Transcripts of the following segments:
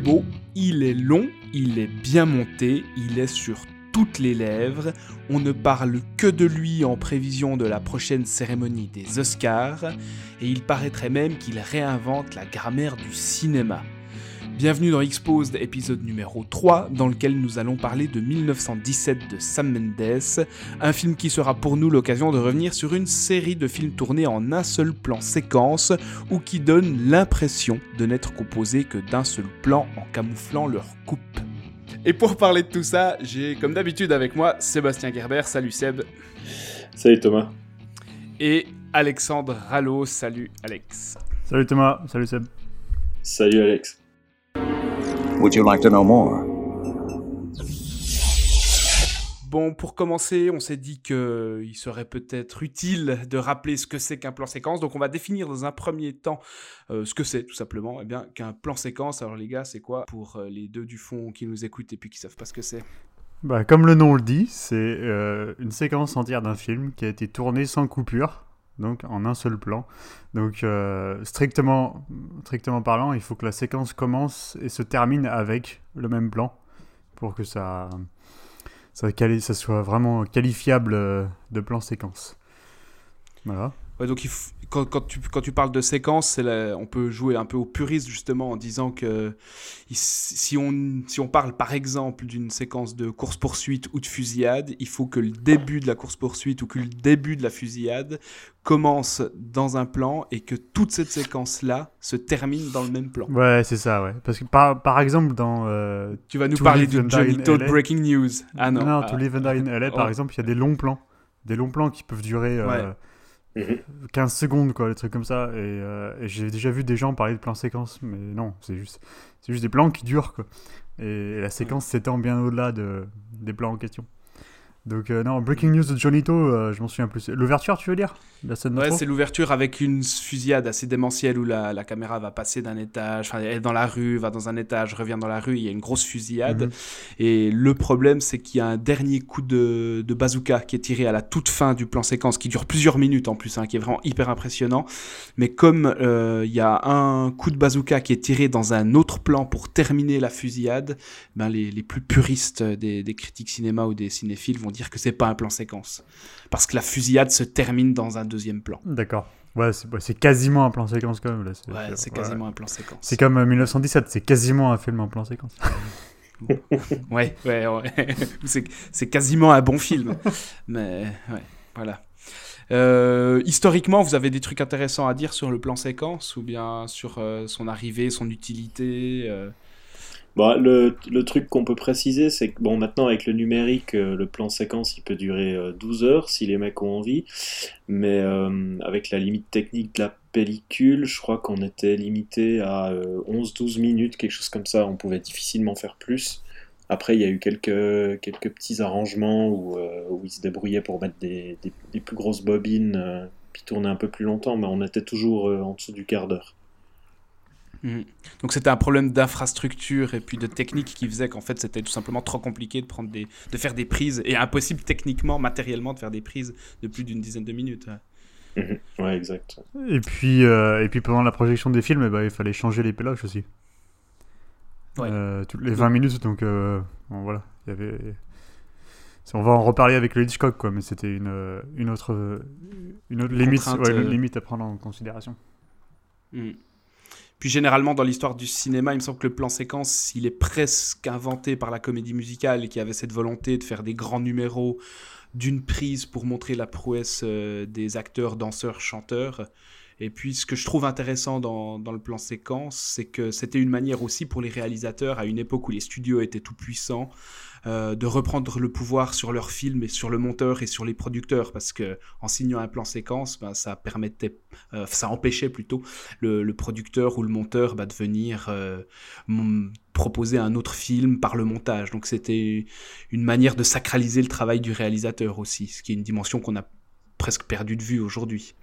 Beau, il est long, il est bien monté, il est sur toutes les lèvres, on ne parle que de lui en prévision de la prochaine cérémonie des Oscars, et il paraîtrait même qu'il réinvente la grammaire du cinéma. Bienvenue dans Exposed, épisode numéro 3, dans lequel nous allons parler de 1917 de Sam Mendes, un film qui sera pour nous l'occasion de revenir sur une série de films tournés en un seul plan séquence, ou qui donnent l'impression de n'être composés que d'un seul plan en camouflant leur coupe. Et pour parler de tout ça, j'ai comme d'habitude avec moi Sébastien Gerber, salut Seb. Salut Thomas. Et Alexandre Rallo, salut Alex. Salut Thomas, salut Seb. Salut Alex. Would you like to know more? Bon, pour commencer, on s'est dit qu'il serait peut-être utile de rappeler ce que c'est qu'un plan séquence. Donc, on va définir dans un premier temps euh, ce que c'est, tout simplement. Eh bien, qu'un plan séquence. Alors, les gars, c'est quoi pour euh, les deux du fond qui nous écoutent et puis qui savent pas ce que c'est? Bah, comme le nom le dit, c'est euh, une séquence entière d'un film qui a été tourné sans coupure, donc en un seul plan. Donc, euh, strictement, strictement parlant, il faut que la séquence commence et se termine avec le même plan pour que ça, ça, soit vraiment qualifiable euh, de plan séquence. Voilà. Ouais, donc, il f- quand, quand tu, quand tu parles de séquence, la- on peut jouer un peu au puriste, justement, en disant que si on, si on parle, par exemple, d'une séquence de course-poursuite ou de fusillade, il faut que le début de la course-poursuite ou que le début de la fusillade commence dans un plan et que toute cette séquence-là se termine dans le même plan. Ouais, c'est ça, ouais. Parce que par, par exemple, dans. euh, Tu vas nous To parler de Johnny LA. Breaking News. Ah non. non, ah. To Live and Die in LA, par Oh. exemple, il y a des longs plans. Des longs plans qui peuvent durer. euh, Ouais. Mhm. 15 secondes, quoi, des trucs comme ça. Et, euh, et j'ai déjà vu des gens parler de plans séquences, mais non, c'est juste, juste des plans qui durent, quoi. Et, la séquence s'étend bien au-delà de, des plans en question. Donc, euh, non, Breaking News de Johnito, euh, je m'en souviens plus. L'ouverture, tu veux dire? La scène Ouais, c'est l'ouverture avec une fusillade assez démentielle où la, la caméra va passer d'un étage, enfin, elle est dans la rue, va dans un étage, revient dans la rue, il y a une grosse fusillade. Mhm. Et le problème, c'est qu'il y a un dernier coup de, de bazooka qui est tiré à la toute fin du plan séquence, qui dure plusieurs minutes en plus, hein, qui est vraiment hyper impressionnant. Mais comme euh, il y a un coup de bazooka qui est tiré dans un autre plan pour terminer la fusillade, ben les, les plus puristes des, des critiques cinéma ou des cinéphiles vont dire que c'est pas un plan séquence. Parce que la fusillade se termine dans un deuxième plan. D'accord. Ouais, c'est ouais, quasiment un plan séquence, quand même. là, c'est- Ouais, c'est ouais. quasiment un plan séquence. C'est comme euh, 1917, c'est quasiment un film en plan séquence. Ouais, ouais, ouais. c'est, c'est quasiment un bon film. Mais ouais, voilà. Euh, historiquement, vous avez des trucs intéressants à dire sur le plan séquence ou bien sur euh, son arrivée, son utilité euh, Bah, le, truc qu'on peut préciser, c'est que bon, maintenant avec le numérique, euh, le plan séquence il peut durer euh, 12 heures si les mecs ont envie, mais euh, avec la limite technique de la pellicule, je crois qu'on était limité à euh, 11-12 minutes, quelque chose comme ça, on pouvait difficilement faire plus. Après, il y a eu quelques, quelques petits arrangements où, euh, ils se débrouillaient pour mettre des, des, plus grosses bobines, euh, puis tourner un peu plus longtemps, mais on était toujours euh, en dessous du quart d'heure. Mhm. Donc c'était un problème d'infrastructure et puis de technique qui faisait qu'en fait c'était tout simplement trop compliqué de, prendre des, de faire des prises et impossible techniquement, matériellement de faire des prises de plus d'une dizaine de minutes. ouais. Mhm. Ouais, exact. Et puis, euh, et puis pendant la projection des films, eh ben, il fallait changer les pélages aussi. Ouais. Euh, toutes les 20 minutes, donc euh, bon, voilà. Il y avait... On va en reparler avec le Hitchcock, quoi, mais c'était une, une autre, une autre limite, une euh, limite à prendre en considération. Mhm. Puis généralement dans l'histoire du cinéma, il me semble que le plan séquence, il est presque inventé par la comédie musicale qui avait cette volonté de faire des grands numéros d'une prise pour montrer la prouesse euh, des acteurs, danseurs, chanteurs. Et puis, ce que je trouve intéressant dans, dans le plan séquence, c'est que c'était une manière aussi pour les réalisateurs, à une époque où les studios étaient tout puissants, euh, de reprendre le pouvoir sur leur film et sur le monteur et sur les producteurs, parce que en signant un plan séquence, ben, ça permettait, euh, ça empêchait plutôt le, producteur ou le monteur bah, de venir euh, proposer un autre film par le montage. Donc c'était une manière de sacraliser le travail du réalisateur aussi, ce qui est une dimension qu'on a presque perdu de vue aujourd'hui.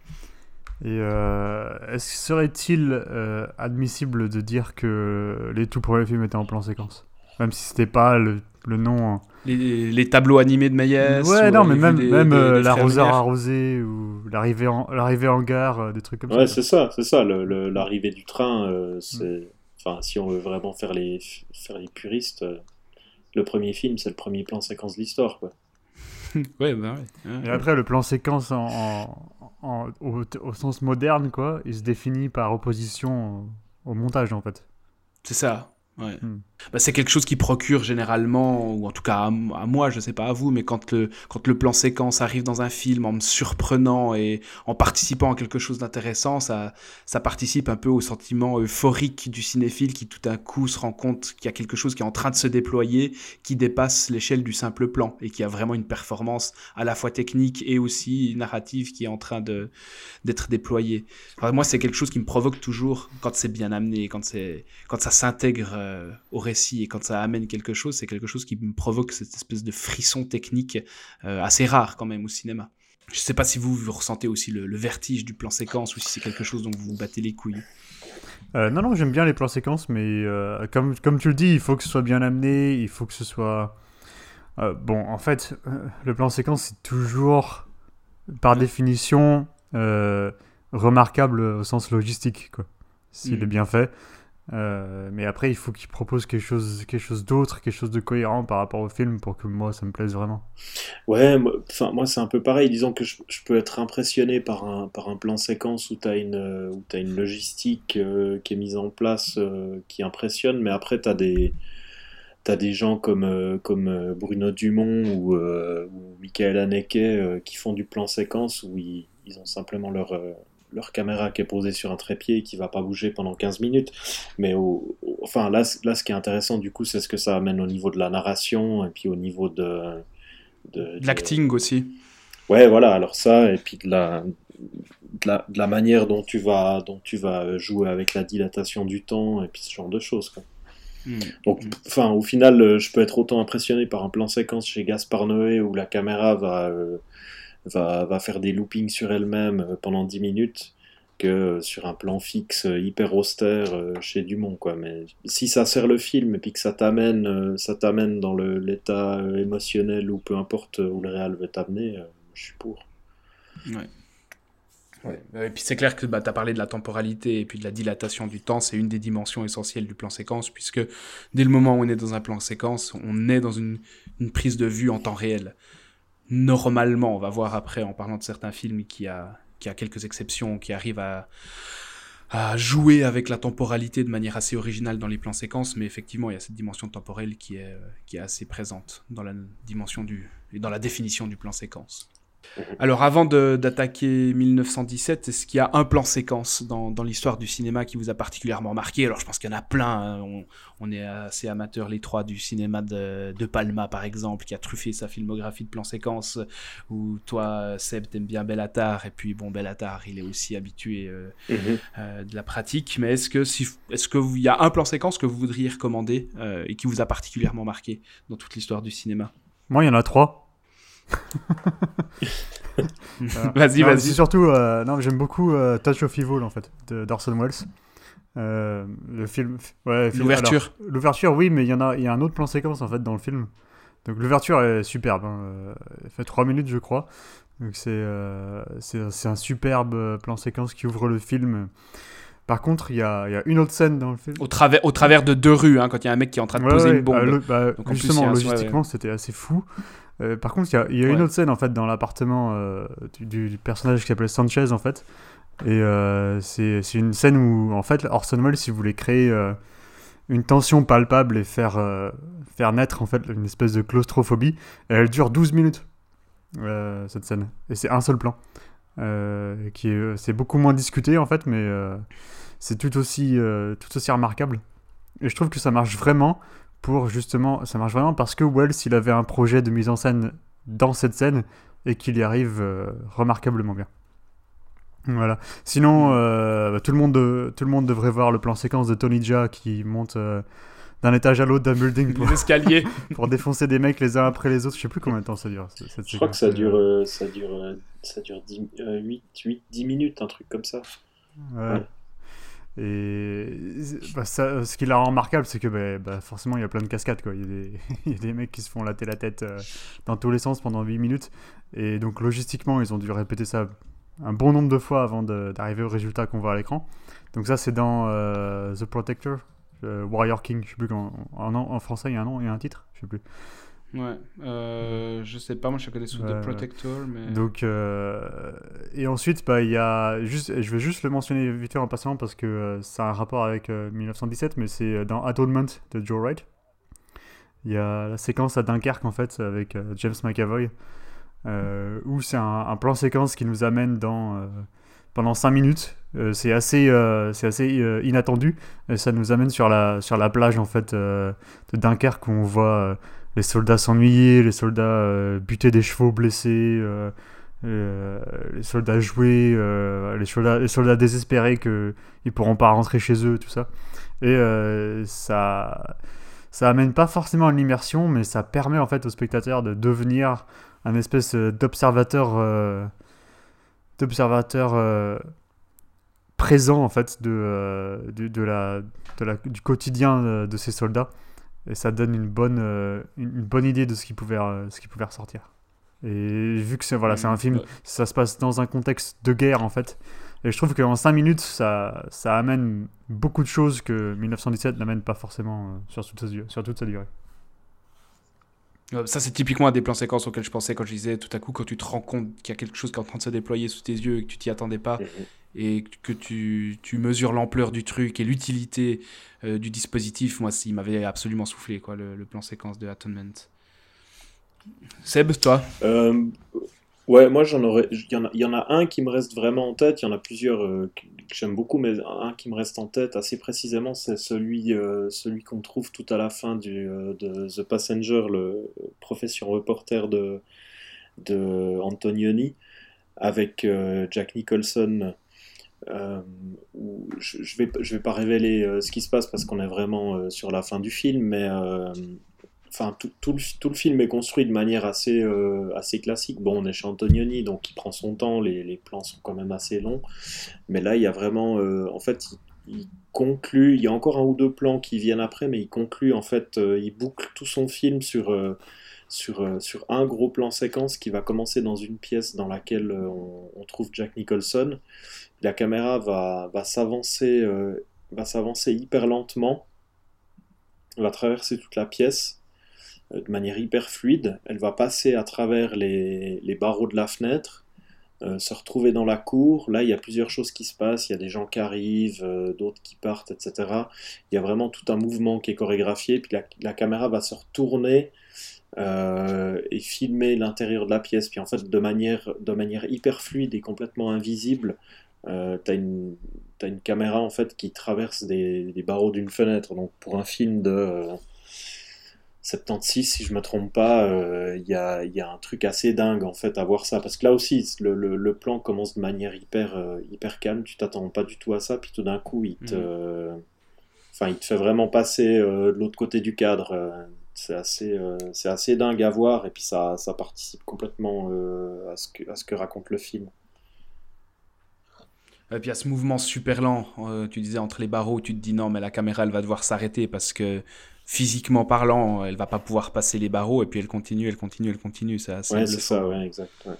Et est-ce serait-il admissible de dire que les tout premiers films étaient en plan séquence? Même si c'était pas le, le nom. Hein. Les, les, tableaux animés de Méliès Ouais, non, mais même, même euh, l'arroseur arrosé ou l'arrivée en, en gare, des trucs comme ça. Ouais, c'est ça, c'est ça. L'arrivée du train, c'est. Enfin, si on veut vraiment faire les, faire les puristes, le premier film, c'est le premier plan séquence de l'histoire, quoi. ouais, bah ouais. Et après, le plan séquence en, au, sens moderne, quoi, il se définit par opposition au montage, en fait. C'est ça. Ouais. Hmm. Bah, c'est quelque chose qui procure généralement, ou en tout cas à, moi, je sais pas à vous, mais quand le, quand le plan séquence arrive dans un film en me surprenant et en participant à quelque chose d'intéressant, ça, ça participe un peu au sentiment euphorique du cinéphile qui tout d'un coup se rend compte qu'il y a quelque chose qui est en train de se déployer, qui dépasse l'échelle du simple plan et qui a vraiment une performance à la fois technique et aussi narrative qui est en train d'être déployée. moi, c'est quelque chose qui me provoque toujours quand c'est bien amené, quand, quand ça s'intègre euh, au récit et quand ça amène quelque chose, c'est quelque chose qui me provoque cette espèce de frisson technique euh, assez rare quand même au cinéma. Je sais pas si vous, vous ressentez aussi le, vertige du plan séquence ou si c'est quelque chose dont vous vous battez les couilles. Euh, non, non, j'aime bien les plans séquences, mais comme, comme tu le dis, il faut que ce soit bien amené, il faut que ce soit... bon, en fait, le plan séquence, c'est toujours, par définition, remarquable au sens logistique, quoi. S'il mm. est bien fait. Euh, mais après, il faut qu'il propose quelque chose, quelque chose d'autre, quelque chose de cohérent par rapport au film pour que moi, ça me plaise vraiment. Ouais, moi, c'est un peu pareil. Disons que je, peux être impressionné par un, par un plan séquence où tu as, une, où as une logistique euh, qui est mise en place euh, qui impressionne, mais après, tu as des. T'as des gens comme, comme Bruno Dumont ou, ou Michael Haneke qui font du plan séquence où ils, ils ont simplement leur, leur caméra qui est posée sur un trépied et qui va pas bouger pendant 15 minutes. Mais au, enfin, là, là, ce qui est intéressant, du coup, c'est ce que ça amène au niveau de la narration et puis au niveau de. De, l'acting aussi. Ouais, voilà, alors ça, et puis de la, de la, manière dont tu, vas, dont tu vas jouer avec la dilatation du temps et puis ce genre de choses. Quoi. Hmm. Donc, enfin, au final, je peux être autant impressionné par un plan séquence chez Gaspard Noé où la caméra va. Euh, va, faire des loopings sur elle-même euh, pendant 10 minutes que sur un plan fixe euh, hyper austère euh, chez Dumont quoi mais si ça sert le film et puis que ça t'amène ça t'amène dans l'état émotionnel ou peu importe où le réel veut t'amener je suis pour ouais. Ouais. Et puis c'est clair que bah, tu as parlé de la temporalité et puis de la dilatation du temps, c'est une des dimensions essentielles du plan séquence, puisque dès le moment où on est dans un plan séquence, on est dans une, une prise de vue en temps réel normalement, on va voir après en parlant de certains films qui a, a quelques exceptions, qui arrivent à, jouer avec la temporalité de manière assez originale dans les plans séquences, mais effectivement, il y a cette dimension temporelle qui est, qui est assez présente dans la dimension du, dans la définition du plan séquence. Alors avant d'attaquer 1917, est-ce qu'il y a un plan séquence dans, dans l'histoire du cinéma qui vous a particulièrement marqué? Alors je pense qu'il y en a plein, hein. on, est assez amateurs les trois du cinéma de, de, Palma par exemple, qui a truffé sa filmographie de plan séquence, où toi Seb t'aimes bien Bellatar, et puis bon Bellatar il est aussi habitué euh, mhm. euh, de la pratique, mais est-ce que si, est-ce qu'il y a un plan séquence que vous voudriez recommander euh, et qui vous a particulièrement marqué dans toute l'histoire du cinéma? Moi il y en a trois. vas-y, vas-y. C'est surtout, euh, non, j'aime beaucoup euh, Touch of Evil en fait, d'Orson Welles. Euh, le film, ouais, l'ouverture. L'ouverture, oui, mais il y en a, il y a un autre plan séquence en fait dans le film. Donc l'ouverture est superbe. Hein. Elle fait 3 minutes, je crois. Donc c'est, c'est, un superbe plan séquence qui ouvre le film. Par contre, il y a, y a, une autre scène dans le film. Au travers, au travers de deux rues, hein, quand il y a un mec qui est en train de poser une bombe. Bah, Donc, justement, logistiquement, c'était assez fou. Euh, par contre, il y a, une autre scène en fait dans l'appartement euh, du, personnage qui s'appelle Sanchez en fait. Et euh, c'est une scène où en fait Orson Welles, s'il voulait créer une tension palpable et faire, faire naître en fait une espèce de claustrophobie, elle dure 12 minutes cette scène. Et c'est un seul plan. qui est, c'est beaucoup moins discuté en fait, mais c'est tout aussi, tout aussi remarquable. Et je trouve que ça marche vraiment pour justement, ça marche vraiment parce que Wells, il avait un projet de mise en scène dans cette scène et qu'il y arrive euh, remarquablement bien. Voilà. Sinon, euh, bah, tout, le monde de- tout le monde devrait voir le plan séquence de Tony Jaa qui monte euh, d'un étage à l'autre d'un building pour, escaliers. pour défoncer des mecs les uns après les autres. Je sais plus combien de temps ça dure. cette Je crois que ça dure, euh, ça dure, ça dure 10, euh, 8, 8, 10 minutes, un truc comme ça. Ouais. Ouais. Et bah, ce qui la remarquable, c'est que bah, bah, forcément, il y a plein de cascades. Quoi. Il, y a des, il y a mecs qui se font latter la tête euh, dans tous les sens pendant 8 minutes. Et donc, logistiquement, ils ont dû répéter ça un bon nombre de fois avant d'arriver au résultat qu'on voit à l'écran. Donc, ça, c'est dans euh, The Protector, euh, Warrior King. Je sais plus quand, en, en français, il y a un nom et un titre. Je sais plus. Ouais, euh, je sais pas, moi je connais sous The. Protector, mais. Donc, euh, et ensuite, bah, y a juste, je vais juste le mentionner vite fait en passant parce que euh, ça a un rapport avec euh, 1917, mais c'est euh, dans Atonement de Joe Wright. Il y a la séquence à Dunkerque en fait avec euh, James McAvoy euh, où c'est un, un plan séquence qui nous amène dans euh, pendant 5 minutes. Euh, c'est assez, euh, c'est assez euh, inattendu. Et ça nous amène sur la, sur la plage en fait euh, de Dunkerque où on voit euh, les soldats s'ennuyer, les soldats euh, buter des chevaux blessés, euh, euh, les soldats jouer, euh, les, soldats, désespérés qu'ils ne pourront pas rentrer chez eux, tout ça. Et ça, ça amène pas forcément à l'immersion, mais ça permet en fait au spectateur de devenir un espèce d'observateur d'observateur présent en fait de, de, la, du quotidien de ces soldats et ça donne une bonne, euh, une bonne idée de ce qui pouvait, euh, ce qui pouvait ressortir. Et vu que c'est voilà, c'est un film, Ouais. ça se passe dans un contexte de guerre en fait. Et je trouve qu'en 5 minutes, ça, ça amène beaucoup de choses que 1917 n'amène pas forcément sur, toute sa, sur toute sa durée. Euh, Ça, c'est typiquement un des plans séquences auxquels je pensais quand je disais tout à coup, quand tu te rends compte qu'il y a quelque chose qui est en train de se déployer sous tes yeux et que tu t'y attendais pas, Mhm. et que tu, tu mesures l'ampleur du truc et l'utilité euh, du dispositif, moi, il m'avait absolument soufflé, quoi, le, le plan séquence de Atonement. Seb, toi? Euh, ouais, moi j'en aurais. Il y, en a- il y en a un qui me reste vraiment en tête. Il y en a plusieurs euh, que j'aime beaucoup, mais un qui me reste en tête assez précisément, c'est celui, euh, celui qu'on trouve tout à la fin du, euh, de The Passenger, le profession reporter de, de Antonioni, avec euh, Jack Nicholson. où je, je vais, je vais pas révéler ce qui se passe parce qu'on est vraiment sur la fin du film, mais enfin tout, le, tout le film est construit de manière assez, euh, assez classique. Bon, on est chez Antonioni, donc il prend son temps, les, les plans sont quand même assez longs, mais là il y a vraiment, euh, en fait, il, conclut, il y a encore un ou deux plans qui viennent après, mais il conclut, en fait, euh, il boucle tout son film sur, sur, sur un gros plan séquence qui va commencer dans une pièce dans laquelle on, on trouve Jack Nicholson. La caméra va, va s'avancer va s'avancer hyper lentement, va traverser toute la pièce de manière hyper fluide. Elle va passer à travers les, les barreaux de la fenêtre, euh, se retrouver dans la cour. Là, il y a plusieurs choses qui se passent. Il y a des gens qui arrivent, euh, d'autres qui partent, etc. Il y a vraiment tout un mouvement qui est chorégraphié. Puis la, la caméra va se retourner euh, et filmer l'intérieur de la pièce. Puis en fait, de manière, de manière hyper fluide et complètement invisible, euh, t'as une, une caméra en fait qui traverse des, des barreaux d'une fenêtre. Donc pour un film de 76, si je me trompe pas, il y, a, y a un truc assez dingue en fait à voir ça. Parce que là aussi, le, plan commence de manière hyper, hyper calme, tu t'attends pas du tout à ça, puis tout d'un coup, il te, il te fait vraiment passer de l'autre côté du cadre. c'est assez, c'est assez dingue à voir, et puis ça, ça participe complètement à, ce que, raconte le film. Et puis il y a ce mouvement super lent, tu disais entre les barreaux, tu te dis non, mais la caméra elle va devoir s'arrêter parce que physiquement parlant, elle va pas pouvoir passer les barreaux, et puis elle continue, elle continue, elle continue. C'est assez Ouais, c'est ça, ouais, exact. ouais.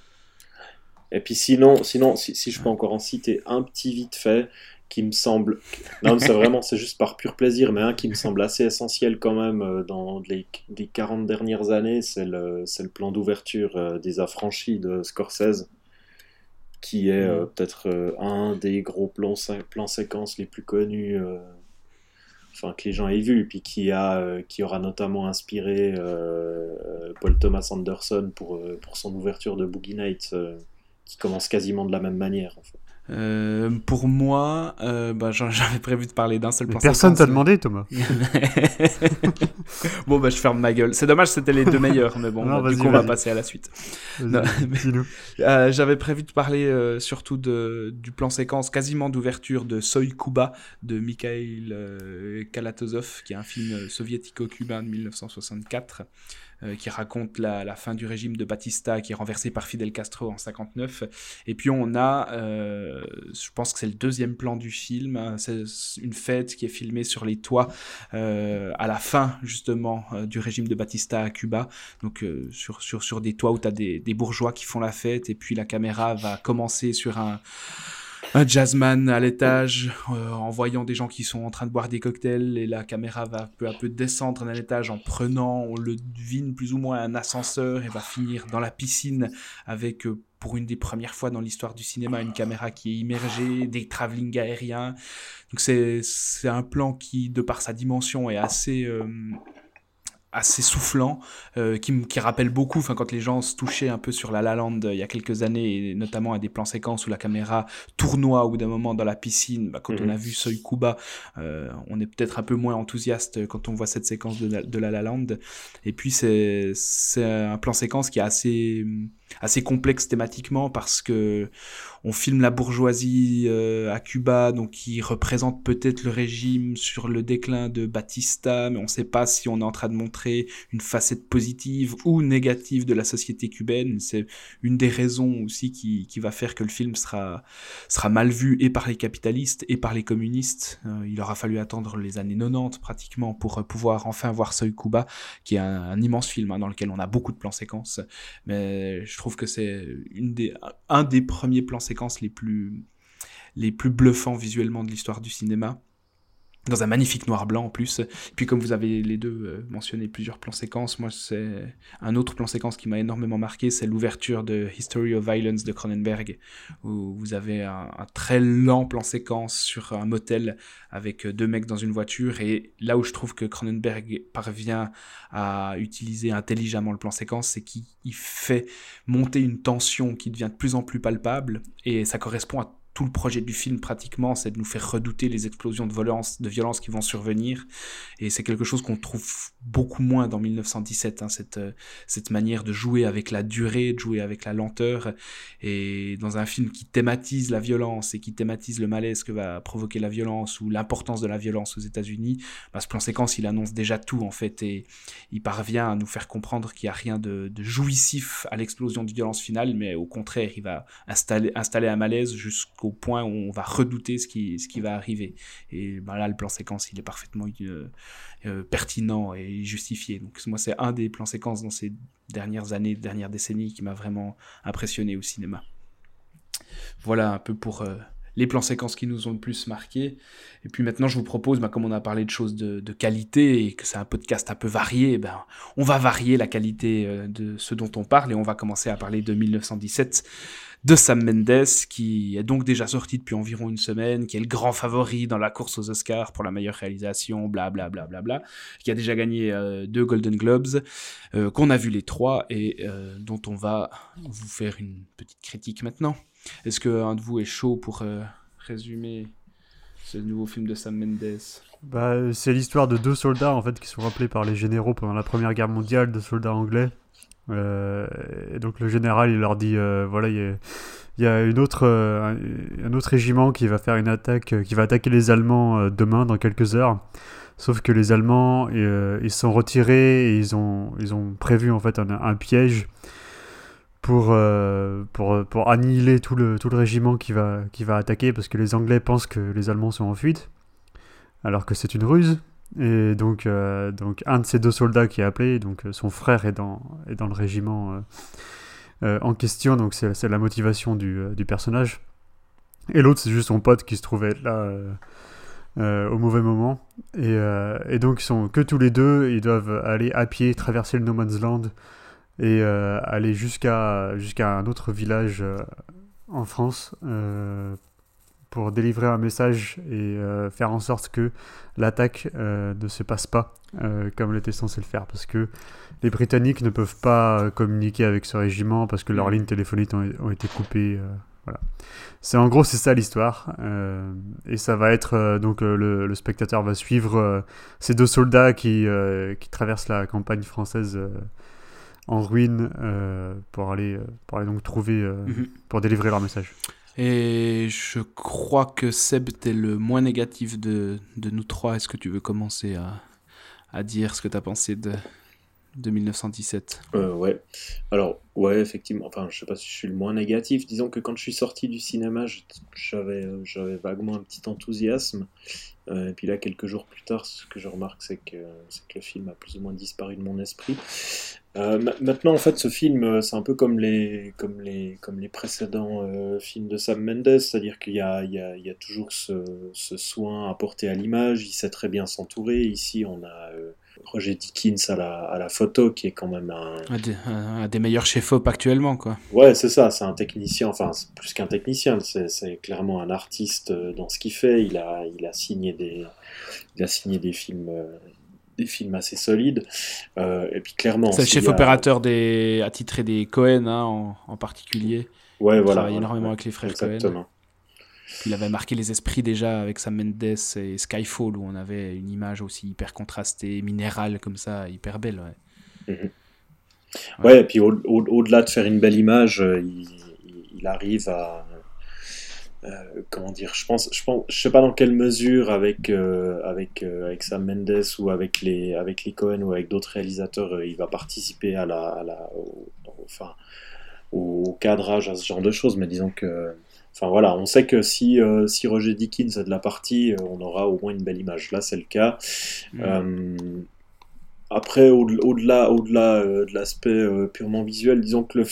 Et puis sinon, sinon si, si je peux encore en citer un petit vite fait qui me semble, non, c'est vraiment, c'est juste par pur plaisir, mais un qui me semble assez essentiel quand même euh, dans les, les 40 dernières années, c'est le, le plan d'ouverture euh, des Affranchis de Scorsese, qui est euh, peut-être euh, un des gros plans, plans séquences les plus connus, euh, enfin que les gens aient vu, puis qui a, euh, qui aura notamment inspiré euh, euh, Paul Thomas Anderson pour, son ouverture de Boogie Nights, qui commence quasiment de la même manière. Euh, pour moi, euh, bah, j'avais prévu de parler d'un seul plan personne t'a demandé, Thomas. bon, bah, je ferme ma gueule. C'est dommage, c'était les deux meilleurs, mais bon, Non, bah, du coup, on va passer à la suite. Euh, J'avais prévu de parler euh, surtout de, du plan séquence quasiment d'ouverture de Soy Kuba de Mikhail euh, Kalatozov, qui est un film soviético-cubain de 1964. Euh, qui raconte la, la fin du régime de Batista qui est renversé par Fidel Castro en 59 et puis on a euh, je pense que c'est le deuxième plan du film hein, c'est une fête qui est filmée sur les toits euh, à la fin justement euh, du régime de Batista à Cuba. Donc euh, sur, sur, sur des toits où tu as des, des bourgeois qui font la fête et puis la caméra va commencer sur un, un jazzman à l'étage euh, en voyant des gens qui sont en train de boire des cocktails et la caméra va peu à peu descendre d'un étage en prenant, on le devine plus ou moins un ascenseur et va finir dans la piscine avec euh, pour une des premières fois dans l'histoire du cinéma une caméra qui est immergée, des travelling aériens. Donc c'est un plan qui de par sa dimension est assez euh, assez soufflant, euh, qui, qui rappelle beaucoup, enfin quand les gens se touchaient un peu sur la La Land euh, il y a quelques années, et notamment à des plans séquences où la caméra tournoie ou d'un moment dans la piscine, bah, quand on Mhm. a vu Soy Kuba, euh, on est peut-être un peu moins enthousiaste quand on voit cette séquence de, la- de la La Land. Et puis c'est c'est un plan séquence qui est assez assez complexe thématiquement parce que on filme la bourgeoisie euh, à Cuba, donc qui représente peut-être le régime sur le déclin de Batista, mais on ne sait pas si on est en train de montrer une facette positive ou négative de la société cubaine. C'est une des raisons aussi qui, va faire que le film sera, mal vu et par les capitalistes et par les communistes. Euh, il aura fallu attendre les années 90 pratiquement pour euh, pouvoir enfin voir Soy Cuba, qui est un, immense film hein, dans lequel on a beaucoup de plans séquences. Mais je trouve que c'est un des premiers plans les plus bluffants visuellement de l'histoire du cinéma. Dans un magnifique noir-blanc en plus. Puis comme vous avez les deux euh, mentionné plusieurs plans séquences, moi c'est un autre plan séquence qui m'a énormément marqué, c'est l'ouverture de History of Violence de Cronenberg, où vous avez un, un très lent plan séquence sur un motel avec deux mecs dans une voiture. Et là où je trouve que Cronenberg parvient à utiliser intelligemment le plan séquence, c'est qu'il il fait monter une tension qui devient de plus en plus palpable, et ça correspond à tout le projet du film pratiquement, c'est de nous faire redouter les explosions de violence, de violence qui vont survenir. Et c'est quelque chose qu'on trouve beaucoup moins dans 1917, hein, cette, euh, cette manière de jouer avec la durée, de jouer avec la lenteur. Et dans un film qui thématise la violence et qui thématise le malaise que va provoquer la violence ou l'importance de la violence aux États-Unis, bah, ce plan séquence, il annonce déjà tout en fait. Et il parvient à nous faire comprendre qu'il n'y a rien de, jouissif à l'explosion de violence finale, mais au contraire, il va installer, installer un malaise jusqu'au point où on va redouter ce qui, ce qui va arriver. Et ben là, le plan séquence, il est parfaitement euh, euh, pertinent et justifié. Donc moi, c'est un des plans séquences dans ces dernières années, dernières décennies qui m'a vraiment impressionné au cinéma. Voilà un peu pour euh, les plans séquences qui nous ont le plus marqué. Et puis maintenant, je vous propose, bah, comme on a parlé de choses de, qualité et que c'est un podcast un peu varié, ben, on va varier la qualité de ce dont on parle et on va commencer à parler de 1917 de Sam Mendes, qui est donc déjà sorti depuis environ une semaine, qui est le grand favori dans la course aux Oscars pour la meilleure réalisation, bla bla bla bla bla, qui a déjà gagné euh, deux Golden Globes, euh, qu'on a vu les trois et euh, dont on va vous faire une petite critique maintenant. Est-ce qu'un de vous est chaud pour résumer ce nouveau film de Sam Mendes? Bah, c'est l'histoire de deux soldats en fait qui sont rappelés par les généraux pendant la Première Guerre mondiale, deux soldats anglais. Euh, donc le général il leur dit euh, voilà il y a, une autre, euh, un, autre régiment qui va faire une attaque, qui va attaquer les Allemands demain dans quelques heures. Sauf que les Allemands ils sont retirés et ils ont, ils ont prévu en fait un, piège pour, pour, pour annihiler tout le, tout le régiment qui va, qui va attaquer parce que les Anglais pensent que les Allemands sont en fuite alors que c'est une ruse. Et donc, euh, donc un de ces deux soldats qui est appelé, donc euh, son frère est dans, est dans le régiment euh, en question, donc c'est la motivation du, du personnage. Et l'autre, c'est juste son pote qui se trouvait là au mauvais moment. Et, et donc, ils sont que tous les deux, ils doivent aller à pied, traverser le No Man's Land et aller jusqu'à jusqu'à un autre village en France pour délivrer un message et euh, faire en sorte que l'attaque euh, ne se passe pas euh, comme elle était censée le faire parce que les Britanniques ne peuvent pas euh, communiquer avec ce régiment parce que leurs Mm. lignes téléphoniques ont, ont été coupées Voilà. C'est en gros c'est ça l'histoire et ça va être donc le, le, spectateur va suivre ces deux soldats qui qui traversent la campagne française en ruine pour aller pour aller donc trouver mhm. pour délivrer leur message. Et je crois que Seb, t'es le moins négatif de, de nous trois. Est-ce que tu veux commencer à, à dire ce que tu as pensé de, de 1917 euh, Ouais. Alors, ouais, effectivement. Enfin, je sais pas si je suis le moins négatif. Disons que quand je suis sorti du cinéma, j'avais, euh, j'avais vaguement un petit enthousiasme. Euh, et puis là, quelques jours plus tard, ce que je remarque, c'est que, que le film a plus ou moins disparu de mon esprit. Euh, maintenant, en fait, ce film, c'est un peu comme les, comme les, comme les précédents films de Sam Mendes, c'est-à-dire qu'il y y y a toujours ce, ce, soin apporté à l'image, il sait très bien s'entourer. Ici, on a Roger Dickens à la, à la photo, qui est quand même un... Un des, meilleurs chefs-op actuellement, quoi. Ouais, c'est ça, c'est un technicien, enfin, plus qu'un technicien, c'est clairement un artiste euh, dans ce qu'il fait. Il a, il a signé des, il a signé des films... Euh, des films assez solides. Euh, et puis clairement. C'est le chef opérateur des, attitré des Cohen hein, en, en, particulier. Ouais, il voilà. Travaille énormément avec les frères Exactement. Il avait marqué les esprits déjà avec Sam Mendes et Skyfall, où on avait une image aussi hyper contrastée, minérale comme ça, hyper belle. Ouais, mhm. et puis au-delà de faire une belle image, euh, il, arrive à. Euh, comment dire je pense, je pense, je sais pas dans quelle mesure avec euh, avec avec Sam Mendes ou avec les avec les Cohen ou avec d'autres réalisateurs, il va participer à la, à la enfin au cadrage à ce genre de choses, mais disons que Enfin voilà, on sait que si, euh, si Roger Dickens est de la partie, euh, on aura au moins une belle image. Là, c'est le cas. Mm. Euh, après, au-delà au delà de l'aspect purement visuel, disons que le.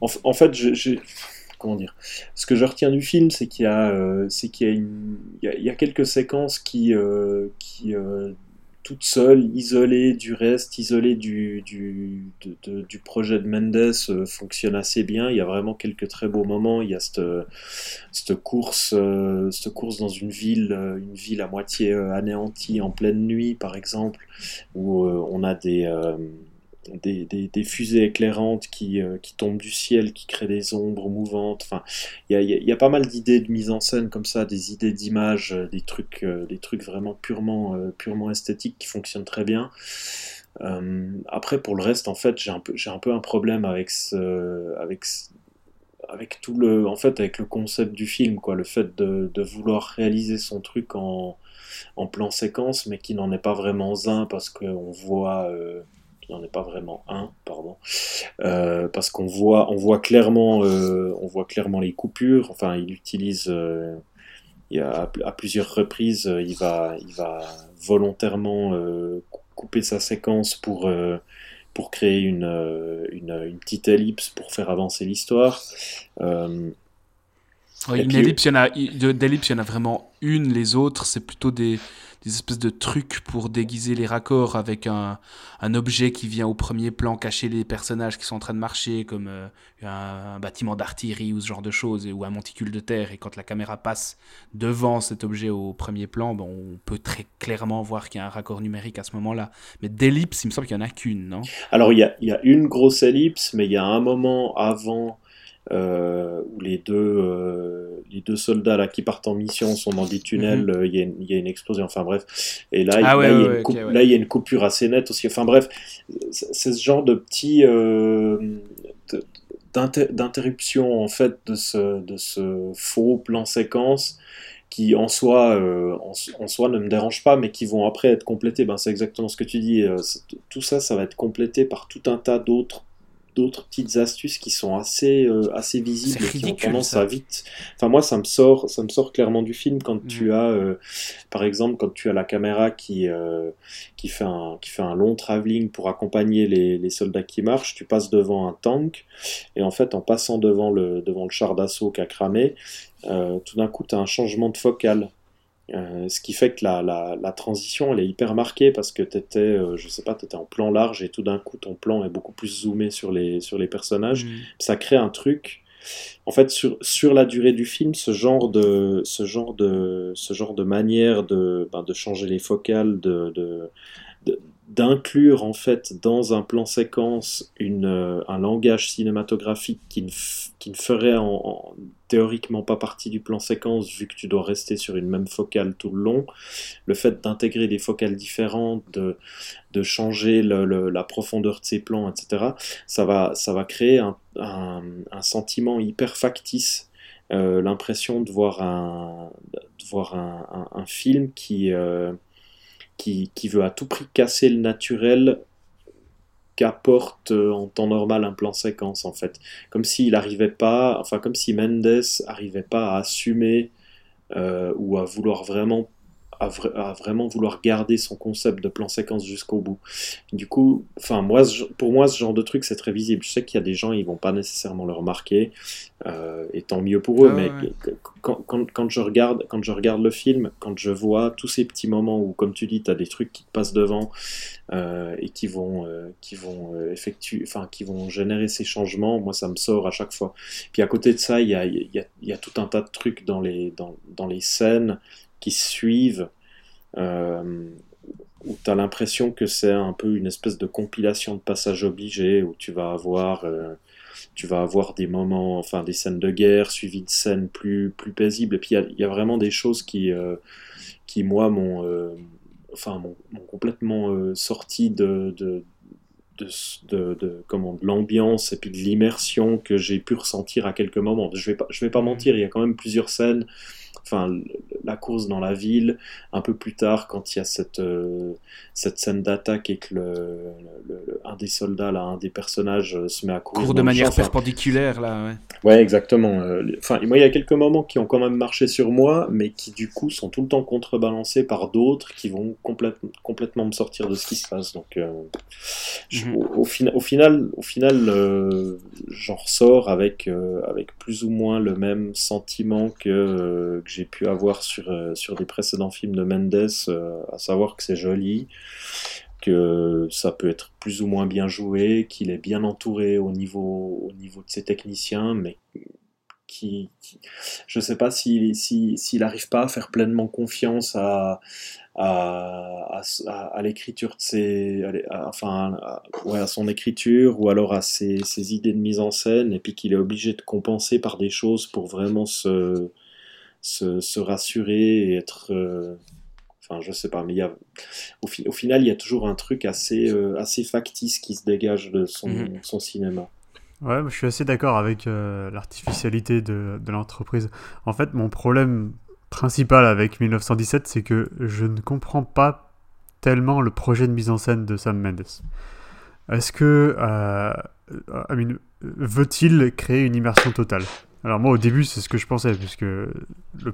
En, fait, j'ai. Comment dire Ce que je retiens du film, c'est qu'il y a, y a, y a, quelques séquences qui, qui toute seule, isolée du reste, isolée du, du, du projet de Mendes, euh, fonctionne assez bien. Il y a vraiment quelques très beaux moments. Il y a cette, cette, course, euh, cette course dans une ville, euh, une ville à moitié anéantie en pleine nuit, par exemple, où on a des des, des, fusées éclairantes qui, euh, qui, tombent du ciel, qui créent des ombres mouvantes. Enfin, il y a, y a, pas mal d'idées de mise en scène comme ça, des idées d'image, euh, des trucs, euh, des trucs vraiment purement, purement esthétiques qui fonctionnent très bien. après, pour le reste, en fait, j'ai un peu, un peu un problème avec avec avec tout le, en fait, avec le concept du film, quoi, le fait de, de vouloir réaliser son truc en, en plan séquence, mais qui n'en est pas vraiment un parce qu'on voit il n'en est pas vraiment un, pardon, euh, parce qu'on voit, on voit clairement, euh, on voit clairement les coupures. Enfin, il utilise, euh, à plusieurs reprises, il va, il va volontairement couper sa séquence pour pour créer une, une, petite ellipse pour faire avancer l'histoire. Une ellipse, il y en a, d'ellipse, il y en a vraiment une. Les autres, c'est plutôt des, des espèces de trucs pour déguiser les raccords avec un, un, objet qui vient au premier plan cacher les personnages qui sont en train de marcher, comme euh, un, bâtiment d'artillerie ou ce genre de choses, ou un monticule de terre. Et quand la caméra passe devant cet objet au premier plan, on peut très clairement voir qu'il y a un raccord numérique à ce moment-là. Mais d'ellipse, il me semble qu'il n'y en a qu'une, non? Alors, il y a, y a, une grosse ellipse, mais il y a un moment avant où les deux, euh, les deux soldats là, qui partent en mission sont dans des tunnels, mhm. euh, il y, y, a une explosion, enfin bref. Et là, ah là, il y a une coupure assez nette aussi. Enfin bref, c'est ce genre de petit d'interruption en fait de ce, de ce faux plan séquence qui en soi, en, en, soi ne me dérange pas, mais qui vont après être complétés. Ben, c'est exactement ce que tu dis. tout ça, ça va être complété par tout un tas d'autres d'autres petites astuces qui sont assez, euh, assez visibles et qui ont tendance à vite. Enfin, moi, ça me sort, ça me sort clairement du film quand tu mm. as, euh, par exemple, quand tu as la caméra qui, euh, qui, fait, un, qui fait un long travelling pour accompagner les, les, soldats qui marchent. Tu passes devant un tank et en fait, en passant devant le, devant le char d'assaut qui a cramé, tout d'un coup, tu as un changement de focale. Euh, ce qui fait que la, la, transition elle est hyper marquée parce que tu étais, euh, je sais pas, tu étais en plan large et tout d'un coup ton plan est beaucoup plus zoomé sur les, sur les personnages. Mm. Ça crée un truc. En fait, sur, sur la durée du film, ce genre de, ce genre de, ce genre de manière de, ben, de changer les focales, de, de d'inclure en fait dans un plan séquence une, euh, un langage cinématographique qui ne, qui ne ferait en, théoriquement pas partie du plan séquence vu que tu dois rester sur une même focale tout le long, le fait d'intégrer des focales différentes, de, de changer la profondeur de ces plans, etc., ça va, ça va créer un, un, sentiment hyper factice, euh, l'impression de voir un, de voir un, un film qui... Euh, qui, veut à tout prix casser le naturel qu'apporte euh, en temps normal un plan séquence en fait. Comme s'il n'arrivait pas, enfin comme si Mendes n'arrivait pas à assumer euh, ou à vouloir vraiment à, vraiment vouloir garder son concept de plan séquence jusqu'au bout. Du coup, enfin moi, pour moi, ce genre de truc, c'est très visible. Je sais qu'il y a des gens, ils vont pas nécessairement le remarquer, euh, et tant mieux pour eux. mais Quand, quand, quand, je regarde, quand je regarde le film, quand je vois tous ces petits moments où, comme tu dis, tu as des trucs qui te passent devant euh, et qui vont, euh, qui vont effectuer, enfin, qui vont générer ces changements, moi, ça me sort à chaque fois. Puis à côté de ça, il y a, y, a, y a, tout un tas de trucs dans les, dans, dans les scènes qui suivent, euh, où tu as l'impression que c'est un peu une espèce de compilation de passages obligés, où tu vas avoir, euh, tu vas avoir des moments, enfin des scènes de guerre suivies de scènes plus, plus paisibles. Et puis il y, a vraiment des choses qui, euh, qui moi, m'ont enfin, complètement sorti de, de de, de, comment, de l'ambiance et puis de l'immersion que j'ai pu ressentir à quelques moments. Je vais pas, je vais pas mentir, il y a quand même plusieurs scènes enfin la course dans la ville, un peu plus tard quand il y a cette, euh, cette scène d'attaque et que le, un des soldats, là, un des personnages euh, se met à courir. De manière perpendiculaire, là, ouais. Ouais, exactement. Euh, enfin, moi, il y a quelques moments qui ont quand même marché sur moi, mais qui du coup sont tout le temps contrebalancés par d'autres qui vont complètement complètement me sortir de ce qui se passe. Donc, mhm. au, au, final, au final j'en ressors avec, avec plus ou moins le même sentiment que, que j'ai pu avoir sur, euh, sur des précédents films de Mendes, euh, à savoir que c'est joli, que ça peut être plus ou moins bien joué, qu'il est bien entouré au niveau, au niveau de ses techniciens, mais qui, je ne sais pas s'il si, n'arrive pas à faire pleinement confiance à, à, à, l'écriture de ses, enfin, à son écriture ou alors à ses, ses, idées de mise en scène, et puis qu'il est obligé de compenser par des choses pour vraiment se, se, rassurer et être. Euh, enfin, je sais pas, mais il y a, au, au, final, il y a toujours un truc assez, euh, assez factice qui se dégage de son, mhm. son cinéma. Ouais, je suis assez d'accord avec euh, l'artificialité de, de l'entreprise. En fait, mon problème principal avec 1917, c'est que je ne comprends pas tellement le projet de mise en scène de Sam Mendes. Est-ce que veut-il créer une immersion totale? Alors moi au début c'est ce que je pensais puisque le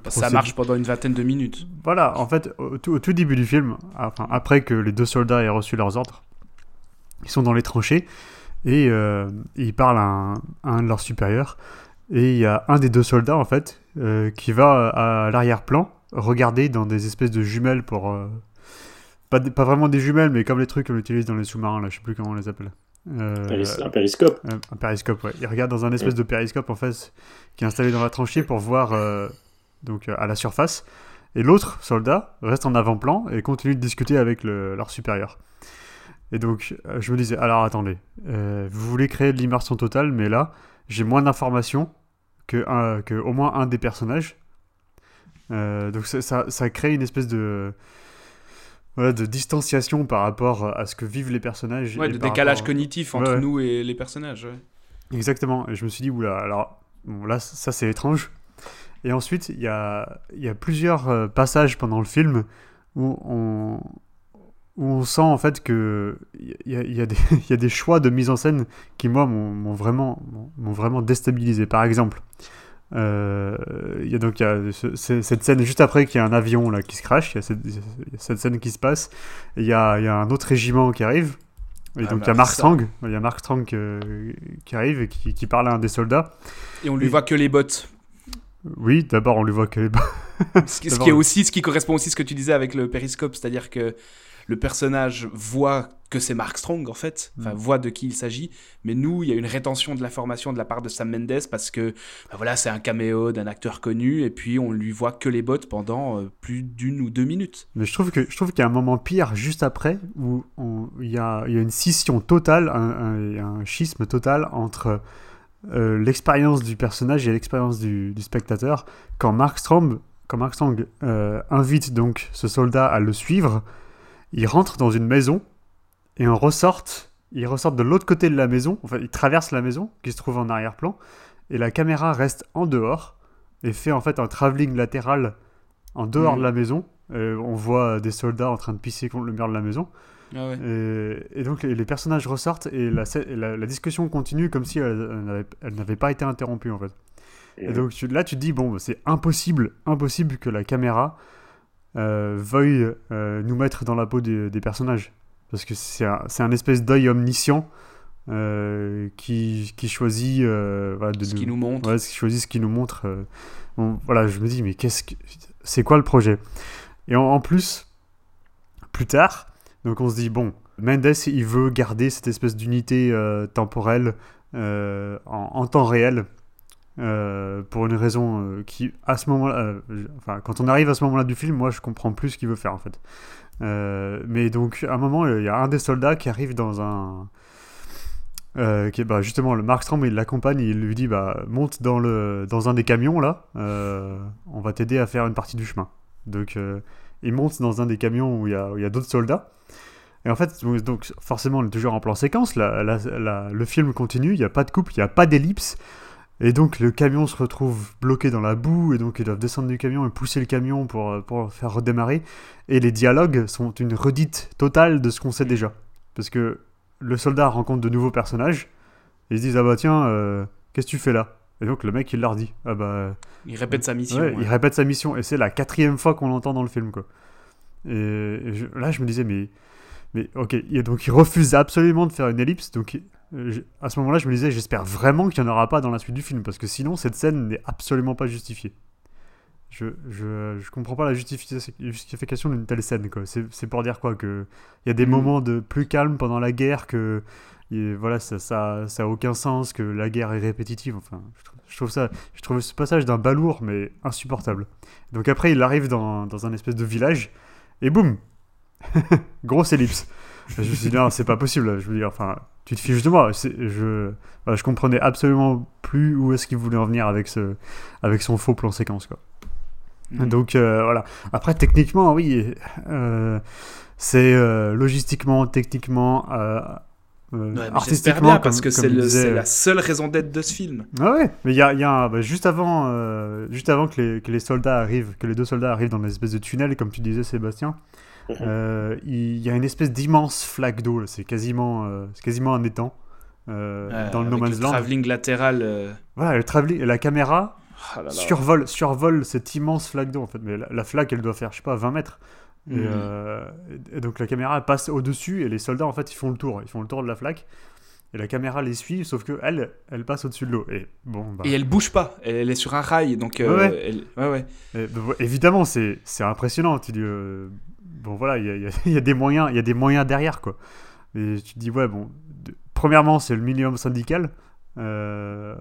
ça marche pendant une vingtaine de minutes. Voilà, en fait au tout, début du film, enfin, après que les deux soldats aient reçu leurs ordres, ils sont dans les tranchées et euh, ils parlent à un, de leurs supérieurs et il y a un des deux soldats en fait euh, qui va à, l'arrière-plan regarder dans des espèces de jumelles pour euh, pas, pas vraiment des jumelles mais comme les trucs qu'on utilise dans les sous-marins là, je sais plus comment on les appelle. Euh, un périscope. Un, périscope, ouais. Il regarde dans un espèce de périscope en fait qui est installé dans la tranchée pour voir euh, donc à la surface. Et l'autre soldat reste en avant-plan et continue de discuter avec leur supérieur. Et donc euh, je me disais, alors attendez, vous voulez créer de l'immersion totale, mais là j'ai moins d'informations que, que au moins un des personnages. donc ça, ça crée une espèce de de distanciation par rapport à ce que vivent les personnages. Ouais, de décalage cognitif entre nous et les personnages. Exactement. Et je me suis dit, oula, alors bon, là, ça c'est étrange. Et ensuite, il y a, y a plusieurs euh, passages pendant le film où on, où on sent en fait que il y a, y, a y a, des choix de mise en scène qui, moi, m'ont vraiment, vraiment déstabilisé. Par exemple, euh, il y a donc y a cette scène juste après qu'il y a un avion là qui se crache, il y, a cette scène qui se passe, il y a, y a, un autre régiment qui arrive, et ah donc il y a bah, Mark Strong, il y a Mark Strong qui arrive et qui, qui, parle à un des soldats. Et on lui voit que les bottes. Oui, d'abord on lui voit que les bottes. ce, qui, est aussi, ce qui correspond aussi à ce que tu disais avec le périscope, c'est-à-dire que le personnage voit que c'est Mark Strong en fait, enfin Mm. voit de qui il s'agit, mais nous il y a une rétention de l'information de la part de Sam Mendes parce que bah voilà c'est un caméo d'un acteur connu et puis on lui voit que les bottes pendant euh, plus d'une ou deux minutes. Mais je trouve que je trouve qu'il y a un moment pire juste après où il y a, il y a une scission totale, un, un- un schisme total entre euh, l'expérience du personnage et l'expérience du, du spectateur. Quand Mark Strong, quand Mark Strong euh, invite donc ce soldat à le suivre, il rentre dans une maison et on ressorte, il ressort de l'autre côté de la maison, enfin il traverse la maison qui se trouve en arrière-plan et la caméra reste en dehors et fait en fait un travelling latéral en dehors Mhm. de la maison. On voit des soldats en train de pisser contre le mur de la maison. Ah ouais. Et, et donc les, les personnages ressortent et la, scè- et la, la discussion continue comme si elle, elle n'avait- pas été interrompue en fait. Et donc tu- là tu te dis, bon, c'est impossible, impossible que la caméra euh, veuille euh, nous mettre dans la peau des, des personnages. Parce que c'est un, espèce d'œil omniscient euh, qui, qui choisit euh, voilà, de Ce qui nous montre. Ouais, ce qui choisit ce qui nous montre. euh, bon, voilà, je me dis, mais qu'est-ce que. C'est quoi le projet? Et en, en plus, plus tard, donc on se dit, bon, Mendes, il veut garder cette espèce d'unité temporelle en, en temps réel. pour une raison qui, à ce moment-là, enfin, quand on arrive à ce moment-là du film, moi je comprends plus ce qu'il veut faire en fait. Euh, mais donc, à un moment, il y a un des soldats qui arrive dans un, euh, qui bah, justement le Mark Strong, il l'accompagne il lui dit bah, monte dans, le, dans un des camions là, euh, on va t'aider à faire une partie du chemin. Donc il monte dans un des camions où il y a, a d'autres soldats. Et en fait, donc, forcément, toujours en plan séquence, le film continue, il n'y a pas de coupe, il n'y a pas d'ellipse. Et donc le camion se retrouve bloqué dans la boue, et donc ils doivent descendre du camion et pousser le camion pour, euh, pour le faire redémarrer. Et les dialogues sont une redite totale de ce qu'on sait déjà. Parce que le soldat rencontre de nouveaux personnages, et ils se disent Ah bah tiens, euh, qu'est-ce que tu fais là? Et donc le mec il leur dit Ah bah. Il répète sa mission. Ouais, ouais. Il répète sa mission, et c'est la quatrième fois qu'on l'entend dans le film quoi. Et, et je- là je me disais Mais. Mais ok, et donc il refuse absolument de faire une ellipse, donc je- à ce moment-là je me disais J'espère vraiment qu'il n'y en aura pas dans la suite du film, parce que sinon cette scène n'est absolument pas justifiée. Je, je, je comprends pas la justification, justification d'une telle scène. quoi. C'est c'est pour dire quoi que il y a des Mhm. moments de plus calme pendant la guerre que et voilà ça, ça, ça a aucun sens que la guerre est répétitive. Enfin, je trouve, je trouve ça, je trouve ce passage d'un balourd mais insupportable. Donc après il arrive dans, dans un espèce de village et boum, grosse ellipse. Je me suis dit non c'est pas possible. Je veux dire enfin tu te fiches de moi. C'est- Je comprenais absolument plus où est-ce qu'il voulait en venir avec ce avec son faux plan séquence quoi. Mhm. Donc euh, voilà. Après, techniquement, oui, euh, c'est euh, logistiquement, techniquement, euh, Ouais, artistiquement, bien comme- parce que c'est disait. la seule raison d'être de ce film. Ah ouais, mais il y a, il y a un- bah, juste avant, euh, juste avant que les, que les soldats arrivent, que les deux soldats arrivent dans l'espèce de tunnel, comme tu disais, Sébastien, Mhm. euh, il y a une espèce d'immense flaque d'eau. C'est quasiment, euh, quasiment un étang. euh, Euh, dans le No Man's Land. travelling latéral. euh, Voilà, le travelling, la caméra ah là là. survole, survole cette immense flaque d'eau en fait. Mais la, la flaque, elle doit faire, je sais pas, 20 mètres. Et, Mhm. euh, et- donc la caméra elle passe au-dessus et les soldats en fait ils font le tour, ils font le tour de la flaque. Et la caméra les suit, sauf que elle, elle passe au-dessus de l'eau. Et bon, bah, Et elle bouge pas, elle, elle est sur un rail, donc euh, Ouais, ouais. elle- ouais, ouais. et, bah, évidemment c'est c'est impressionnant. Tu dis, euh, bon voilà, il y a, y y des moyens, il y a des moyens derrière quoi. Et tu te dis ouais bon, de- premièrement c'est le minimum syndical euh,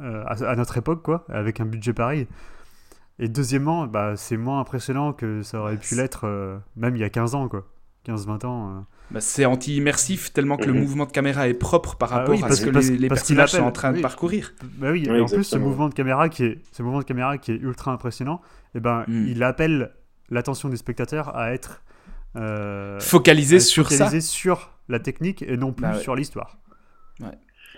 euh, à, à notre époque quoi, avec un budget pareil. Et deuxièmement, bah, c'est moins impressionnant que ça aurait pu c'est- l'être euh, même il y a 15 ans quoi. 15-20 ans. euh. Bah, c'est anti-immersif tellement que le Mhm. mouvement de caméra est propre par Ah rapport oui, à ce que- parce- les, les parce personnages sont en train de parcourir. Bah oui, Oui, et en plus ce mouvement de caméra qui est ce mouvement de caméra qui est ultra impressionnant, et ben Mm. il appelle l'attention des spectateurs à être euh, Focalisé à être sur ça. focalisé sur la technique et non plus Bah ouais. sur l'histoire.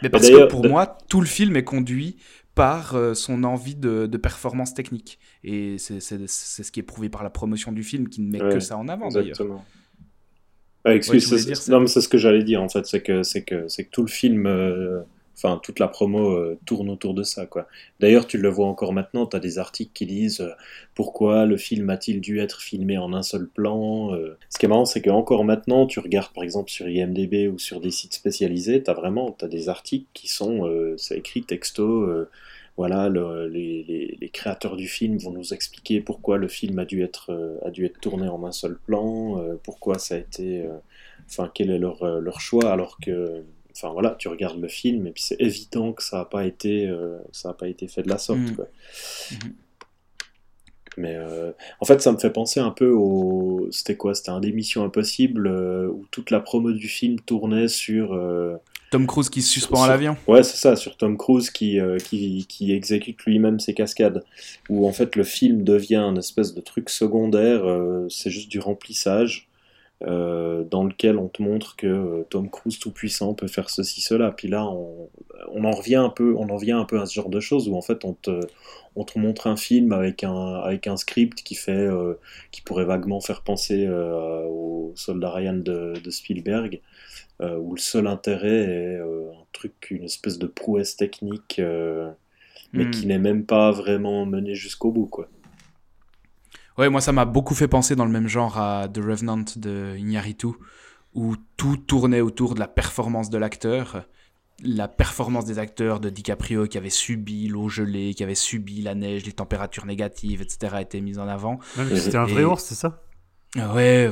Mais parce que pour moi, tout le film est conduit par euh, son envie de, de performance technique. Et c'est ce qui est prouvé par la promotion du film, qui ne met Ouais, que ça en avant d'ailleurs. Exactement. Ouais, excuse, Ouais, c'est- dire ça non, mais c'est ce que j'allais dire en fait, c'est que c'est que c'est que tout le film, euh, enfin toute la promo euh, tourne autour de ça quoi. D'ailleurs, tu le vois encore maintenant, tu as des articles qui disent euh, pourquoi le film a-t-il dû être filmé en un seul plan. euh. Ce qui est marrant, c'est que encore maintenant, tu regardes par exemple sur IMDb ou sur des sites spécialisés, tu as vraiment t'as des articles qui sont, c'est écrit texto. voilà, le- les, les- créateurs du film vont nous expliquer pourquoi le film a dû être, a dû être tourné en un seul plan, pourquoi ça a été, enfin, quel est leur, leur choix, alors que, enfin voilà, tu regardes le film et puis c'est évident que ça n'a pas été, euh, ça a pas été fait de la sorte, Mm. quoi. Mhm. Mais euh, en fait, ça me fait penser un peu au, c'était quoi? C'était un des Missions Impossibles euh, où toute la promo du film tournait sur Tom Cruise qui se suspend à l'avion. Ouais, c'est ça, sur Tom Cruise qui, qui, qui exécute lui-même ses cascades. Où en fait le film devient un espèce de truc secondaire, c'est juste du remplissage, euh, dans lequel on te montre que euh, Tom Cruise tout puissant peut faire ceci, cela. Puis là, on, on en revient un peu, on en revient un peu à ce genre de choses où en fait on te, on te montre un film avec un, avec un script qui fait, euh, qui pourrait vaguement faire penser euh, au Soldat Ryan de, de Spielberg où le seul intérêt est un truc, une espèce de prouesse technique, mais Mm. qui n'est même pas vraiment mené jusqu'au bout, quoi. Ouais, moi ça m'a beaucoup fait penser dans le même genre à The Revenant de Iñárritu, où tout tournait autour de la performance de l'acteur, la performance des acteurs de DiCaprio qui avait subi l'eau gelée, qui avait subi la neige, les températures négatives, etc. était mise en avant. C'était un vrai Et- ours, c'est ça? Ouais,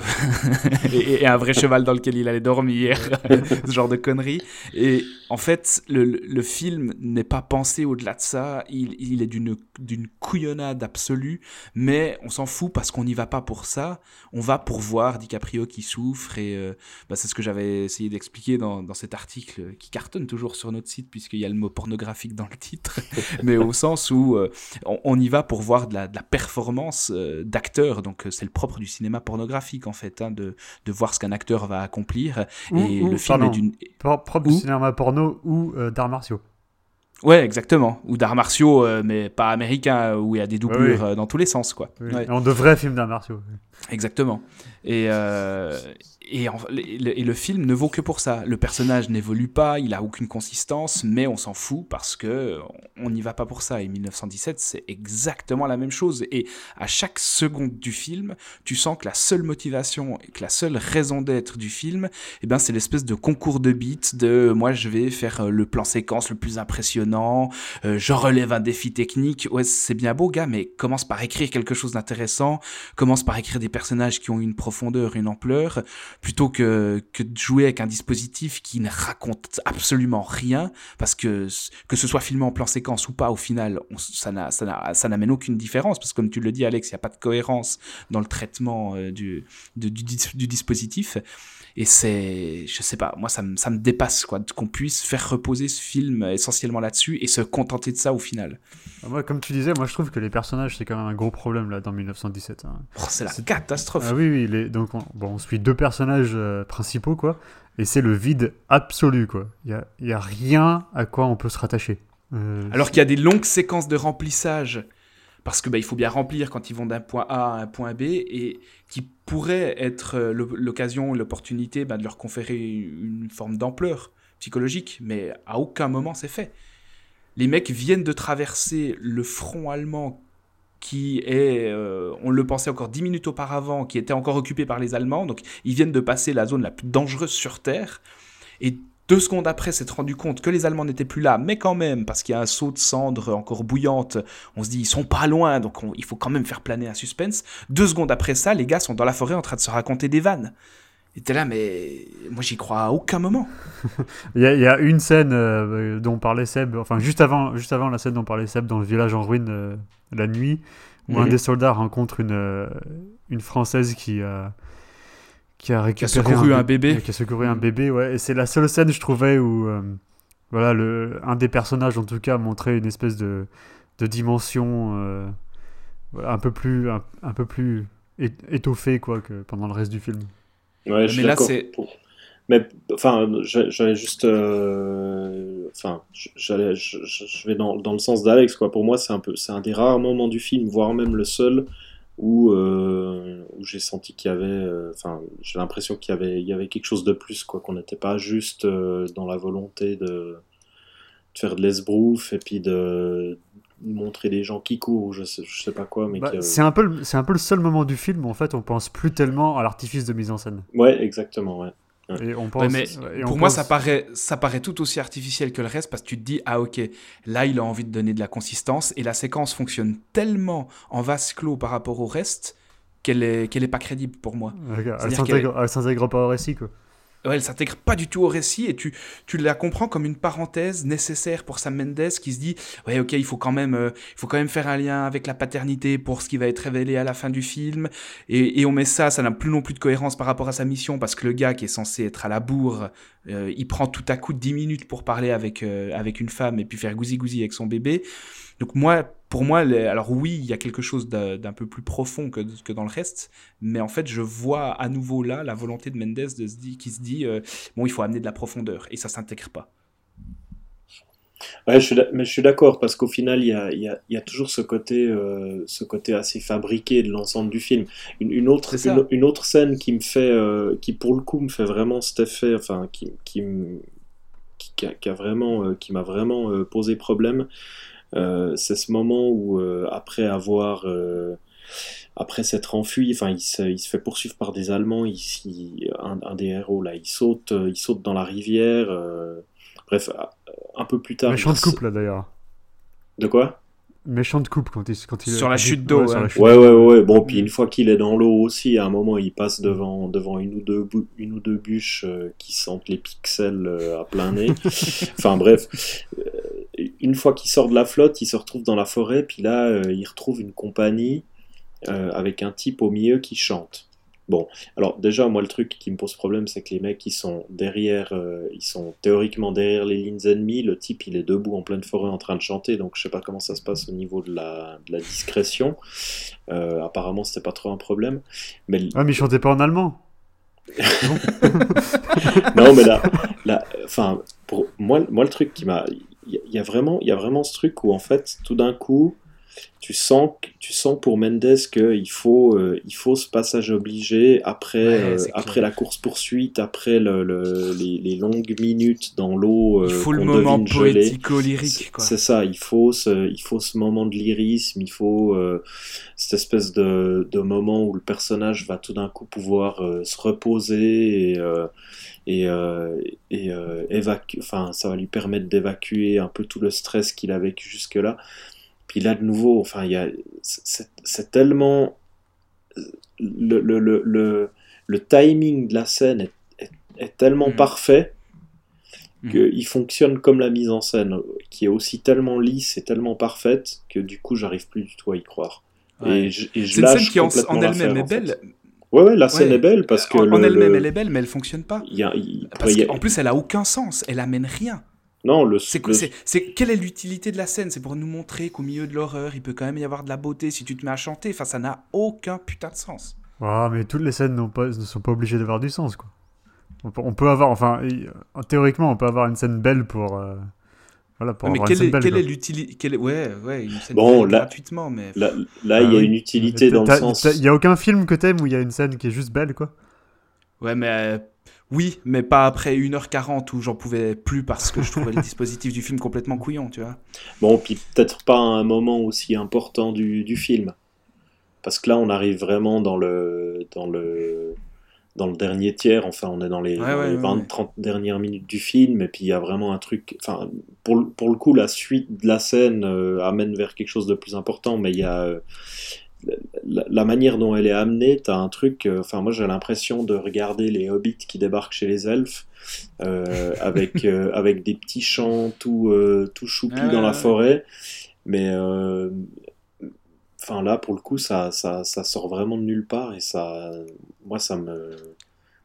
et, et un vrai cheval dans lequel il allait dormir, ce genre de conneries. Et en fait, le, le film n'est pas pensé au-delà de ça, il, il est d'une couillonnade absolue, mais on s'en fout parce qu'on n'y va pas pour ça, on va pour voir DiCaprio qui souffre, et euh, bah, c'est ce que j'avais essayé d'expliquer dans, dans cet article qui cartonne toujours sur notre site, puisqu'il y a le mot pornographique dans le titre, mais au sens où euh, on, on y va pour voir de la, de la performance euh, d'acteur, donc euh, c'est le propre du cinéma pornographique en fait, hein, de, de voir ce qu'un acteur va accomplir. Ou- et ou, le film pardon. est d'une... Pro- Propre du cinéma porno ou euh, d'arts martiaux. Ouais, exactement. Ou d'arts martiaux, euh, mais pas américains, où il y a des doublures euh, dans tous les sens, quoi. Oui. Ouais. En de vrais films d'arts martiaux. Exactement. Et, euh, et, le, film ne vaut que pour ça. Le personnage n'évolue pas, il a aucune consistance, mais on s'en fout parce que on n'y va pas pour ça. Et 1917, c'est exactement la même chose. Et à chaque seconde du film, tu sens que la seule motivation, que la seule raison d'être du film, eh ben, c'est l'espèce de concours de beats de moi je vais faire euh, le plan séquence le plus impressionnant, euh, je relève un défi technique. Ouais, c'est bien beau, gars, mais commence par écrire quelque chose d'intéressant, commence par écrire des personnages qui ont une profondeur, une ampleur, plutôt que, que de jouer avec un dispositif qui ne raconte absolument rien, parce que que ce soit filmé en plan séquence ou pas, au final, ça n'a- ça n'a- ça n'amène aucune différence, parce que comme tu le dis, Alex, il n'y a pas de cohérence dans le traitement euh, du, du dispositif. Et c'est, je sais pas, moi ça me, ça me dépasse quoi, qu'on puisse faire reposer ce film essentiellement là-dessus et se contenter de ça au final. Ah, Moi, comme tu disais, moi je trouve que les personnages c'est quand même un gros problème là dans 1917. hein. Oh, c'est la catastrophe. Ah oui, oui, les- donc on, bon, on suit deux personnages euh, principaux quoi, et c'est le vide absolu quoi. Il y a, il y a rien à quoi on peut se rattacher. Euh, Alors qu'il y a des longues séquences de remplissage, parce que bah, il faut bien remplir quand ils vont d'un point A à un point B, et qui pourrait être euh, l'o- l'occasion, l'opportunité bah, de leur conférer une forme d'ampleur psychologique, mais à aucun moment c'est fait. Les mecs viennent de traverser le front allemand qui est, euh, on le pensait encore dix minutes auparavant, qui était encore occupé par les Allemands, donc ils viennent de passer la zone la plus dangereuse sur Terre, et deux secondes après, s'être rendu compte que les Allemands n'étaient plus là, mais quand même, parce qu'il y a un saut de cendres encore bouillante, on se dit ils sont pas loin, donc on- il faut quand même faire planer un suspense. Deux secondes après ça, les gars sont dans la forêt en train de se raconter des vannes. Et t'es là, mais moi j'y crois à aucun moment. Il y, a- il y a une scène euh, dont parlait Seb, enfin juste avant, juste avant la scène dont parlait Seb dans le village en ruine euh, la nuit, où un des soldats rencontre une, euh, une Française qui qui a Qui a récupéré secouru un bé- bébé. Qui a secouru un bébé, ouais. Et c'est la seule scène, je trouvais, où euh, voilà, le, un des personnages, en tout cas, montrait une espèce de, de dimension euh, voilà, un peu plus, un, un peu plus étoffée quoi, que pendant le reste du film. Ouais, je suis Mais là, c'est- pour- Mais enfin, j'a- j'allais juste, euh, enfin, j'allais, je, je- je vais dans, dans le sens d'Alex quoi. Pour moi, c'est un peu, c'est un des rares moments du film, voire même le seul où euh, où j'ai senti qu'il y avait, euh, enfin, j'ai l'impression qu'il y avait, il y avait quelque chose de plus quoi, qu'on n'était pas juste euh, dans la volonté de, de faire de l'esbrouf et puis de montrer des gens qui courent, je sais, je sais pas quoi, mais Bah, c'est un peu, c'est un peu le seul moment du film où en fait on pense plus tellement à l'artifice de mise en scène. ouais, exactement, ouais. Et on Ouais, pense, mais et on pour moi, pense- ça paraît, ça paraît tout aussi artificiel que le reste parce que tu te dis, ah ok, là, il a envie de donner de la consistance et la séquence fonctionne tellement en vase clos par rapport au reste qu'elle est, qu'elle est pas crédible pour moi. S'intègre elle s'intègre pas au récit, quoi. Ouais, elle s'intègre pas du tout au récit et tu, tu la comprends comme une parenthèse nécessaire pour Sam Mendes qui se dit ouais ok il faut quand même euh, il faut quand même faire un lien avec la paternité pour ce qui va être révélé à la fin du film. Et, et on met ça ça n'a plus non plus de cohérence par rapport à sa mission parce que le gars qui est censé être à la bourre euh, il prend tout à coup 10 minutes pour parler avec euh, avec une femme et puis faire gousi gousi avec son bébé. Donc moi pour moi les- alors oui il y a quelque chose d'un peu plus profond que, que dans le reste mais en fait, je vois à nouveau là la volonté de Mendes de se dire, qui se dit euh, bon, il faut amener de la profondeur et ça s'intègre pas. Ouais, je suis, mais je suis d'accord parce qu'au final, il y a, il y a- il y a toujours ce côté, euh, ce côté assez fabriqué de l'ensemble du film. Une, une autre, C'est ça. une, une autre scène qui me fait, euh, qui pour le coup me fait vraiment cet effet, enfin, qui, qui, me- qui, qui a, qui a vraiment, euh, qui m'a vraiment posé problème, c'est ce moment où euh, après avoir, euh, après s'être enfui, enfin, il se, il se fait poursuivre par des Allemands. Il, il- un, un des héros là, il saute, euh, il saute dans la rivière. euh, bref, un peu plus tard. Méchante il- coupe, là, d'ailleurs. de quoi? Méchante coupe quand il, quand il Sur la chute d'eau, sur ouais. Ouais, ouais, ouais. Bon, puis une fois qu'il est dans l'eau aussi, à un moment, il passe devant, devant une, ou deux, une ou deux bûches euh, qui sentent les pixels euh, à plein nez. enfin, bref. Une fois qu'il sort de la flotte, il se retrouve dans la forêt, puis là, euh, il retrouve une compagnie euh, avec un type au milieu qui chante. Bon, alors déjà, moi, le truc qui me pose problème, c'est que les mecs, ils sont derrière, euh, ils sont théoriquement derrière les lignes ennemies. Le type, il est debout en pleine forêt en train de chanter, donc je sais pas comment ça se passe au niveau de la, de la discrétion. Euh, apparemment, c'était pas trop un problème. Mais Ah, mais il chantait pas en allemand. non, mais là, là, enfin, pour moi, moi, le truc qui m'a, il y, a- vraiment, il y a vraiment ce truc où en fait, tout d'un coup, tu sens, tu sens pour Mendes qu'il faut, euh, il faut ce passage obligé après, Ouais, euh, après la course poursuite, après le, le- les, les longues minutes dans l'eau. il euh, faut le moment poético-lyrique. C'est ça, il faut ce, il faut ce moment de lyrisme, il faut cette espèce de, de moment où le personnage va tout d'un coup pouvoir se reposer et, et, euh, euh, enfin, ça va lui permettre d'évacuer un peu tout le stress qu'il a vécu jusque-là. Puis là, de nouveau, enfin, il y a, c'est tellement le, le, le, le, timing de la scène est, est, est tellement Mhm. parfait Mhm. qu'il fonctionne comme la mise en scène, qui est aussi tellement lisse et tellement parfaite que du coup, j'arrive plus du tout à y croire. Ouais. Et je, et scène qui en, en elle-même est en fait. belle. Ouais, ouais, la scène Ouais. est belle parce que en en le- elle-même, le- elle est belle, mais elle fonctionne pas. il y a- il pourrait Parce y a- qu'en plus, elle a aucun sens. Elle amène rien. Non, le, C'est, le- c'est, quelle est l'utilité de la scène? C'est pour nous montrer qu'au milieu de l'horreur, il peut quand même y avoir de la beauté si tu te mets à chanter. Enfin, ça n'a aucun putain de sens. Ah, mais toutes les scènes n'ont pas, ne sont pas obligées d'avoir du sens, quoi. On peut, on peut avoir, enfin, il- théoriquement, on peut avoir une scène belle pour, euh, voilà, pour Ouais, mais avoir quelle une scène est, belle. quelle est l'utilité Ouais, ouais, une scène Bon, belle là- gratuitement, mais. là, là, Ah il y a oui. une utilité dans le sens. Il y a aucun film que t'aimes où il y a une scène qui est juste belle, quoi. Ouais, mais. Oui, mais pas après 1h40 où j'en pouvais plus parce que je trouvais le dispositif du film complètement couillon, tu vois. Bon, puis peut-être pas à un moment aussi important du, du film. Parce que là, on arrive vraiment dans le, dans le, dans le dernier tiers. Enfin, on est dans les, Ouais, dans ouais, les ouais, 20-30 dernières minutes du film. Et puis, il y a vraiment un truc. Enfin, pour, le- pour le coup, la suite de la scène euh, amène vers quelque chose de plus important. Mais il y a. euh, la, la manière dont elle est amenée, t'as un truc. euh, Enfin, moi, j'ai l'impression de regarder les hobbits qui débarquent chez les elfes. euh, avec, euh, avec des petits champs tout, tout choupis Ouais, dans la forêt. Mais enfin là, pour le coup, ça, ça, ça sort vraiment de nulle part et ça, moi, ça me,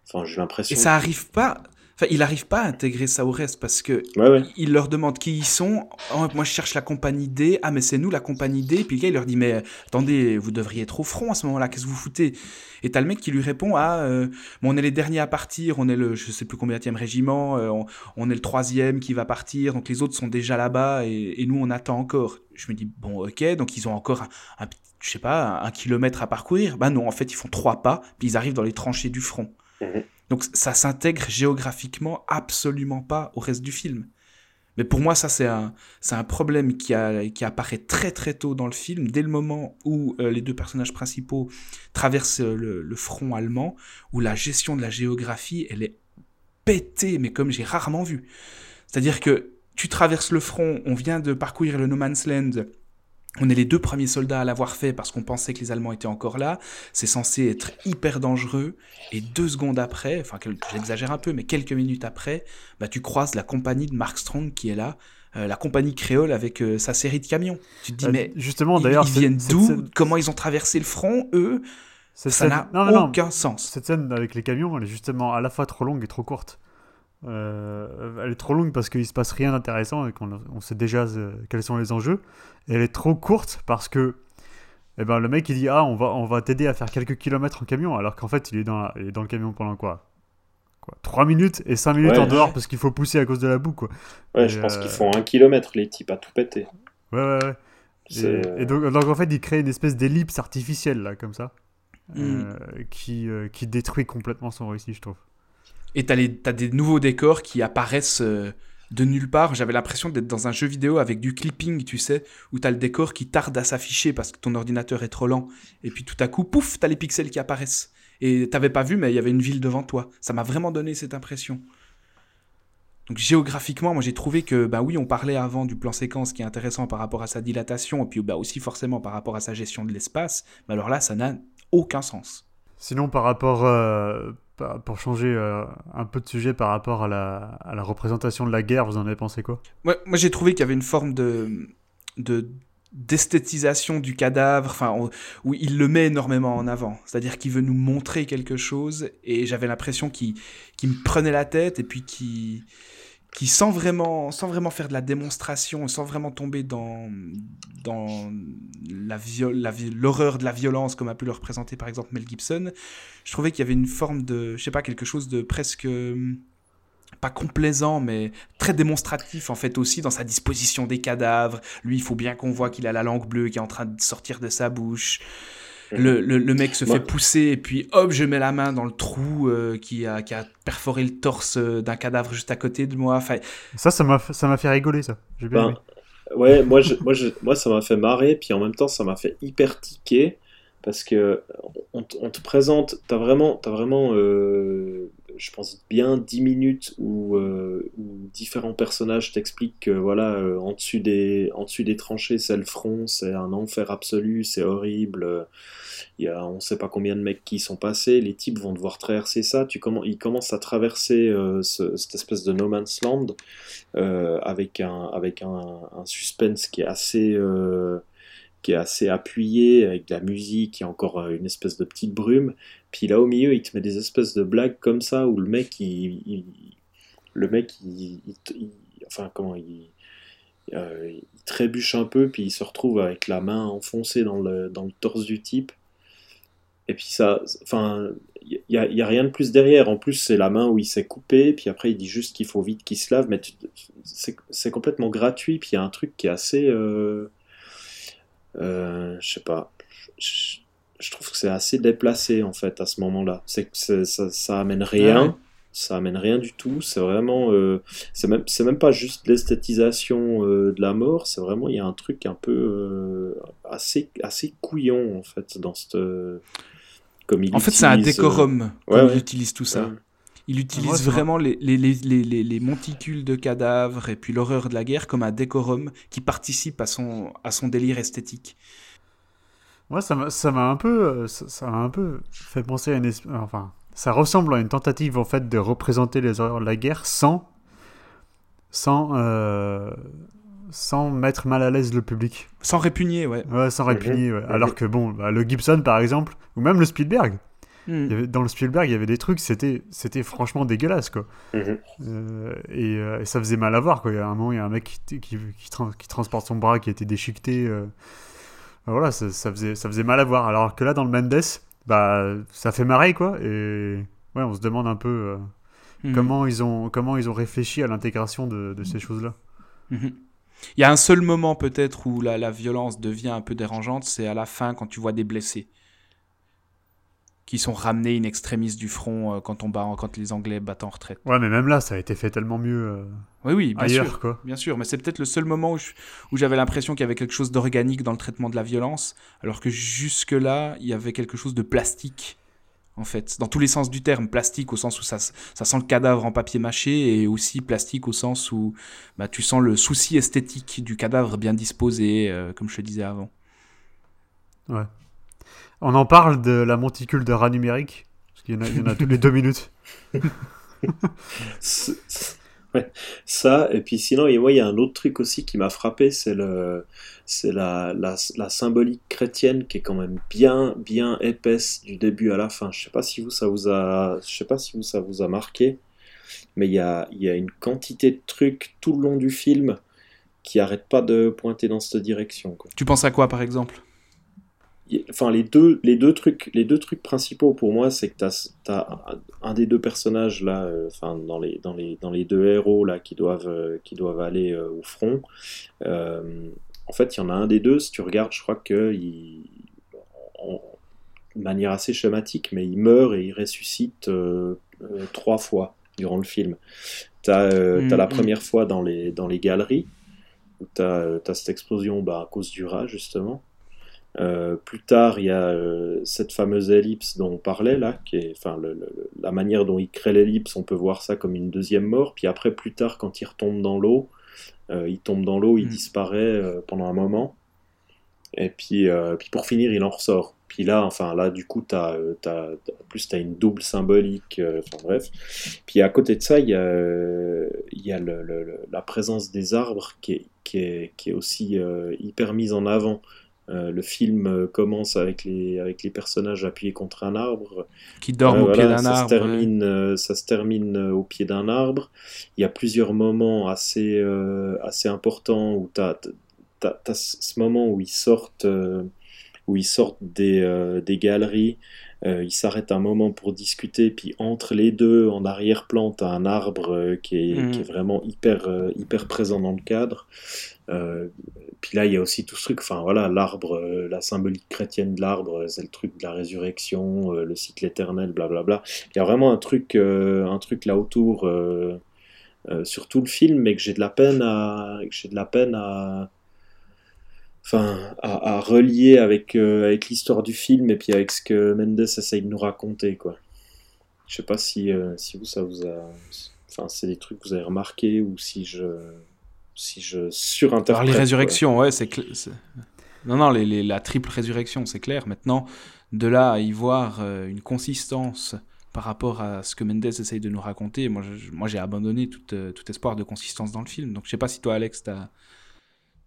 enfin, j'ai l'impression. Et ça arrive pas. Enfin, il arrive pas à intégrer ça au reste parce que Ouais, ouais. il leur demande qui ils sont. Oh, moi, je cherche la compagnie D. Ah, mais c'est nous la compagnie D. Puis le gars, il leur dit Mais attendez, vous devriez être au front à ce moment-là. Qu'est-ce que vous foutez? Et t'as le mec qui lui répond Ah, euh, bon, on est les derniers à partir. On est le, je sais plus combien régiment. euh, on, on est le troisième qui va partir. Donc les autres sont déjà là-bas et, et nous, on attend encore. Je me dis Bon, ok. Donc ils ont encore un, je sais pas, un kilomètre à parcourir. Bah non, en fait, ils font trois pas. Puis ils arrivent dans les tranchées du front. Mhm. Donc ça s'intègre géographiquement absolument pas au reste du film. Mais pour moi, ça, c'est un, un problème qui, a, qui apparaît très très tôt dans le film, dès le moment où euh, les deux personnages principaux traversent euh, le, le front allemand, où la gestion de la géographie, elle est pété, mais comme j'ai rarement vu. C'est-à-dire que tu traverses le front, on vient de parcourir le No Man's Land, on est les deux premiers soldats à l'avoir fait parce qu'on pensait que les Allemands étaient encore là. C'est censé être hyper dangereux. Et deux secondes après, enfin j'exagère un peu, mais quelques minutes après, bah, tu croises la compagnie de Mark Strong qui est là. Euh, la compagnie créole avec euh, sa série de camions. Tu te dis, Euh, mais justement, ils, d'ailleurs, ils viennent d'où? Comment ils ont traversé le front, eux? Ça n'a non, aucun sens. Cette scène avec les camions, elle est justement à la fois trop longue et trop courte. Euh, elle est trop longue parce qu'il se passe rien d'intéressant et qu'on on sait déjà euh, quels sont les enjeux. Et elle est trop courte parce que eh ben, le mec il dit Ah, on va, on va t'aider à faire quelques kilomètres en camion, alors qu'en fait il est, dans la- il est dans le camion pendant quoi, quoi 3 minutes et 5 minutes Ouais. en dehors parce qu'il faut pousser à cause de la boue. Quoi. Ouais, Et, je pense euh, qu'ils font un kilomètre, les types, à tout péter. Ouais, ouais, ouais. Et, donc, donc, en fait il crée une espèce d'ellipse artificielle là, comme ça, Mm. euh, qui, euh, qui détruit complètement son récit, je trouve. Et t'as, les, des nouveaux décors qui apparaissent euh, de nulle part. J'avais l'impression d'être dans un jeu vidéo avec du clipping, tu sais, où t'as le décor qui tarde à s'afficher parce que ton ordinateur est trop lent. Et puis tout à coup, pouf, t'as les pixels qui apparaissent. Et t'avais pas vu, mais il y avait une ville devant toi. Ça m'a vraiment donné cette impression. Donc géographiquement, moi j'ai trouvé que, bah oui, on parlait avant du plan séquence qui est intéressant par rapport à sa dilatation, et puis bah aussi forcément par rapport à sa gestion de l'espace. Mais alors là, ça n'a aucun sens. Sinon, par rapport, euh, pour changer euh, un peu de sujet par rapport à la, représentation de la guerre, vous en avez pensé quoi? Moi, j'ai trouvé qu'il y avait une forme de, de d'esthétisation du cadavre, enfin, où il le met énormément en avant. C'est-à-dire qu'il veut nous montrer quelque chose, et j'avais l'impression qu'il me prenait la tête, et puis qu'il qui sans vraiment, sans vraiment faire de la démonstration, sans vraiment tomber dans, dans la l'horreur de la violence, comme a pu le représenter par exemple Mel Gibson, je trouvais qu'il y avait une forme de, je sais pas, quelque chose de presque hum, pas complaisant, mais très démonstratif en fait aussi dans sa disposition des cadavres. Lui, il faut bien qu'on voit qu'il a la langue bleue qui est en train de sortir de sa bouche. Le, le- le mec se fait pousser et puis hop, je mets la main dans le trou euh, qui, a, qui a perforé le torse euh, d'un cadavre juste à côté de moi. Enfin, Ça, ça m'a, ça m'a fait rigoler, ça. J'ai bien Ben, aimé. Ouais, moi, je, moi, je- moi ça m'a fait marrer, puis en même temps, ça m'a fait hyper tiquer, parce que on, te- présente, t'as vraiment, t'as vraiment euh, je pense, bien 10 minutes où, euh, où différents personnages t'expliquent que, voilà, euh, en, dessus des, tranchées, c'est le front, c'est un enfer absolu, c'est horrible, il y a on sait pas combien de mecs qui y sont passés, les types vont devoir traverser ça, tu ils commencent à traverser ce- cette espèce de no man's land, avec un, suspense qui est assez, qui est assez appuyé, avec de la musique et encore euh, une espèce de petite brume. Puis là au milieu, il te met des espèces de blagues comme ça où le mec, il, il- le mec, il, il- il- enfin comment, il, euh, il trébuche un peu, puis il se retrouve avec la main enfoncée dans le, dans le torse du type. Et puis ça, enfin, il n'y a, il y a rien de plus derrière. En plus, c'est la main où il s'est coupé, puis après, il dit juste qu'il faut vite qu'il se lave, mais c'est complètement gratuit, puis il y a un truc qui est assez. euh, je sais pas. Je, je trouve que c'est assez déplacé, en fait, à ce moment-là. C'est que ça, ça amène rien. Ouais, ouais. Ça amène rien du tout. C'est vraiment. euh, c'est même, c'est même pas juste l'esthétisation euh, de la mort, c'est vraiment. Il y a un truc un peu. euh, assez, assez couillon, en fait, dans cette. Comme il en fait, c'est un euh, décorum ouais, quand ouais. il utilise tout ça. Il utilise vraiment les, les, les, les, les- les monticules de cadavres et puis l'horreur de la guerre comme un décorum qui participe à son, à son délire esthétique. Moi, ça m'a, ça m'a un peu, euh, ça, un peu fait penser à une, enfin, ça ressemble à une tentative en fait de représenter les horreurs de la guerre sans, sans, euh, sans mettre mal à l'aise le public. Sans répugner, ouais. Ouais, sans Mhm. répugner. ouais. Mhm. Alors que bon, bah, le Gibson par exemple, ou même le Spielberg. Il y avait- dans le Spielberg, il y avait des trucs, c'était, c'était franchement dégueulasse quoi. Mhm. Euh, et, euh, et ça faisait mal à voir quoi. Il y a un moment, il y a un mec qui, qui, qui, tran- qui transporte son bras qui a été déchiqueté. euh. Voilà, ça, ça faisait, ça faisait mal à voir. Alors que là, dans le Mendes, bah, ça fait marrer quoi. Et ouais, on se demande un peu euh, Mhm. comment, ils ont, comment ils ont réfléchi à l'intégration de, de ces choses-là. Mhm. Il y a un seul moment peut-être où la, la violence devient un peu dérangeante, c'est à la fin quand tu vois des blessés qui sont ramenés in extremis du front euh, quand, on bat, quand les Anglais battent en retraite. Ouais, mais même là, ça a été fait tellement mieux euh, Oui, oui, bien ailleurs sûr. quoi. Bien sûr, mais c'est peut-être le seul moment où j'avais l'impression qu'il y avait quelque chose d'organique dans le traitement de la violence, alors que jusque-là, il y avait quelque chose de plastique en fait, dans tous les sens du terme. Plastique au sens où ça, ça sent le cadavre en papier mâché, et aussi plastique au sens où bah, tu sens le souci esthétique du cadavre bien disposé, euh, comme je te disais avant. Ouais. On en parle de la monticule de rat numérique, parce qu'il y en a, il y en a toutes les deux minutes. Ouais, ça, et puis sinon, et moi, il y a un autre truc aussi qui m'a frappé, c'est le, c'est la, la, la symbolique chrétienne qui est quand même bien, bien épaisse du début à la fin. Je sais pas si vous, ça vous a, je sais pas si vous, ça vous a marqué, mais il y a, il y a une quantité de trucs tout le long du film qui arrêtent pas de pointer dans cette direction. Quoi. Tu penses à quoi, par exemple? Enfin, les deux, les deux trucs, les deux trucs principaux pour moi, c'est que t'as, as un, un des deux personnages là, euh, enfin dans les, dans les, dans les deux héros là qui doivent, euh, qui doivent aller euh, au front. En fait, il y en a un des deux. Si tu regardes, je crois que il, en- de manière assez schématique, mais il meurt et il ressuscite trois fois durant le film. T'as, euh, Mhm. t'as la première fois dans les, dans les galeries où euh, t'as cette explosion bah, à cause du rat justement. Euh, plus tard, il y a euh, cette fameuse ellipse dont on parlait là, qui est, enfin, le- le- la manière dont il crée l'ellipse, on peut voir ça comme une deuxième mort. Puis après, plus tard, quand il retombe dans l'eau, euh, il tombe dans l'eau, il Mm. disparaît pendant un moment. Et puis, puis pour finir, il en ressort. Puis là, enfin là, du coup, t'as, t'as, t'as- plus, t'as une double symbolique. Enfin bref. Puis à côté de ça, il y a, il y a le- la présence des arbres qui est, qui est, qui est aussi hyper mise en avant. Euh, le film euh, commence avec les, avec les personnages appuyés contre un arbre. Qui dorment au pied voilà, d'un ça arbre. Se termine, euh, ça se termine au pied d'un arbre. Il y a plusieurs moments assez, assez importants où tu as, ce moment où ils sortent, où ils sortent des, des galeries. ils s'arrêtent un moment pour discuter, puis entre les deux, en arrière-plan, tu as un arbre qui, est, qui est vraiment hyper, hyper présent dans le cadre. Euh, puis là, il y a aussi tout ce truc, enfin voilà, l'arbre, euh, la symbolique chrétienne de l'arbre, euh, c'est le truc de la résurrection, euh, le cycle éternel, blablabla. Il y a vraiment un truc, un truc là autour sur tout le film, mais que j'ai de la peine à, j'ai de la peine à, enfin, à, relier avec, avec l'histoire du film et puis avec ce que Mendes essaye de nous raconter, quoi. Je sais pas si, si vous, ça vous a, enfin, c'est des trucs que vous avez remarqué ou si je, si je surinterprète. Alors les résurrections, ouais, c'est cl- Non, non, les, les- la triple résurrection, c'est clair. Maintenant, de là à y voir euh, une consistance par rapport à ce que Mendes essaye de nous raconter, moi, je- moi j'ai abandonné tout, euh, tout espoir de consistance dans le film. Donc je sais pas si toi, Alex, t'as-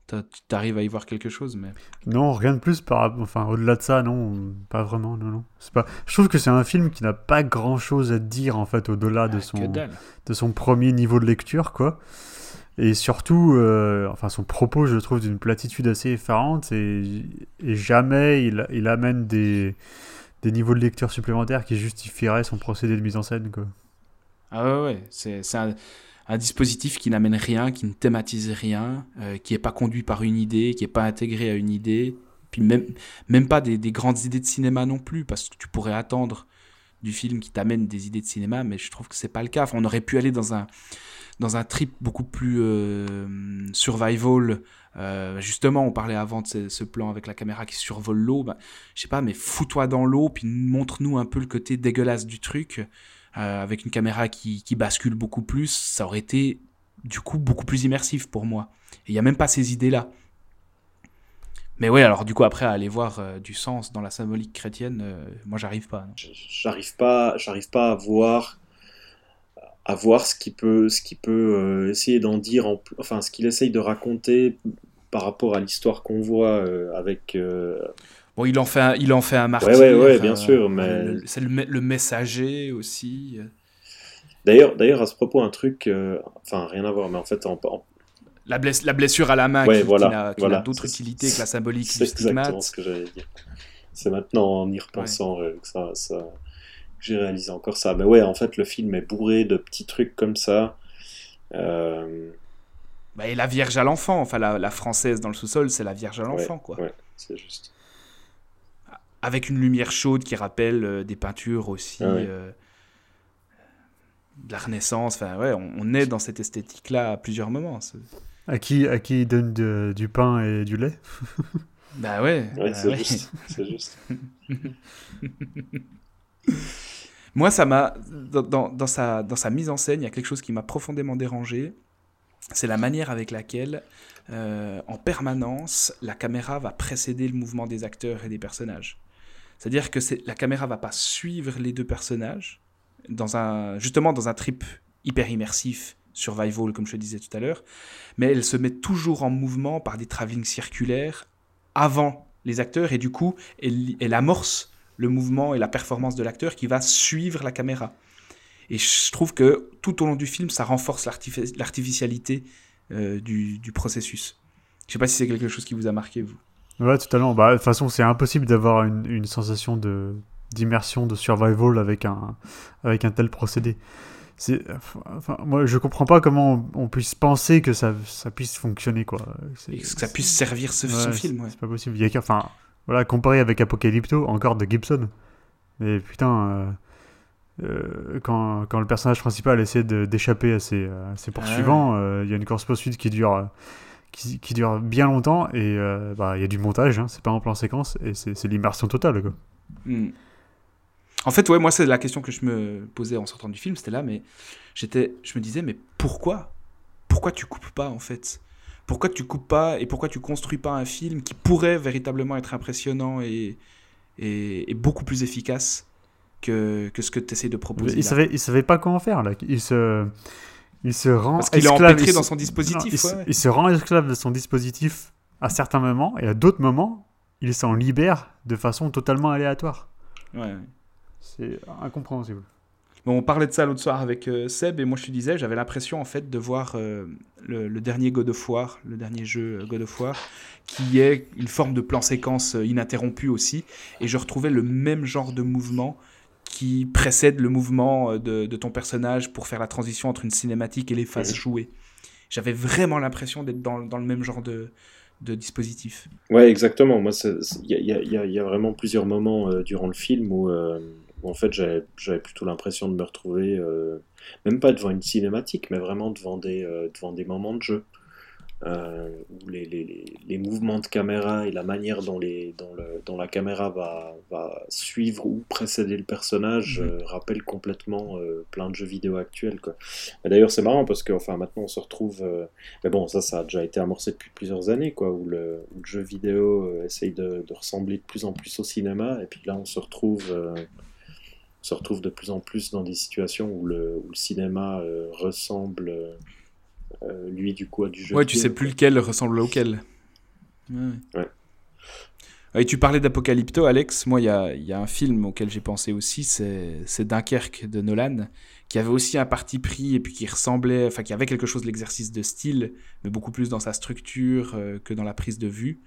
t'as- tu t'arrives à y voir quelque chose, mais... Non, rien de plus par enfin au-delà de ça, non, pas vraiment, non, non. C'est pas. Je trouve que c'est un film qui n'a pas grand-chose à dire en fait au-delà de Ah, son de son premier niveau de lecture, quoi. Et surtout, euh, enfin, son propos, je trouve d'une platitude assez effarante et, jamais il, il amène des, des niveaux de lecture supplémentaires qui justifieraient son procédé de mise en scène. Ah ouais, ouais, c'est un dispositif qui n'amène rien, qui ne thématise rien, euh, qui n'est pas conduit par une idée, qui n'est pas intégré à une idée, puis même, même pas des, des grandes idées de cinéma non plus, parce que tu pourrais attendre du film qui t'amène des idées de cinéma, mais je trouve que c'est pas le cas. Enfin, on aurait pu aller dans un, dans un trip beaucoup plus euh, survival. Euh, justement, on parlait avant de ce, plan avec la caméra qui survole l'eau. Ben, je sais pas, mais fous-toi dans l'eau, puis montre-nous un peu le côté dégueulasse du truc euh, avec une caméra qui, qui bascule beaucoup plus, ça aurait été du coup beaucoup plus immersif pour moi. Il n'y a même pas ces idées-là. Mais ouais, alors du coup, après, à aller voir euh, du sens dans la symbolique chrétienne, euh, moi, j'arrive pas. j'arrive pas j'arrive pas à voir à voir ce qu'il peut ce qu'il peut euh, essayer d'en dire en, enfin ce qu'il essaye de raconter par rapport à l'histoire qu'on voit avec Bon, il en fait un, il en fait un martyr. ouais, ouais, bien sûr, mais- C'est le, me- le messager aussi. d'ailleurs d'ailleurs à ce propos un truc enfin rien à voir mais en fait en, en- La, bless- la blessure à la main Ouais, qui, qui voilà, n'a qui voilà. n'a d'autre C'est- utilité que la symbolique c'est du stigmate. exactement ce que j'allais dire c'est maintenant en y repensant euh, que ça, ça que j'ai réalisé encore ça mais ouais en fait le film est bourré de petits trucs comme ça euh, Bah, et la Vierge à l'enfant, enfin la, la française dans le sous-sol, c'est la Vierge à l'enfant, quoi. ouais c'est juste avec une lumière chaude qui rappelle euh, des peintures aussi Ah ouais. euh, de la Renaissance. Enfin, ouais, on, on est dans cette esthétique-là à plusieurs moments. À qui, à qui il donne de- du pain et du lait? Bah ouais. ouais bah c'est ouais. juste Moi, ça m'a dans, dans, dans sa, dans sa mise en scène, il y a quelque chose qui m'a profondément dérangé. C'est la manière avec laquelle, euh, en permanence, la caméra va précéder le mouvement des acteurs et des personnages. C'est-à-dire que la caméra va pas suivre les deux personnages dans un justement dans un trip hyper immersif survival comme je le disais tout à l'heure, mais elle se met toujours en mouvement par des travelling circulaires avant les acteurs et du coup elle, amorce le mouvement et la performance de l'acteur qui va suivre la caméra. Et je trouve que tout au long du film, ça renforce l'artifi- l'artificialité euh, du, processus. Je sais pas si c'est quelque chose qui vous a marqué, vous. Ouais, totalement. Bah, de toute façon, c'est impossible d'avoir une, une sensation d'immersion, de survival avec un, avec un tel procédé. C'est, enfin, moi, je comprends pas comment on, on puisse penser que ça, ça puisse fonctionner, quoi. Et que ça puisse servir ce, film. c'est- ouais. C'est pas possible. Il y a enfin, voilà, comparé avec Apocalypto, encore de Gibson. Mais putain, euh, euh, quand, quand le personnage principal essaie d'échapper à ses, à ses poursuivants, euh, il y a une course-poursuite qui dure, qui, qui dure bien longtemps et bah, il y a du montage, hein, c'est pas en plan séquence et c'est c'est l'immersion totale. Quoi. Hmm. En fait, ouais, moi, c'est la question que je me posais en sortant du film, c'était là, mais j'étais, je me disais, mais pourquoi? Pourquoi tu coupes pas, en fait? Pourquoi tu coupes pas et pourquoi tu construis pas un film qui pourrait véritablement être impressionnant et, et, et beaucoup plus efficace que, que ce que tu essaies de proposer Il savait, il savait pas comment faire là. Il se, il se rend Parce qu'il est empêtré dans son dispositif. Non, il, se, ouais, ouais. il se rend esclave de son dispositif à certains moments et à d'autres moments, il s'en libère de façon totalement aléatoire. Ouais. C'est incompréhensible. Bon, on parlait de ça l'autre soir avec euh, Seb et moi je te disais, j'avais l'impression en fait de voir euh, le, le dernier God of War, le dernier jeu euh, God of War, qui est une forme de plan séquence ininterrompu aussi, et je retrouvais le même genre de mouvement qui précède le mouvement de, de ton personnage pour faire la transition entre une cinématique et les phases jouées. J'avais vraiment l'impression d'être dans, dans le même genre de, de dispositif. Ouais, exactement. Moi, il y a, il y a- y vraiment plusieurs moments euh, durant le film où, euh, où, en fait, j'avais plutôt l'impression de me retrouver, euh, même pas devant une cinématique, mais vraiment devant des, euh, devant des moments de jeu. Euh, où les, les, mouvements de caméra et la manière dont, les, dont, le, dont la caméra va, va suivre ou précéder le personnage euh, rappellent complètement plein de jeux vidéo actuels. D'ailleurs, c'est marrant parce que enfin, maintenant on se retrouve. mais bon, ça, ça a déjà été amorcé depuis plusieurs années, quoi, où le, où le jeu vidéo essaye de, de ressembler de plus en plus au cinéma, et puis là, on se retrouve, euh, on se retrouve de plus en plus dans des situations où le, où le cinéma euh, ressemble, euh, lui, du coup, à du jeu Ouais, tu sais plus lequel ressemble auquel. Ouais. Ouais. Et tu parlais d'Apocalypto, Alex. Moi, il y a, il y a un film auquel j'ai pensé aussi, c'est c'est Dunkerque de Nolan, qui avait aussi un parti pris et puis qui ressemblait, enfin, qui avait quelque chose de l'exercice de style, mais beaucoup plus dans sa structure euh, que dans la prise de vue,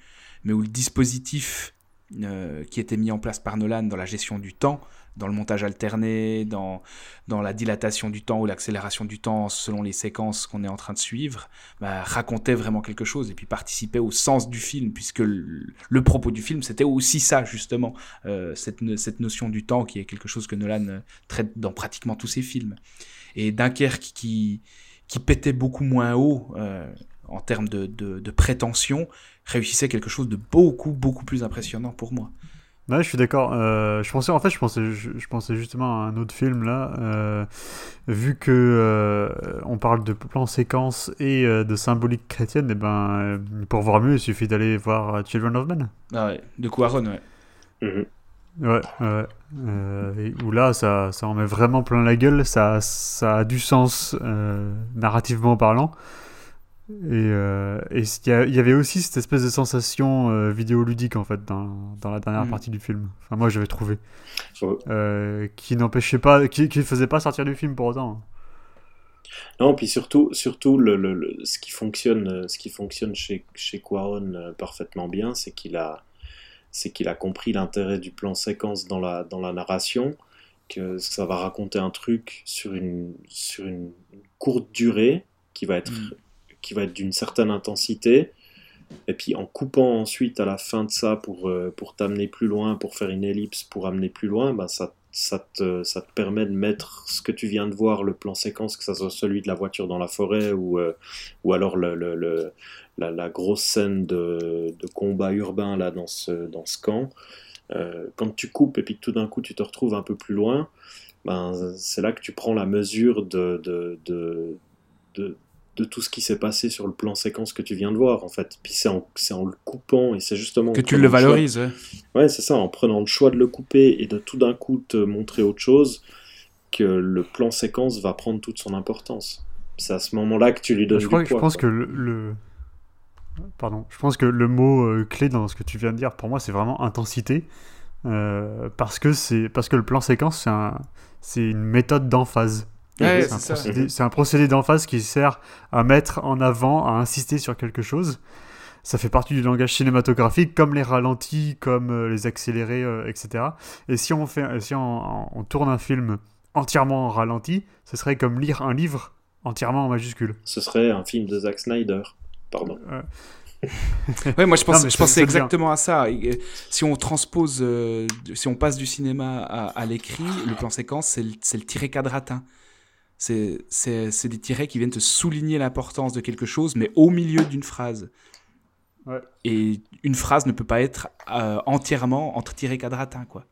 mais où le dispositif euh, qui était mis en place par Nolan dans la gestion du temps, dans le montage alterné, dans, dans la dilatation du temps ou l'accélération du temps selon les séquences qu'on est en train de suivre, bah, racontait vraiment quelque chose et puis participait au sens du film, puisque le, propos du film, c'était aussi ça, justement, euh, cette, cette notion du temps qui est quelque chose que Nolan euh, traite dans pratiquement tous ses films. Et Dunkerque qui, qui pétait beaucoup moins haut euh, en termes de, de, de prétention, réussissait quelque chose de beaucoup, beaucoup plus impressionnant pour moi. Ouais, je suis d'accord. Euh, je pensais, en fait, je pensais, je, je pensais justement à un autre film là. euh, vu que euh, on parle de plan séquence et euh, de symbolique chrétienne, et ben, euh, pour voir mieux, il suffit d'aller voir Children of Men. Ah ouais, de Quaron, ouais. Mhm. Ouais, ouais. Euh, et où là, ça, ça en met vraiment plein la gueule. Ça, ça a du sens euh, narrativement parlant. Et euh, et il y, avait aussi cette espèce de sensation euh, vidéoludique en fait dans, dans la dernière Mm. partie du film. Enfin, moi, j'avais trouvé. Euh, qui n'empêchait pas, qui, qui faisait pas sortir du film pour autant. Non, puis surtout, surtout le, le- le- ce qui fonctionne, ce qui fonctionne chez, chez Quaron parfaitement bien, c'est qu'il a, c'est qu'il a compris l'intérêt du plan séquence dans la, dans la narration, que ça va raconter un truc sur une, sur une courte durée qui va être, Mm. Qui va être d'une certaine intensité. Et puis en coupant ensuite à la fin de ça pour, euh, pour t'amener plus loin, pour faire une ellipse, pour amener plus loin, bah ça, ça, te, ça te permet de mettre ce que tu viens de voir, le plan séquence, que ça soit celui de la voiture dans la forêt ou, euh, ou alors le, le- la, grosse scène de, de combat urbain là, dans, ce, dans ce camp. Euh, quand tu coupes et puis tout d'un coup tu te retrouves un peu plus loin, ben, c'est là que tu prends la mesure de, de, de tout ce qui s'est passé sur le plan séquence que tu viens de voir, en fait. Puis c'est en, c'est en le coupant, et c'est justement... en Que tu le valorises. ouais. Ouais, c'est ça, en prenant le choix de le couper et de tout d'un coup te montrer autre chose, que le plan séquence va prendre toute son importance. C'est à ce moment-là que tu lui donnes je, du crois, je pense quoi. que le, le- Pardon. Je pense que le mot euh, clé dans ce que tu viens de dire, pour moi, c'est vraiment intensité. Euh, parce, que c'est, parce que le plan séquence, c'est, un, c'est une méthode d'emphase. Ouais, c'est, un procédé, c'est un procédé d'emphase qui sert à mettre en avant, à insister sur quelque chose. Ça fait partie du langage cinématographique, comme les ralentis, comme euh, les accélérés, euh, etc. Et si on, fait, si on, on tourne un film entièrement en ralenti, ce serait comme lire un livre entièrement en majuscule. Ce serait un film de Zack Snyder. Pardon. Ouais, moi je, pense, Non, je pensais exactement à ça. Euh, si on transpose, euh, si on passe du cinéma à, à l'écrit, le plan séquence, c'est le, c'est le tiré quadratin. C'est des tirets qui viennent te souligner l'importance de quelque chose, mais au milieu d'une phrase. Ouais. Et une phrase ne peut pas être euh, entièrement entre tirés quadratins, quoi.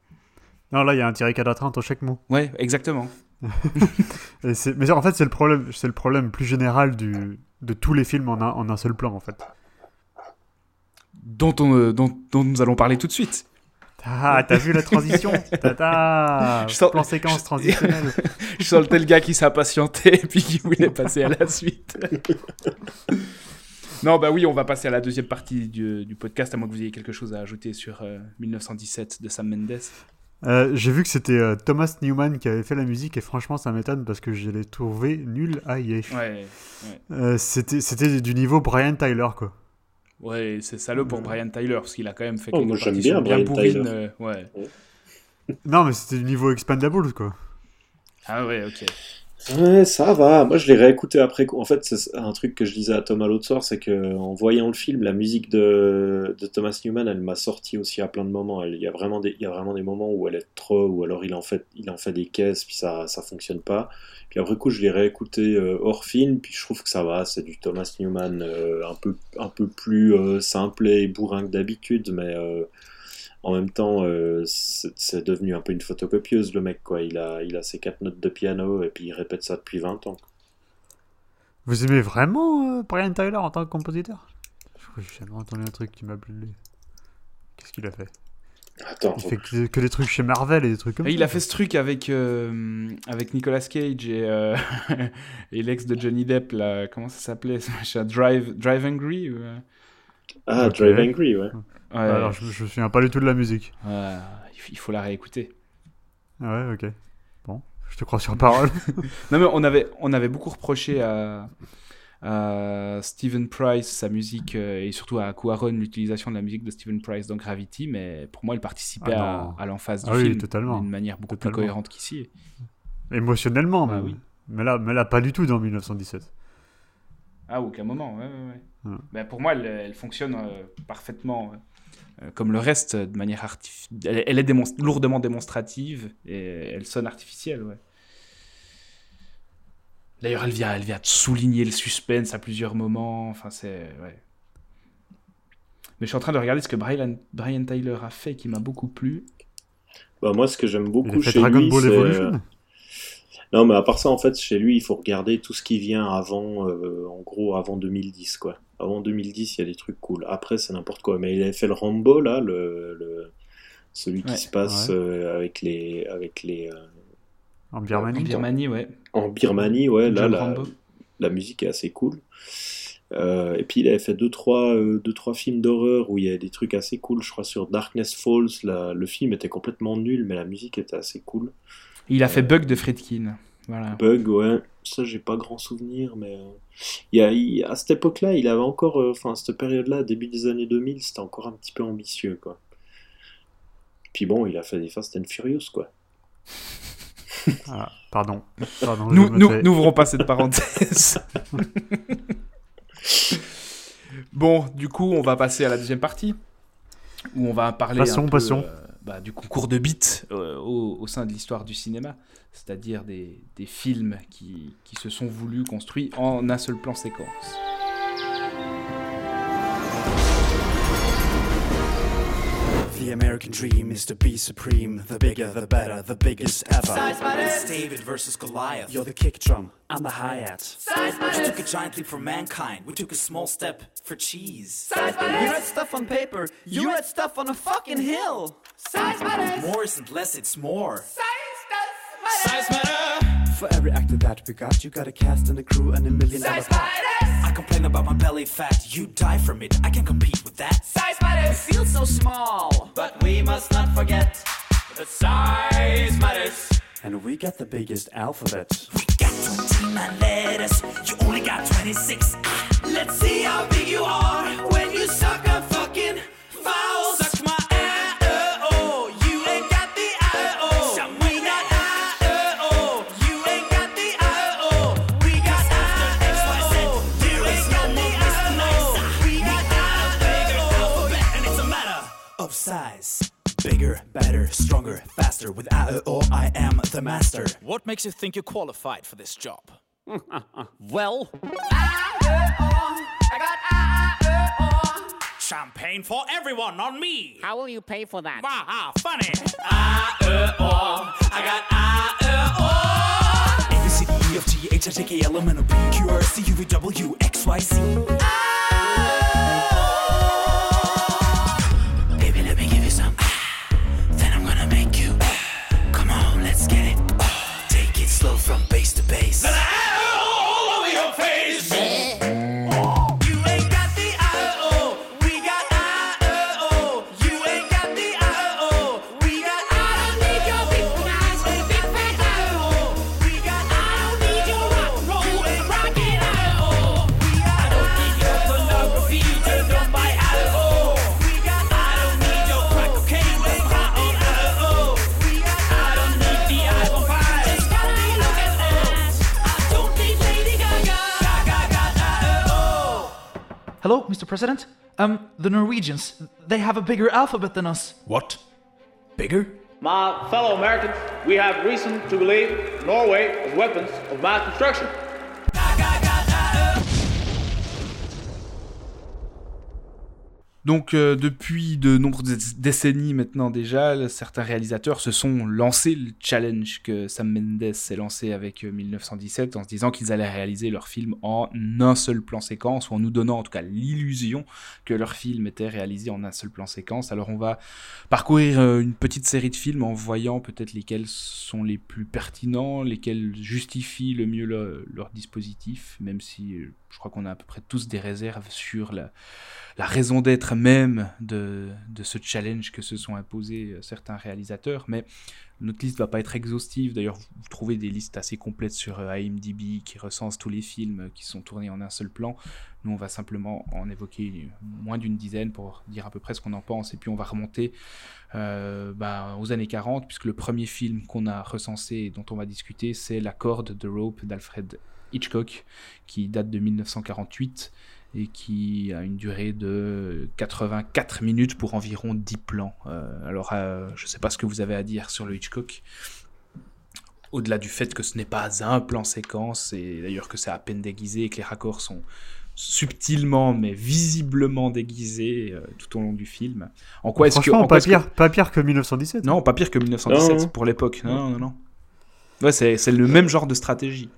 Non, là, il y a un tiré quadratrin entre chaque mot. Ouais, exactement. Et Mais en fait, c'est le problème, c'est le problème plus général du, de tous les films en un, en un seul plan, en fait. Dont, on, euh, dont, dont nous allons parler tout de suite. Ah, t'as vu la transition Tata Je sens- Plan séquence transitionnelle. Je sens le tel gars qui s'impatientait et puis qui voulait passer à la suite. non, bah oui, on va passer à la deuxième partie du, du podcast, à moins que vous ayez quelque chose à ajouter sur euh, 1917 de Sam Mendes. Euh, J'ai vu que c'était euh, Thomas Newman qui avait fait la musique et franchement, ça m'étonne parce que je l'ai trouvé nul à y Ouais, Euh, C'était c'était du niveau Brian Tyler, quoi. Ouais c'est salaud pour Brian Tyler, parce qu'il a quand même fait Oh, quelques bien Brian bourrines. Euh, ouais. Non, mais c'était du niveau Expendables, quoi. Ah ouais, ok. Ouais, ça va. Moi, je l'ai réécouté après. En fait, c'est un truc que je disais à Thomas l'autre soir, c'est que en voyant le film, la musique de, de Thomas Newman, elle m'a sorti aussi à plein de moments. Il y a vraiment des, il y a vraiment des moments où elle est trop, ou alors il en fait, il en fait des caisses, puis ça, ça fonctionne pas. Puis après coup, je l'ai réécouté euh, hors film, puis je trouve que ça va. C'est du Thomas Newman euh, un peu, un peu plus euh, simple et bourrin que d'habitude, mais euh, en même temps, euh, c'est devenu un peu une photocopieuse, le mec, quoi. Il a, il a ses quatre notes de piano et puis il répète ça depuis 20 ans. Vous aimez vraiment euh, Brian Tyler en tant que compositeur? Je crois que j'ai jamais entendu un truc qui m'a brûlé. Qu'est-ce qu'il a fait? Attends, Il fait que, que des trucs chez Marvel et des trucs comme Et ça. il a fait ce truc avec, euh, avec Nicolas Cage et, euh, et l'ex de Johnny Depp, là, comment ça s'appelait Drive, Drive Angry ou, ah, Ok. Drive Angry, ouais. Ouais, Alors, je, je me souviens pas du tout de la musique. il faut la réécouter. Ah ouais, ok. Bon, je te crois sur parole. Non, mais on avait, on avait beaucoup reproché à, à Stephen Price sa musique euh, et surtout à Cuaron l'utilisation de la musique de Stephen Price dans Gravity, mais pour moi, il participait Ah à, à l'emphase du Ah oui, film d'une manière beaucoup Totalement. plus cohérente qu'ici. Émotionnellement, Ah même. oui. Mais là, mais là, pas du tout dans 1917. Ah, aucun moment, ouais, ouais, ouais. Ouais. Ben, pour moi, elle, elle fonctionne euh, parfaitement euh, comme le reste, de manière artificielle. Elle, elle est démonst- lourdement démonstrative et elle sonne artificielle, ouais. D'ailleurs, elle vient, elle vient souligner le suspense à plusieurs moments. Enfin, c'est. Ouais. Mais je suis en train de regarder ce que Brian, Brian Tyler a fait qui m'a beaucoup plu. Bah, moi, ce que j'aime beaucoup chez Dragon lui, Ball c'est... Non, mais à part ça, en fait, chez lui, il faut regarder tout ce qui vient avant, euh, en gros, avant 2010, quoi. Avant 2010, il y a des trucs cool. Après, c'est n'importe quoi. Mais il avait fait le Rambo, là, le, le- celui qui se passe Ouais. euh, avec les... Avec les euh, En En Birmanie. Birmanie, ouais. En Birmanie, ouais, là, la, Rambo. la musique est assez cool. Euh, et puis il avait fait deux trois, euh, deux, trois films d'horreur où il y a des trucs assez cool. Je crois sur Darkness Falls, la- le film était complètement nul, mais la musique était assez cool. Il a fait Bug de Friedkin. Voilà. Bug, ouais, ça j'ai pas grand souvenir, mais euh, il y a, il- à cette époque-là, il avait encore, euh, enfin à cette période-là, début des années 2000, c'était encore un petit peu ambitieux, quoi. Puis bon, il a fait des Fast and Furious, quoi. Ah, pardon. Pardon, Nous, n'ouvrons pas cette parenthèse. bon, du coup, on va passer à la deuxième partie où on va parler Passons, un peu, passons. euh, bah, du concours de beats euh, au, sein de l'histoire du cinéma, c'est-à-dire des, des films qui, qui se sont voulus construits en un seul plan séquence. The American dream is to be supreme. The bigger, the better, the biggest ever. Size It's David versus Goliath. You're the kick drum, I'm the hi hat. Size We took a giant leap for mankind. We took a small step for cheese. Size You read stuff on paper. You read stuff on a fucking hill. Size matters. More isn't less, it's more. Size does matter. For every actor that we got, you got a cast and a crew and a million dollar pot. I complain about my belly fat. You die from it. I can't compete with that. Size matters. We feel so small, but we must not forget that size matters. And we got the biggest alphabet. We got 29 letters. You only got 26. Ah, Let's see how big you are when you suck a fucking foul. Bigger, better, stronger, faster. With I-O, I am the master. What makes you think you're qualified for this job? Well, Champagne for everyone, on me! How will you pay for that? Aha, funny! I-O. I got I-O. A, B, C, D, E, F, G, H, I, J, K, L, M, N, O, P, Q, R, S, T, U, V, W, X, Y, Z. Hello, Mr. President. Um, the Norwegians, they have a bigger alphabet than us. What Bigger? My fellow Americans, we have reason to believe Norway has weapons of mass destruction. Donc euh, depuis de nombreuses décennies maintenant déjà, certains réalisateurs se sont lancés le challenge que Sam Mendes s'est lancé avec euh, 1917 en se disant qu'ils allaient réaliser leur film en un seul plan séquence ou en nous donnant en tout cas l'illusion que leur film était réalisé en un seul plan séquence. Alors on va parcourir euh, une petite série de films en voyant peut-être lesquels sont les plus pertinents, lesquels justifient le mieux le- leur dispositif, même si euh, je crois qu'on a à peu près tous des réserves sur la, raison d'être même de, ce challenge que se sont imposés euh, certains réalisateurs. Mais notre liste va pas être exhaustive. D'ailleurs, vous trouvez des listes assez complètes sur euh, IMDb qui recensent tous les films euh, qui sont tournés en un seul plan. Nous, on va simplement en évoquer moins d'une dizaine pour dire à peu près ce qu'on en pense. Et puis, on va remonter euh, bah, aux années 40, puisque le premier film qu'on a recensé et dont on va discuter, c'est La corde de Rope d'Alfred Hitchcock, qui date de 1948 et qui a une durée de 84 minutes pour environ 10 plans. Euh, alors, euh, je ne sais pas ce que vous avez à dire sur le Hitchcock. Au-delà du fait que ce n'est pas un plan séquence, et d'ailleurs que c'est à peine déguisé et que les raccords sont subtilement mais visiblement déguisés euh, tout au long du film. En quoi est-ce que... En quoi pas que- pire, pas pire que 1917. Non, pas pire que 1917 Non. pour l'époque. Non, non, non. Ouais, c'est le même genre de stratégie.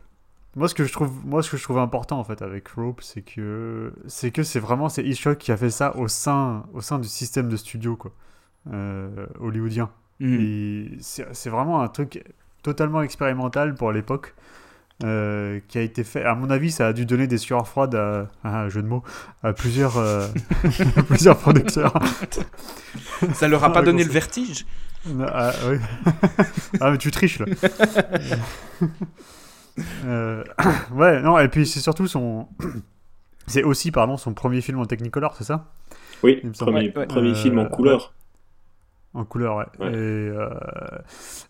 Moi, ce que je trouve, moi, ce que je trouve important en fait avec Rope, c'est que c'est que c'est vraiment c'est Hitchcock qui a fait ça au sein, au sein du système de studio quoi, euh, hollywoodien. Et c'est vraiment un truc totalement expérimental pour l'époque. euh, qui a été fait. À mon avis, ça a dû donner des sueurs froides à, jeu de mots à plusieurs, euh, plusieurs producteurs. Ça leur a pas donné le vertige? Ah, oui. ah, mais tu triches là. Euh, ouais, non, et puis c'est surtout son. C'est aussi, pardon, son premier film en Technicolor, c'est ça? Oui, premier, Ouais, premier Euh, film en couleur. En couleur, ouais. Ouais. Et, euh,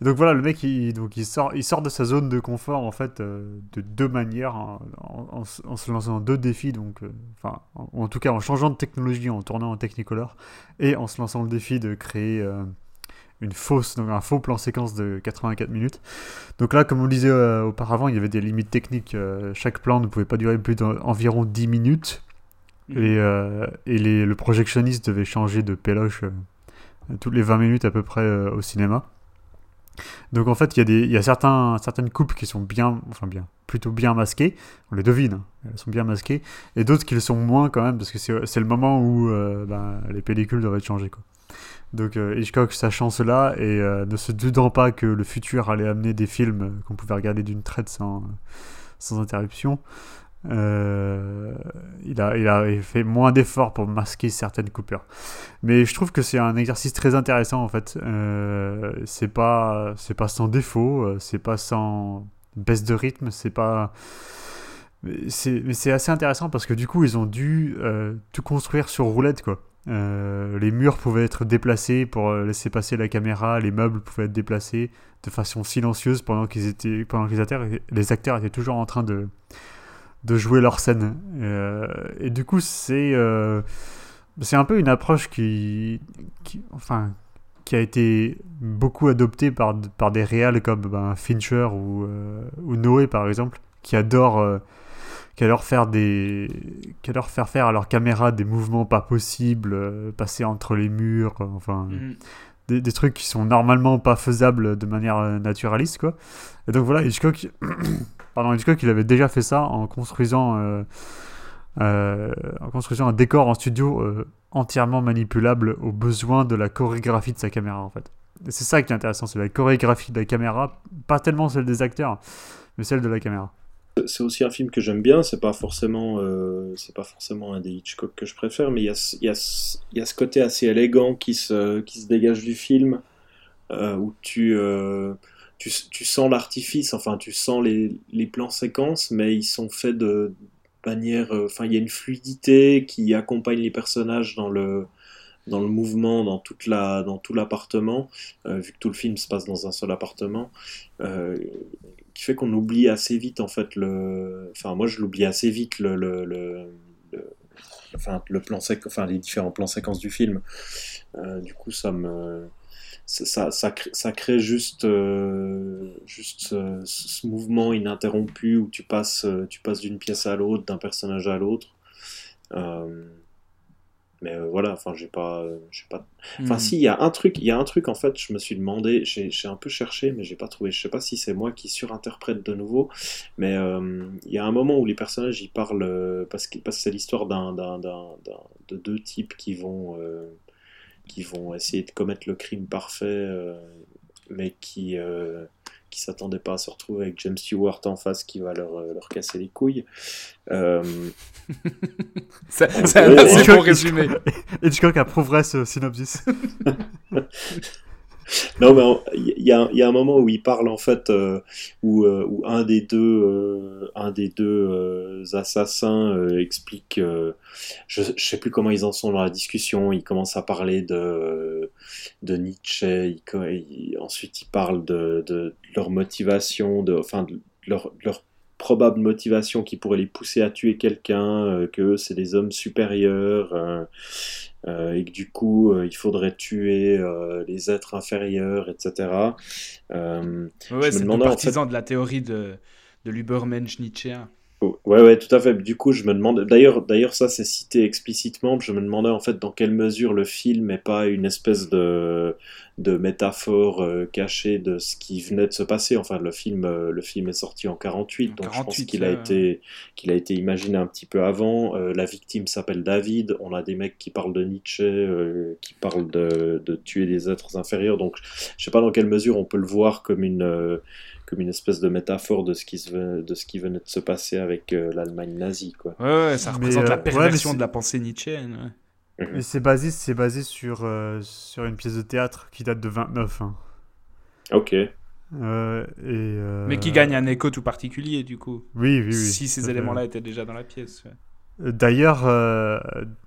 donc voilà, le mec, il, donc il, sort, il sort de sa zone de confort, en fait, de deux manières, en, en- en se- lançant deux défis, donc, enfin, en, en tout cas, en changeant de technologie, en tournant en Technicolor, et en se lançant le défi de créer une fausse, donc un faux plan séquence de 84 minutes. Donc là, comme on le disait euh, auparavant, il y avait des limites techniques. euh, chaque plan ne pouvait pas durer plus d'environ 10 minutes. Mhm. Et, euh, et les- le projectionniste devait changer de péloche toutes les 20 minutes à peu près au cinéma. Donc en fait, il y a, des, il y a certains, certaines coupes qui sont bien, enfin bien, plutôt bien masquées. On les devine, hein, elles sont bien masquées. Et d'autres qui le sont moins quand même, parce que c'est c'est le moment où ben, les pellicules doivent être changées. Quoi. Donc euh, Hitchcock, sachant cela, et euh, ne se doutant pas que le futur allait amener des films qu'on pouvait regarder d'une traite sans, interruption, euh, il, a, il a fait moins d'efforts pour masquer certaines coupures. Mais je trouve que c'est un exercice très intéressant en fait. Euh, c'est pas, pas sans défaut, c'est pas sans baisse de rythme, c'est pas. Mais c'est assez intéressant parce que du coup ils ont dû tout construire sur roulette quoi. Euh, les murs pouvaient être déplacés pour euh, laisser passer la caméra, les meubles pouvaient être déplacés de façon silencieuse pendant qu'ils étaient pendant que les acteurs, les acteurs étaient toujours en train de de jouer leur scène. Euh, et du coup, c'est c'est un peu une approche qui, enfin, qui a été beaucoup adoptée par, par des réals comme ben, Fincher ou, ou Noé, par exemple, qui adorent, qui adorent faire des, qui adorent faire faire à leur caméra des mouvements pas possibles, euh, passer entre les murs, euh, enfin. Mhm. Des, des trucs qui sont normalement pas faisables de manière euh, naturaliste quoi et donc voilà Hitchcock pardon Hitchcock il avait déjà fait ça en construisant euh, euh, en construisant un décor en studio entièrement manipulable aux besoins de la chorégraphie de sa caméra en fait c'est ça qui est intéressant c'est la chorégraphie de la caméra pas tellement celle des acteurs mais celle de la caméra C'est aussi un film que j'aime bien, c'est pas forcément, euh, pas forcément un des Hitchcock que je préfère, mais il y a, ce- côté assez élégant qui se, qui se dégage du film, euh, où tu, euh, tu, tu sens l'artifice, enfin tu sens les, plans séquences, mais ils sont faits de manière, enfin il y a une fluidité qui accompagne les personnages dans le, dans le mouvement, dans toute la, dans tout l'appartement, vu que tout le film se passe dans un seul appartement. Qui fait qu'on oublie assez vite en fait le enfin moi je l'oublie assez vite le, le, le, le- enfin le plan séqu- enfin les différents plans séquences du film. Euh, du coup ça me ça, ça, ça crée, ça crée juste euh, juste ce, ce mouvement ininterrompu où tu passes euh, tu passes d'une pièce à l'autre d'un personnage à l'autre. Euh, mais euh, voilà enfin j'ai pas euh, j'ai pas Enfin, Mhm. si, il y a un truc, il y a un truc, en fait, je me suis demandé, j'ai j'ai un peu cherché, mais j'ai pas trouvé. Je sais pas si c'est moi qui surinterprète de nouveau, mais euh, il y a un moment où les personnages, ils parlent, euh, parce que parce que c'est l'histoire d'un, d'un, d'un, d'un- de deux types qui vont, euh, qui vont essayer de commettre le crime parfait, euh, mais qui, qui s'attendaient pas à se retrouver avec James Stewart en face qui va leur, euh, leur casser les couilles. Euh, C'est un assez bon résumé. Hitchcock approuverait ce synopsis Non, mais il y, a- il un moment où il parle en fait, euh, où, euh, où un des deux, euh, un des deux assassins explique, je, je sais plus comment ils en sont dans la discussion, ils commencent à parler de, Nietzsche, ensuite ils parlent de, leur motivation, enfin de leur, probable motivation qui pourrait les pousser à tuer quelqu'un, que c'est des hommes supérieurs. Euh, et que du coup euh, il faudrait tuer euh, les êtres inférieurs, etc. Ouais, c'est le demandais en fait, partisan de la théorie de, de l'Ubermensch Nietzschéen. Ouais, ouais, tout à fait. Du coup, je me demande. D'ailleurs, d'ailleurs, ça c'est cité explicitement. Je me demandais en fait dans quelle mesure le film n'est pas une espèce de de métaphore euh, cachée de ce qui venait de se passer. Enfin, le film, euh, le film est sorti en 48, donc je pense 48, qu'il a ouais. été qu'il a été imaginé un petit peu avant. Euh, la victime s'appelle David. On a des mecs qui parlent de Nietzsche, euh, qui parlent de de tuer des êtres inférieurs. Donc, je sais pas dans quelle mesure on peut le voir comme une euh, comme une espèce de métaphore de ce qui, se, de ce qui venait de se passer avec euh, l'Allemagne nazie. Quoi. Ouais, ouais, ça représente euh, la mais perversion de la pensée nietzschéenne. ouais. Mais c'est basé, c'est basé sur, euh, sur une pièce de théâtre qui date de 29. hein. Ok. Euh, et, euh, Mais qui gagne un écho tout particulier, du coup. Oui, oui, oui. Si ces éléments-là étaient déjà dans la pièce. ouais. Euh, D'ailleurs, euh,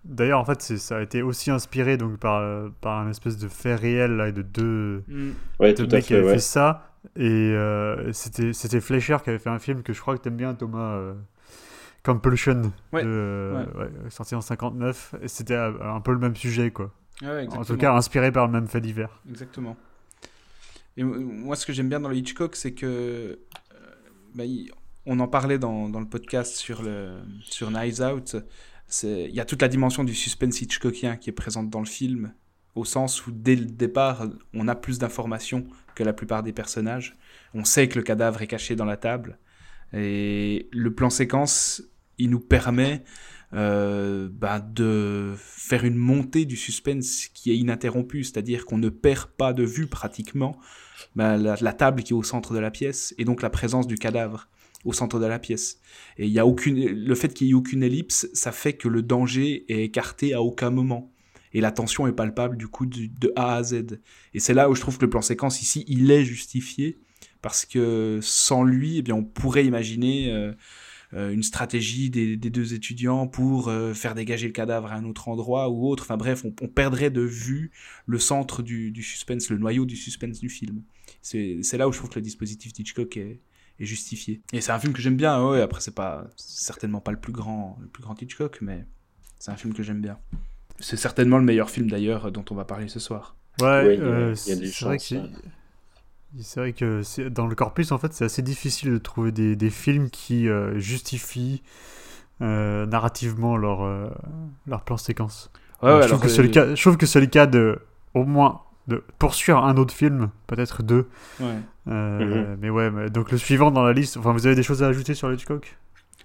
d'ailleurs, en fait, c'est- ça a été aussi inspiré donc par, euh, par un espèce de fait réel là, de deux, Mm. Ouais, deux tout à mecs qui fait. avaient Ouais. fait ça. Et euh, c'était Fleischer qui avait fait un film que je crois que t'aimes bien, Thomas. Euh, Compulsion, Ouais, de, euh, ouais, sorti en 59. Et c'était euh, un peu le même sujet, quoi. Ouais, En tout cas, inspiré par le même fait divers. Exactement. Et moi, ce que j'aime bien dans le Hitchcock, c'est que. euh, bah, il- on en parlait dans, dans le podcast sur, le, sur Knives Out. Il y a toute la dimension du suspense Hitchcockien qui est présente dans le film, au sens où dès le départ, on a plus d'informations que la plupart des personnages. On sait que le cadavre est caché dans la table. Et le plan séquence, il nous permet euh, bah, de faire une montée du suspense qui est ininterrompue, c'est-à-dire qu'on ne perd pas de vue pratiquement bah, la, table qui est au centre de la pièce et donc la présence du cadavre au centre de la pièce. Et il y a aucune, le fait qu'il y ait aucune ellipse, ça fait que le danger est écarté à aucun moment. Et la tension est palpable du coup de, A à Z. Et c'est là où je trouve que le plan séquence ici, il est justifié parce que sans lui, eh bien, on pourrait imaginer euh, euh, une stratégie des, deux étudiants pour euh, faire dégager le cadavre à un autre endroit ou autre. Enfin bref, on, perdrait de vue le centre du, suspense, le noyau du suspense du film. C'est là où je trouve que le dispositif d'Hitchcock est, est, justifié. Et c'est un film que j'aime bien. Ouais, après c'est pas certainement pas le plus grand, le plus grand Hitchcock, mais c'est un film que j'aime bien. C'est certainement le meilleur film d'ailleurs dont on va parler ce soir. Ouais, oui, euh, c'est vrai que c'est vrai que dans le corpus, en fait, c'est assez difficile de trouver des, des films qui euh, justifient euh, narrativement leur, euh, leur plan séquence. Ouais, ouais, je, trouve que c'est le cas, je trouve que c'est le cas de, au moins, de poursuivre un autre film, peut-être deux. Ouais. Mm -hmm. Mais ouais, mais, donc le suivant dans la liste, enfin, vous avez des choses à ajouter sur Hitchcock?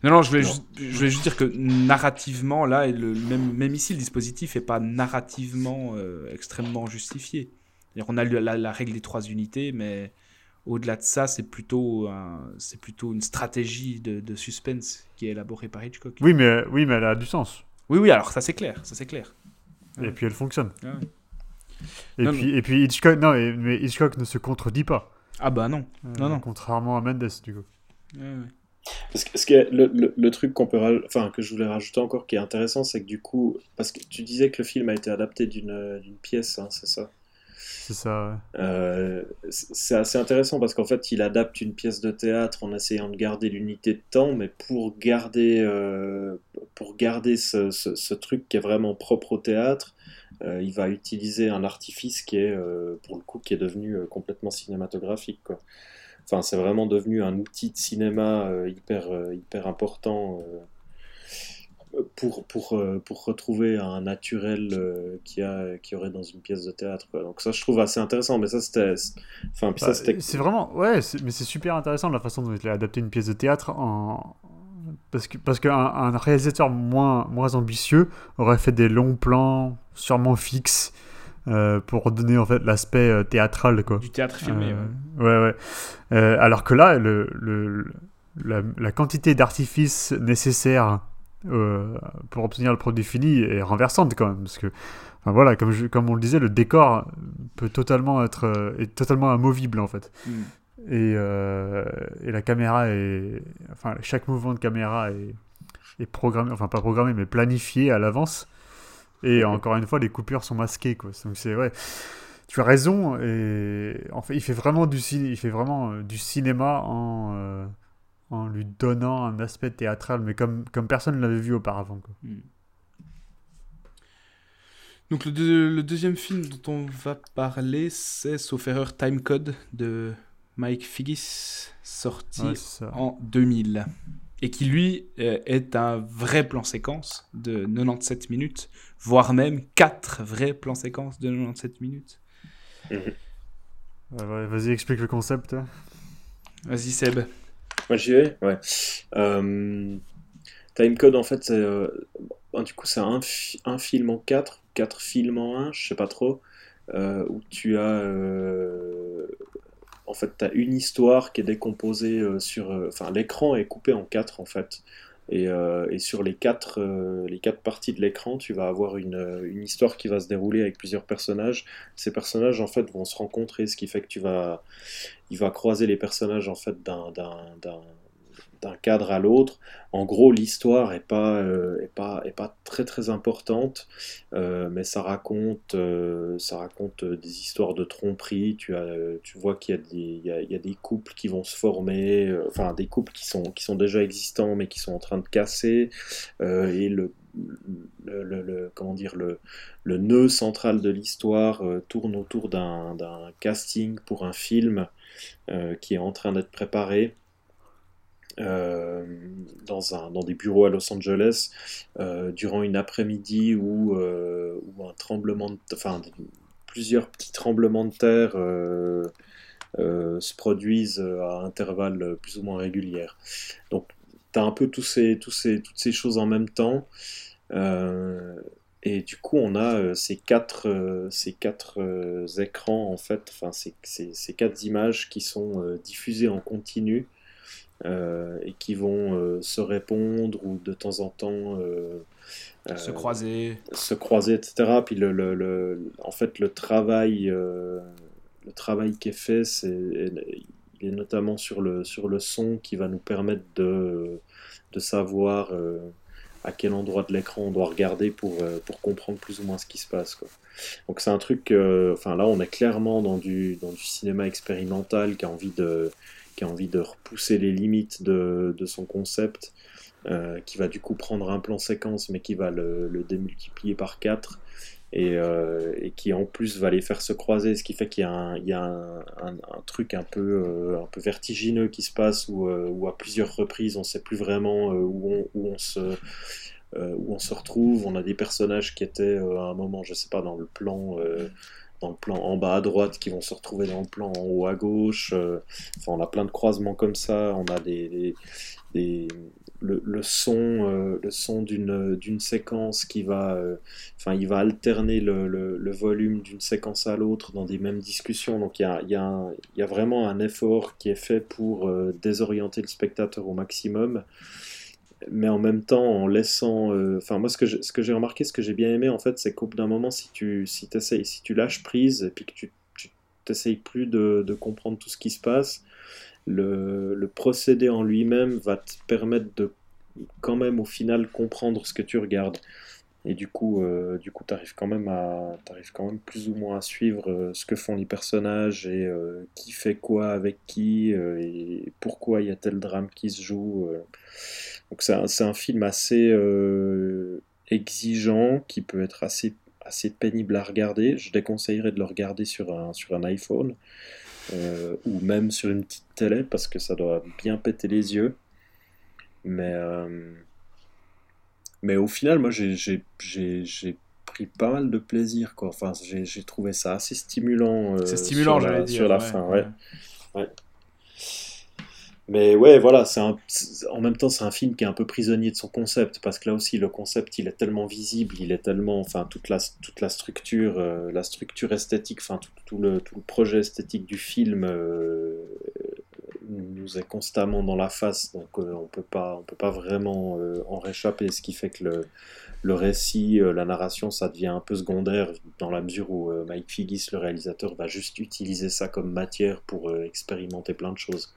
Non, non, je voulais, Juste, je voulais juste dire que narrativement, là, le, même, même ici, le dispositif n'est pas narrativement euh, extrêmement justifié. On a la, la, règle des trois unités, mais au-delà de ça, c'est plutôt, c'est plutôt une stratégie de, de, suspense qui est élaborée par Hitchcock. Oui, mais, oui, mais elle a du sens. Oui, oui, alors ça c'est clair, ça c'est clair. Et ouais. puis elle fonctionne. Ouais. Et, Non, puis, et puis Hitchcock, non, mais Hitchcock ne se contredit pas. Ah bah non, Euh, non, non. Contrairement à Mendes, du coup. Ouais, ouais. Parce que, le, le, le truc qu'on peut, raj- enfin que je voulais rajouter encore qui est intéressant, c'est que du coup, parce que tu disais que le film a été adapté d'une pièce, hein, c'est ça? C'est ça, ouais. Euh, c'est assez intéressant parce qu'en fait, il adapte une pièce de théâtre en essayant de garder l'unité de temps, mais pour garder, euh, pour garder ce, ce, ce, truc qui est vraiment propre au théâtre, euh, il va utiliser un artifice qui est, pour le coup, qui est devenu complètement cinématographique, quoi. Enfin, c'est vraiment devenu un outil de cinéma euh, hyper, hyper important pour, pour, euh, pour retrouver un naturel euh, qu'il y, y aurait dans une pièce de théâtre. Quoi. Donc ça, je trouve assez intéressant. Mais ça, c'était... Enfin, Bah, c'est vraiment... Ouais, mais c'est super intéressant la façon dont il a adapté une pièce de théâtre en... Parce que parce qu'un un réalisateur moins, moins ambitieux aurait fait des longs plans sûrement fixes euh, pour donner en fait l'aspect euh, théâtral quoi. Du théâtre filmé, Euh, ouais ouais. Euh, alors que là le, le, la, la quantité d'artifices nécessaires pour obtenir le produit fini est renversante quand même parce que enfin, voilà comme, je- comme on le disait le décor peut totalement être euh, est totalement amovible en fait Mm. et, euh, et la caméra est enfin chaque mouvement de caméra est, est programmé enfin pas programmé mais planifié à l'avance et encore une fois les coupures sont masquées quoi donc c'est ouais tu as raison et en fait il fait vraiment du il fait vraiment euh, du cinéma en euh, en lui donnant un aspect théâtral mais comme comme personne ne l'avait vu auparavant quoi. Mm. Donc le, deux- le deuxième film dont on va parler, c'est sauf erreur Time Code de Mike Figgis, sorti Ouais, en 2000. Et qui lui euh, est un vrai plan séquence de 97 minutes, voire même 4 vrais plans séquences de 97 minutes. Vas-y explique le concept hein. Vas-y Seb. Moi, j'y vais Ouais. Euh, Timecode, en fait, c'est... euh, bon, du coup, c'est un, fi- un film en quatre, quatre films en un, je sais pas trop, euh, où tu as... euh, en fait, tu as une histoire qui est décomposée sur... Enfin, l'écran est coupé en quatre, en fait. Et, euh, et sur les quatre, euh, les quatre parties de l'écran, tu vas avoir une, euh, une histoire qui va se dérouler avec plusieurs personnages. Ces personnages, en fait, vont se rencontrer, ce qui fait que tu vas... Il va croiser les personnages, en fait, d'un... d'un- cadre à l'autre. En gros, l'histoire est pas, euh, pas, est pas très très importante, euh, mais ça raconte, euh, ça raconte des histoires de tromperie. Tu as, tu vois qu'il y a des, couples qui vont se former, enfin des couples qui sont, qui sont déjà existants mais qui sont en train de casser. et le, comment dire, le, le nœud central de l'histoire tourne autour d'un casting pour un film qui est en train d'être préparé euh, dans, un, dans des bureaux à Los Angeles euh, durant une après-midi où, euh, où un tremblement de, enfin, plusieurs petits tremblements de terre se produisent à intervalles plus ou moins réguliers. Donc, tu as un peu tous ces, tous ces, toutes ces choses en même temps. Et du coup, on a ces quatre, ces quatre écrans, en fait, enfin, ces, ces- quatre images qui sont diffusées en continu et qui vont euh, se répondre ou de temps en temps euh, Se euh, croiser. se croiser, etc. Puis le, le- le- en fait, le travail, euh, le travail qui est fait, c'est, il est notamment sur le, sur le son qui va nous permettre de, de savoir euh, à quel endroit de l'écran on doit regarder pour, euh, pour comprendre plus ou moins ce qui se passe. Quoi. Donc c'est un truc, euh, enfin là on est clairement dans du, dans du cinéma expérimental qui a envie de, qui a envie de repousser les limites de, son concept, euh, qui va du coup prendre un plan séquence mais qui va le, démultiplier par 4 et, euh, et qui en plus va les faire se croiser, ce qui fait qu'il y a un, truc un peu, euh, un peu vertigineux qui se passe où, à plusieurs reprises on sait plus vraiment où, on, se retrouve. On a des personnages qui étaient à un moment, je sais pas, dans le plan, dans le plan en bas à droite, qui vont se retrouver dans le plan en haut à gauche. euh, enfin, on a plein de croisements comme ça. On a des, le, son, euh, le son d'une séquence qui va, euh, enfin, il va alterner le, le- volume d'une séquence à l'autre dans des mêmes discussions. Donc il y a, y a y a vraiment un effort qui est fait pour désorienter le spectateur au maximum mais en même temps en laissant euh, enfin moi ce que ce que j'ai remarqué ce que j'ai bien aimé en fait c'est qu'au bout d'un moment si tu si si tu lâches prise et puis que tu t'essayes plus de, comprendre tout ce qui se passe le, le procédé en lui-même va te permettre de quand même au final comprendre ce que tu regardes et du coup euh, du coup t'arrives quand même à t'arrives quand même plus ou moins à suivre euh, ce que font les personnages et euh, qui fait quoi avec qui et pourquoi il y a tel drame qui se joue. Donc c'est un, film assez euh, exigeant qui peut être assez, assez pénible à regarder. Je déconseillerais de le regarder sur un, sur un iPhone euh, ou même sur une petite télé parce que ça doit bien péter les yeux. Mais, euh, mais au final, moi j'ai- j'ai j'ai- j'ai pris pas mal de plaisir. Quoi. Enfin, j'ai j'ai trouvé ça assez stimulant. C'est stimulant, sur la- dire. Sur la ouais, fin, ouais. ouais. Mais ouais, voilà, en même temps, c'est un film qui est un peu prisonnier de son concept, parce que là aussi, le concept, il est tellement visible, il est tellement, enfin, toute la, toute la structure, euh, la structure esthétique, enfin, tout, le, tout le projet esthétique du film euh, nous est constamment dans la face, donc euh, on peut pas, on peut pas vraiment en réchapper, ce qui fait que le, le récit, la narration, ça devient un peu secondaire, dans la mesure où Mike Figgis, le réalisateur, va juste utiliser ça comme matière pour expérimenter plein de choses.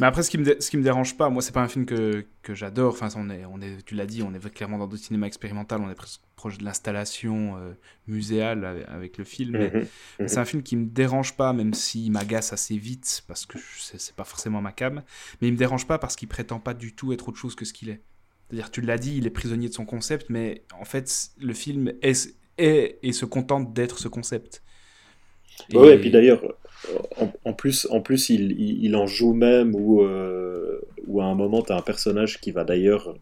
Mais après, ce qui me, ce qui me dérange pas, moi, c'est pas un film que, que j'adore. Enfin, on est, on est, tu l'as dit, on est clairement dans du cinéma expérimental, on est presque proche de l'installation euh, muséale avec, avec le film. Mais mhm. c'est un film qui me dérange pas, même s'il m'agace assez vite, parce que c'est pas forcément ma cam. Mais il me dérange pas parce qu'il prétend pas du tout être autre chose que ce qu'il est. C'est-à-dire, tu l'as dit, il est prisonnier de son concept, mais en fait, le film est, est et se contente d'être ce concept. Ouais, ouais, et puis d'ailleurs, en, en plus, en plus il, il, il en joue même où, euh, où à un moment, tu as un personnage qui va d'ailleurs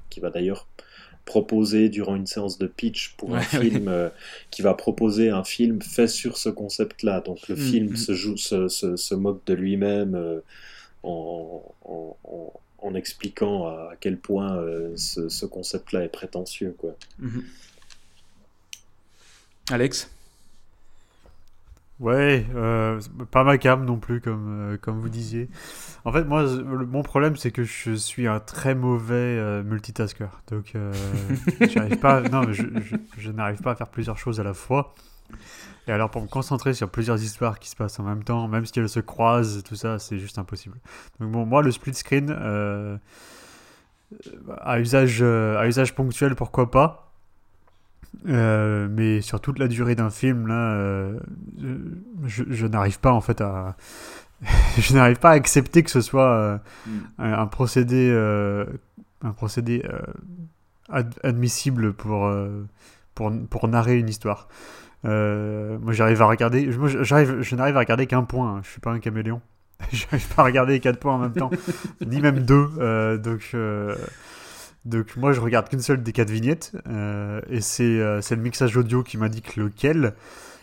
proposer durant une séance de pitch pour un Ouais, film, euh, qui va proposer un film fait sur ce concept-là. Donc le Mm, film mm. se, joue, se, se, se moque de lui-même euh, en, en, en, en expliquant à quel point ce, ce concept-là est prétentieux. Quoi. Mhm. Alex? Ouais, euh, pas ma cam non plus, comme, euh, comme vous disiez. En fait, moi, le- mon problème, c'est que je suis un très mauvais euh, multitasker. Donc, pas, non, mais je, je- je n'arrive pas à faire plusieurs choses à la fois. Et alors, pour me concentrer sur plusieurs histoires qui se passent en même temps, même si elles se croisent, tout ça, c'est juste impossible. Donc, bon, moi, le split screen, à, usage, à usage ponctuel, pourquoi pas. Euh, mais sur toute la durée d'un film, là, euh, je, je n'arrive pas en fait à. je n'arrive pas à accepter que ce soit euh, Mm. un, procédé, un procédé ad- admissible pour, pour, pour narrer une histoire. Moi, j'arrive à regarder. Moi, j'arrive, je n'arrive à regarder qu'un point. hein. Je suis pas un caméléon. j'arrive pas à regarder quatre points en même temps, ni même deux. donc. Donc moi je regarde qu'une seule des quatre vignettes euh, et c'est euh, le mixage audio qui m'indique lequel.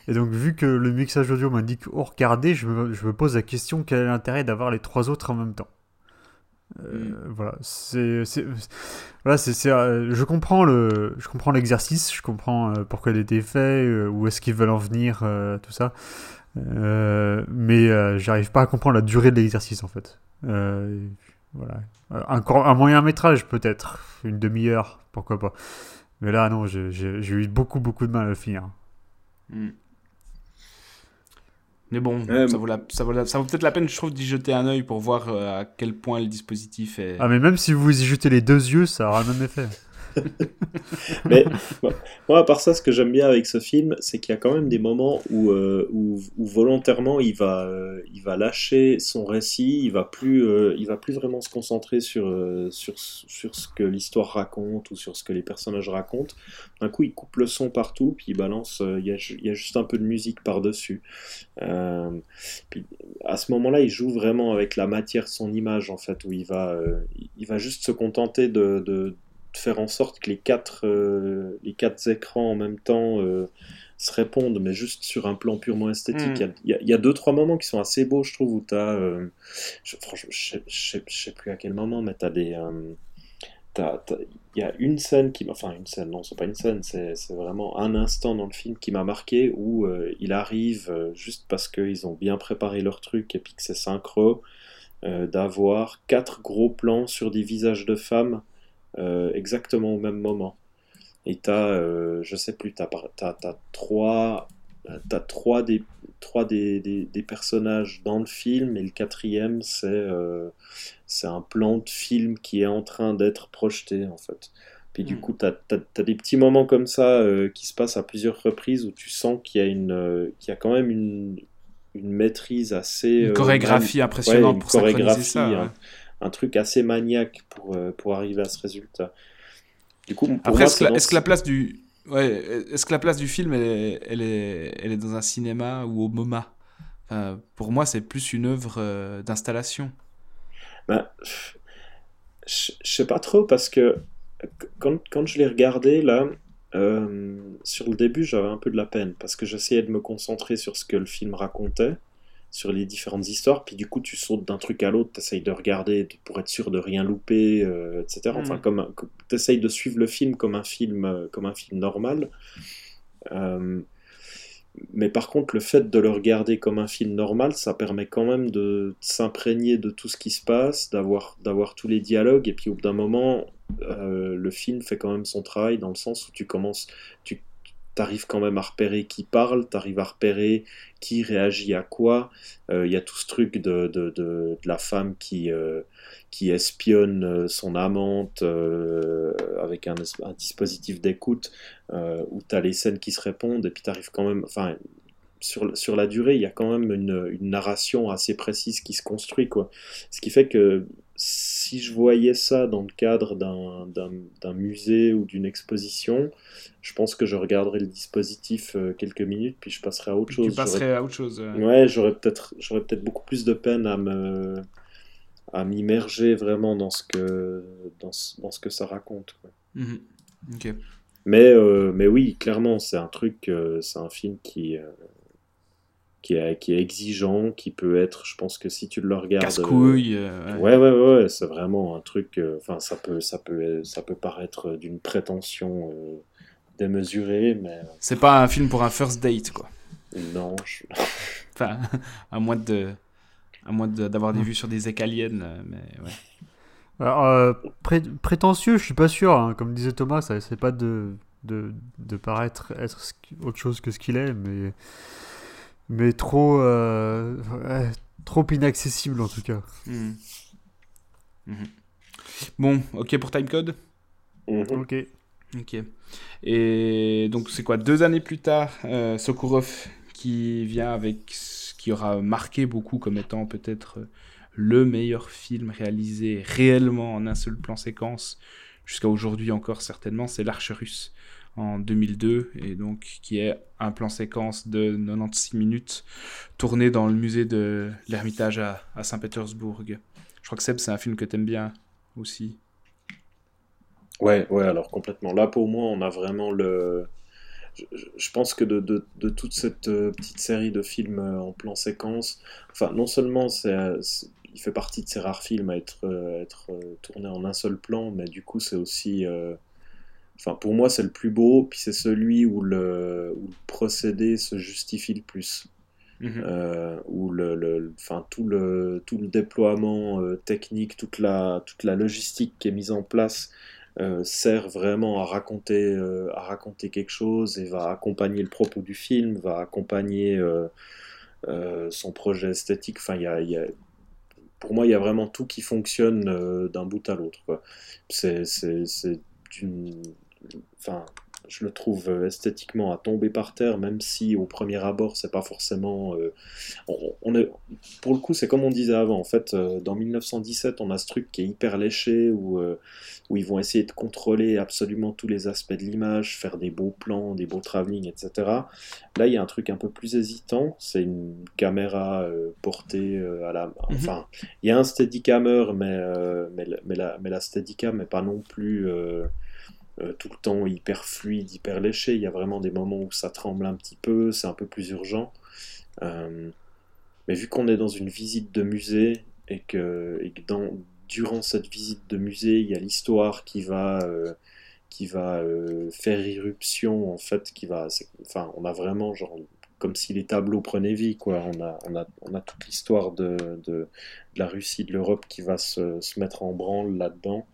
Et donc, vu que le mixage audio m'indique au regarder, je me, je me pose la question quel est l'intérêt d'avoir les trois autres en même temps? Euh, Voilà, c'est, voilà, c'est, euh, je comprends le, je comprends l'exercice, je comprends pourquoi il a été fait, où est-ce qu'ils veulent en venir, tout ça, mais j'arrive pas à comprendre la durée de l'exercice en fait. Euh, voilà, Euh, un, court- un moyen métrage peut-être, une demi-heure, pourquoi pas. Mais là, non, j'ai, eu beaucoup beaucoup de mal à le finir. Hmm. Mais bon, Ouais, ça, bon. vaut la- ça vaut, la- ça vaut peut-être la peine, je trouve, d'y jeter un œil pour voir euh, à quel point le dispositif est. Ah, mais même si vous y jetez les deux yeux, ça aura le même effet. Mais moi, à part ça, ce que j'aime bien avec ce film, c'est qu'il y a quand même des moments où, euh, volontairement il va, euh, il va lâcher son récit, il va plus, euh, il va plus vraiment se concentrer sur, sur, sur ce que l'histoire raconte ou sur ce que les personnages racontent. D'un coup, il coupe le son partout, puis il balance, il y, a, il y a juste un peu de musique par-dessus. Puis à ce moment-là, il joue vraiment avec la matière son image, en fait, où il va, il va juste se contenter de faire en sorte que les quatre, euh, les quatre écrans en même temps euh, se répondent, mais juste sur un plan purement esthétique. Mm. Il y a- y, y deux, trois moments qui sont assez beaux, je trouve, où tu as. je, franchement, je sais, je sais- plus à quel moment, mais tu as des. euh, Il y a une scène qui. m'a- Enfin, une scène, non, c'est pas une scène, c'est vraiment un instant dans le film qui m'a marqué où euh, il arrive, euh, juste parce qu'ils ont bien préparé leur truc et puis que c'est synchro, euh, d'avoir quatre gros plans sur des visages de femmes euh, exactement au même moment. Et t'as, euh, je sais plus, t'as, t'as, t'as trois, t'as trois, des, trois des, des, des personnages dans le film, et le quatrième, c'est, euh, c'est un plan de film qui est en train d'être projeté, en fait. Puis du Mm. coup, t'as, t'as, t'as des petits moments comme ça euh, qui se passent à plusieurs reprises où tu sens qu'il y a, une, euh, y a quand même une, une maîtrise assez... Une euh, chorégraphie man- impressionnante ouais, une pour chorégraphie, ça. ouais. Un- truc assez maniaque pour, euh, pour arriver à ce résultat. Du coup, Après, est-ce que, la- que place du, ouais, est-ce que la place du film, elle est, elle est, elle est dans un cinéma ou au MoMA? Enfin, Pour moi, c'est plus une œuvre euh, d'installation. Ben, je je sais pas trop parce que quand, quand je l'ai regardé là, euh, sur le début, j'avais un peu de la peine parce que j'essayais de me concentrer sur ce que le film racontait, sur les différentes histoires, puis du coup, tu sautes d'un truc à l'autre, tu essayes de regarder pour être sûr de rien louper, euh, etc. Enfin, Mhm. comme, tu essayes de suivre le film comme un film, euh, comme un film normal. Euh, mais par contre, le fait de le regarder comme un film normal, ça permet quand même de s'imprégner de tout ce qui se passe, d'avoir d'avoir tous les dialogues, et puis au bout d'un moment, le film fait quand même son travail dans le sens où tu commences, tu arrives quand même à repérer qui parle, tu arrives à repérer qui réagit à quoi. Euh, Il y a tout ce truc de, de, de, la femme qui, euh, qui espionne euh, son amante euh, avec un, un dispositif d'écoute euh, où tu as les scènes qui se répondent et puis tu arrives quand même. Enfin, sur, sur la durée, il y a quand même une, une narration assez précise qui se construit. Quoi. Ce qui fait que si je voyais ça dans le cadre d'un- musée ou d'une exposition, je pense que je regarderais le dispositif euh, quelques minutes puis je passerais à autre Tu chose. J'aurais- passerais à autre chose. euh. Ouais, j'aurais peut-être peut-être beaucoup plus de peine à me à m'immerger vraiment dans ce que dans ce, dans ce que ça raconte. quoi. Mhm. Mais euh, mais oui, clairement, c'est un truc, c'est un film qui qui est qui est exigeant, qui peut être, je pense que si tu le regardes, Casse-couille. euh, euh, ouais ouais. ouais c'est vraiment un truc. euh, Enfin, ça peut ça peut ça peut paraître d'une prétention euh, démesurée, mais C'est pas un film pour un first date, quoi. non. je- Enfin, à moins de, à moins de- d'avoir des vues sur des écaliennes, mais ouais. Alors, euh, pré- prétentieux, je suis pas sûr. hein. Comme disait Thomas, ça essaie pas de, de, de paraître être autre chose que ce qu'il est, mais, mais trop, euh, ouais, trop inaccessible en tout cas. Mhm. Mhm. Bon, ok pour Timecode Mhm. Ok. Ok. Et donc, c'est quoi Deux années plus tard, euh, Sokurov qui vient avec ce qui aura marqué beaucoup comme étant peut-être euh, le meilleur film réalisé réellement en un seul plan séquence, jusqu'à aujourd'hui encore certainement, c'est L'Arche russe en 2002, et donc qui est un plan séquence de 96 minutes, tourné dans le musée de l'Ermitage à, Saint-Pétersbourg. Je crois que Seb, c'est un film que t'aimes bien aussi. Ouais, ouais, alors complètement. Là, pour moi, on a vraiment le, je, pense que de, de, de toute cette euh, petite série de films euh, en plan séquence, enfin, non seulement euh, c'est- il fait partie de ces rares films à être, être tourné en un seul plan, mais du coup, c'est aussi. Enfin, pour moi, c'est le plus beau, puis c'est celui où le, où le procédé se justifie le plus. Mhm. Euh, où le, le- enfin, tout, le, tout le déploiement euh, technique, toute la, toute la logistique qui est mise en place euh, sert vraiment à raconter, à raconter quelque chose et va accompagner le propos du film, va accompagner son projet esthétique. Enfin, y a, y a- pour moi, il y a vraiment tout qui fonctionne d'un bout à l'autre. C'est, d'une- enfin, je le trouve euh, esthétiquement à tomber par terre, même si au premier abord, c'est pas forcément. euh, on, on est, pour le coup, c'est comme on disait avant. En fait, euh, dans 1917, on a ce truc qui est hyper léché où, euh, où ils vont essayer de contrôler absolument tous les aspects de l'image, faire des beaux plans, des beaux travelling, etc. Là, il y a un truc un peu plus hésitant. C'est une caméra portée à la. Enfin, il y a un steadicammer, mais, mais, mais, la, mais la steadicam n'est pas non plus. Euh, tout le temps hyper fluide, hyper léché. Il y a vraiment des moments où ça tremble un petit peu, c'est un peu plus urgent. Euh, mais vu qu'on est dans une visite de musée et que, dans, durant cette visite de musée, il y a l'histoire qui va, euh, qui va faire irruption, en fait, qui va. Enfin, on a vraiment genre comme si les tableaux prenaient vie, quoi. On a, on a, on a toute l'histoire de, de, la Russie, de l'Europe qui va se, se mettre en branle là-dedans.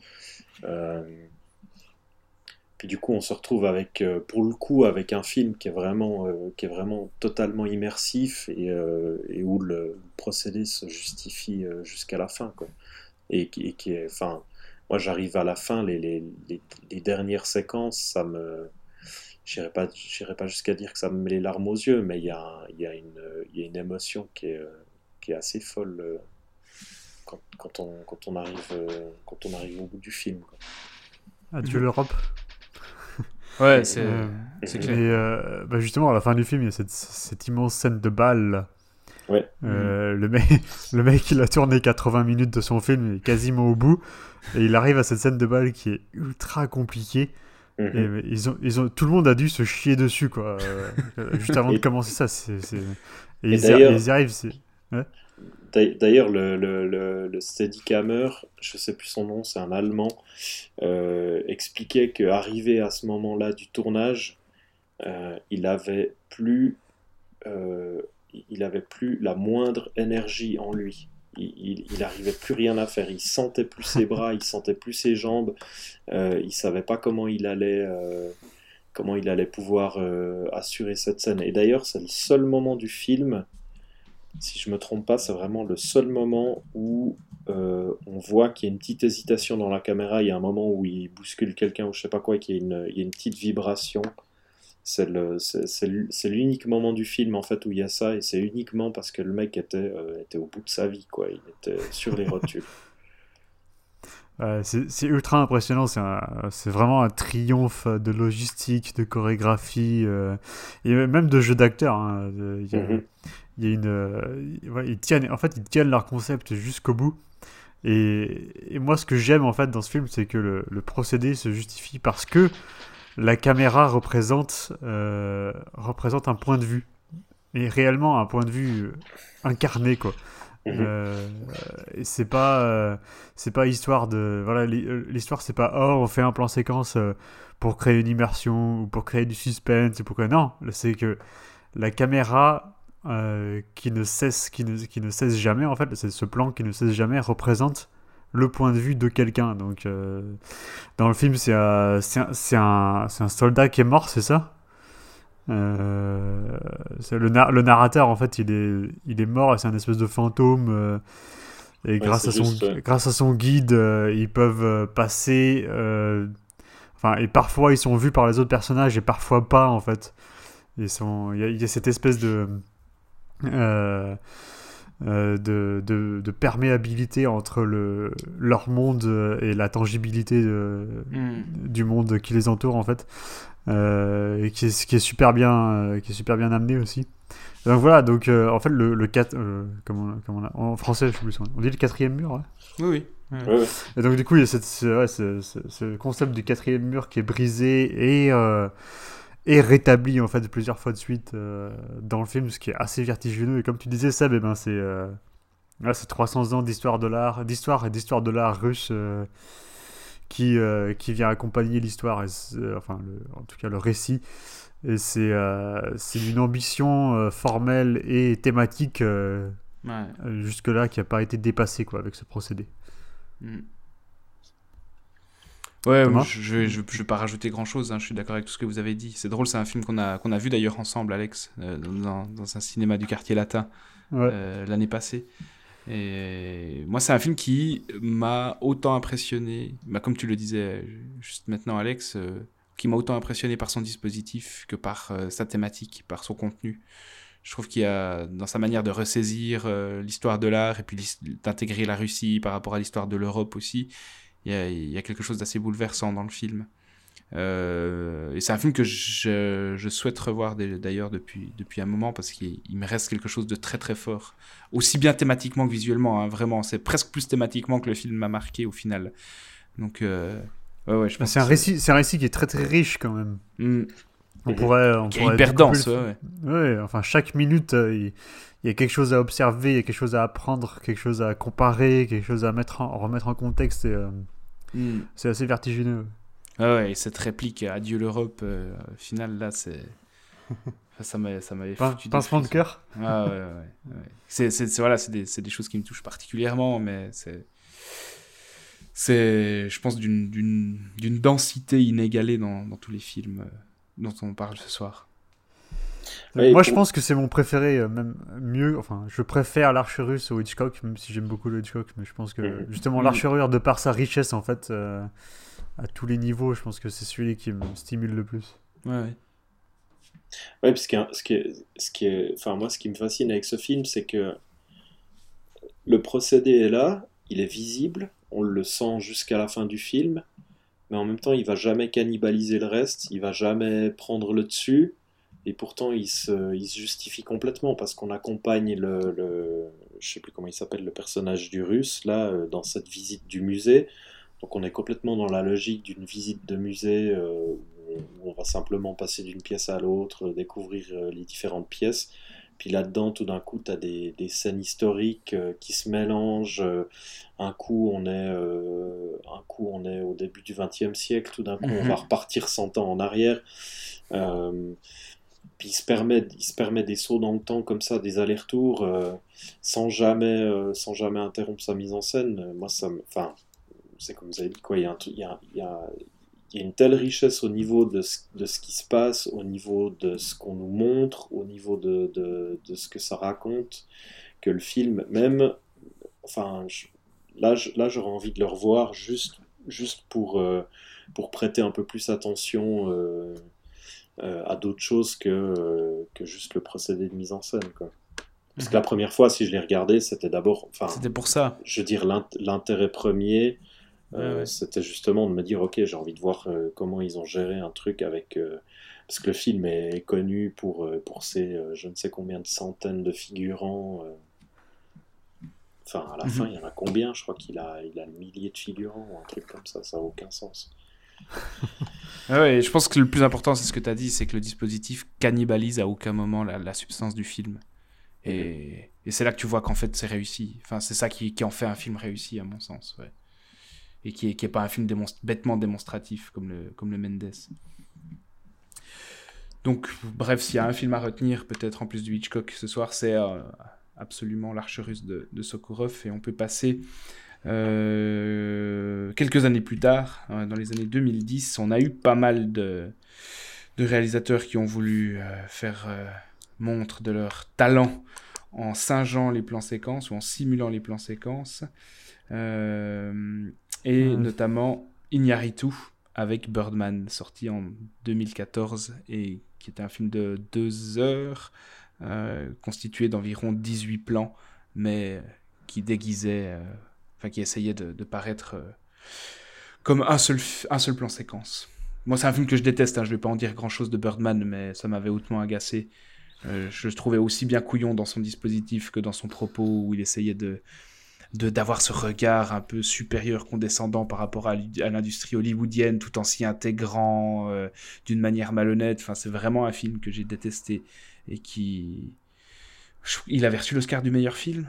Puis du coup, on se retrouve avec, euh, pour le coup, avec un film qui est vraiment, euh, qui est vraiment totalement immersif et, euh, où le procédé se justifie jusqu'à la fin, quoi. Et, qui- est, enfin, moi, j'arrive à la fin, les, les, les, dernières séquences, ça me, j'irai pas, j'irai pas jusqu'à dire que ça me met les larmes aux yeux, mais il y a, il y a une, il y a une émotion qui est, qui est assez folle quand, quand on, quand on arrive, quand on arrive au bout du film. Adieu l'Europe. Ouais, c'est Euh, c'est Et clair. euh, bah justement, à la fin du film, il y a cette, cette immense scène de bal. là. Ouais. Euh, le, mec, le mec, il a tourné 80 minutes de son film, il est quasiment au bout. Et il arrive à cette scène de bal qui est ultra compliquée. Mhm. Et ils ont, ils ont, tout le monde a dû se chier dessus, quoi. euh, juste avant de commencer ça. c'est c'est- Et, Et ils, y, d'ailleurs- ils y arrivent. c'est- Ouais. D'ail- D'ailleurs, le, le, le, le Steadicammer, je sais plus son nom, c'est un Allemand, euh, expliquait qu'arrivé à ce moment-là du tournage, euh, il avait plus, euh, il avait plus la moindre énergie en lui. Il, il, il arrivait plus rien à faire. Il sentait plus ses bras, il sentait plus ses jambes. Euh, il savait pas comment il allait, comment il allait pouvoir euh, assurer cette scène. Et d'ailleurs, c'est le seul moment du film si je me trompe pas, c'est vraiment le seul moment où euh, on voit qu'il y a une petite hésitation dans la caméra. Il y a un moment où il bouscule quelqu'un ou je sais pas quoi, qu'il y a une, il y a une petite vibration. C'est le, c'est, c'est l'u- c'est l'unique moment du film en fait où il y a ça et c'est uniquement parce que le mec était, euh, était au bout de sa vie quoi. Il était sur les rotules. Ouais, c'est c'est ultra impressionnant, c'est un- c'est vraiment un triomphe de logistique, de chorégraphie, euh, et même de jeu d'acteur. hein. Euh, Il y a. il y a une, euh, ils tiennent, en fait, ils tiennent leur concept jusqu'au bout. Et, et moi, ce que j'aime en fait dans ce film, c'est que le, le procédé se justifie parce que la caméra représente, euh, représente un point de vue, et réellement un point de vue euh, incarné, quoi. Mhm. Euh, c'est pas euh, c'est pas histoire de voilà l'hi- l'histoire c'est pas oh on fait un plan séquence pour créer une immersion ou pour créer du suspense ou pour non c'est que la caméra euh, qui ne cesse qui ne, qui ne cesse jamais en fait c'est ce plan qui ne cesse jamais représente le point de vue de quelqu'un donc euh, dans le film c'est euh, un, c'est un, un soldat qui est mort c'est ça? Euh, le, na- le narrateur en fait il est, il est mort et c'est un espèce de fantôme et grâce, à son, juste, ouais. grâce à son guide ils peuvent passer enfin et parfois ils sont vus par les autres personnages et parfois pas en fait y, il y a cette espèce de euh, euh, de, de, de perméabilité entre le, leur monde euh, et la tangibilité de- Mm. du monde qui les entoure en fait euh, et qui est, qui est super bien qui est super bien amené aussi donc voilà donc euh, en fait le, le quat- euh, comment, comment on a- en français je sais plus on dit le quatrième mur ouais Oui, oui. Ouais. Ouais, ouais. et donc du coup il y a cette, ce, ouais, ce, ce- ce concept du quatrième mur qui est brisé et euh, est rétabli en fait plusieurs fois de suite euh, dans le film, ce qui est assez vertigineux. Et comme tu disais, Seb, eh ben, c'est euh, là, c'est 300 ans d'histoire de l'art, d'histoire et d'histoire de l'art russe euh, qui, euh, qui vient accompagner l'histoire, enfin, le- en tout cas le récit. Et c'est d'une ambition formelle et thématique Ouais. jusque-là qui n'a pas été dépassée quoi, avec ce procédé. Mm. Ouais, je, je, je, je vais pas rajouter grand chose, je suis d'accord avec tout ce que vous avez dit. C'est drôle, c'est un film qu'on a, qu'on a vu d'ailleurs ensemble, Alex, euh, dans, dans un cinéma du quartier latin Ouais. euh, l'année passée. Et moi, c'est un film qui m'a autant impressionné, bah, comme tu le disais juste maintenant, Alex, euh, qui m'a autant impressionné par son dispositif que par euh, sa thématique, par son contenu. Je trouve qu'il y a, dans sa manière de ressaisir euh, l'histoire de l'art et puis d'intégrer la Russie par rapport à l'histoire de l'Europe aussi, il y, a, il y a quelque chose d'assez bouleversant dans le film. Euh, et c'est un film que je, je souhaite revoir d'ailleurs depuis, depuis un moment parce qu'il il me reste quelque chose de très très fort. Aussi bien thématiquement que visuellement, hein, vraiment. C'est presque plus thématiquement que le film m'a marqué au final. Donc, euh, ouais, ouais, je pense C'est un, récit, c'est un récit qui est très très riche quand même. Mm. On pourrait, on Qui est hyper dense, ouais, enfin, chaque minute, euh, il, il y a quelque chose à observer, il y a quelque chose à apprendre, quelque chose à comparer, quelque chose à mettre en, remettre en contexte. et, euh, Mm. C'est assez vertigineux. Ah ouais, et cette réplique euh, Adieu l'Europe, euh, au final, là, c'est. Ça m'a- ça m'avait foutu des pincement de cœur Ah ouais, ouais, ouais. C'est, c'est, c'est- voilà, c'est des, c'est des choses qui me touchent particulièrement, mais c'est. C'est, je pense, d'une, d'une, d'une densité inégalée dans, dans tous les films euh, dont on parle ce soir. Ouais, Moi, pour- je pense que c'est mon préféré, euh, même mieux. Enfin, je préfère l'Arche russe au Hitchcock, même si j'aime beaucoup le Hitchcock. Mais je pense que Mhm. justement, Mhm. l'archurure, de par sa richesse, en fait, euh, à tous les niveaux, je pense que c'est celui qui me stimule le plus. Ouais, ouais. Ouais, parce que ce qui est, ce qui est, enfin moi, ce qui me fascine avec ce film, c'est que le procédé est là, il est visible, on le sent jusqu'à la fin du film, mais en même temps, il va jamais cannibaliser le reste, il va jamais prendre le dessus, et pourtant, il se, il se justifie complètement parce qu'on accompagne le, le, je sais plus comment il s'appelle, le personnage du Russe là, euh, dans cette visite du musée. Donc, on est complètement dans la logique d'une visite de musée euh, où on va simplement passer d'une pièce à l'autre, découvrir euh, les différentes pièces. Puis là-dedans, tout d'un coup, tu as des, des scènes historiques euh, qui se mélangent. un coup, on est, euh, un coup, on est au début du XXe siècle. Tout d'un coup, on Mhm. va repartir 100 ans en arrière. Euh, puis il se, permet, il se permet des sauts dans le temps comme ça, des allers-retours, euh, sans, jamais, euh, sans jamais interrompre sa mise en scène. Euh, Moi, ça. Enfin, c'est comme vous avez dit, quoi. Il y a, une telle richesse au niveau de ce, de ce qui se passe, au niveau de ce qu'on nous montre, au niveau de, de, de ce que ça raconte, que le film, même, enfin, là, là j'aurais envie de le revoir juste, juste pour, pour prêter un peu plus attention à d'autres choses que, euh, que juste le procédé de mise en scène, quoi. Parce que la première fois, si je l'ai regardé, c'était d'abord, enfin, C'était pour ça. je veux dire, l'int- l'intérêt premier, euh, Ouais, c'était justement de me dire, ok, j'ai envie de voir euh, comment ils ont géré un truc avec... euh, parce que le film est connu pour, euh, pour ses euh, je ne sais combien de centaines de figurants. euh. Enfin, à la Mhm. fin, il y en a combien? Je crois qu'il a, il a milliers de figurants ou un truc comme ça, ça n'a aucun sens. Ah ouais, je pense que le plus important, c'est ce que tu as dit, c'est que le dispositif cannibalise à aucun moment la, substance du film. Et, c'est là que tu vois qu'en fait c'est réussi. Enfin, c'est ça qui, en fait un film réussi, à mon sens. Et qui est, qui est pas un film bêtement démonstratif comme le, comme Mendes. Donc, bref, s'il y a un film à retenir, peut-être en plus du Hitchcock ce soir, c'est euh, absolument L'Arche russe de, de Sokurov. Et on peut passer euh, quelques années plus tard, euh, dans les années 2010, on a eu pas mal de, de réalisateurs qui ont voulu euh, faire euh, montre de leur talent en singeant les plans séquences ou en simulant les plans séquences. Euh, et Ouais. notamment Iñárritu avec Birdman, sorti en 2014 et qui était un film de deux heures, euh, constitué d'environ 18 plans, mais qui déguisait, euh, enfin qui essayait de, paraître euh, comme un seul, un seul plan séquence. Moi, c'est un film que je déteste, hein, je ne vais pas en dire grand-chose de Birdman, mais ça m'avait hautement agacé. Euh, je le trouvais aussi bien couillon dans son dispositif que dans son propos, où il essayait de d'avoir ce regard un peu supérieur, condescendant par rapport à, l'industrie hollywoodienne, tout en s'y intégrant euh, d'une manière malhonnête. Enfin, c'est vraiment un film que j'ai détesté et qui, il avait reçu l'Oscar du meilleur film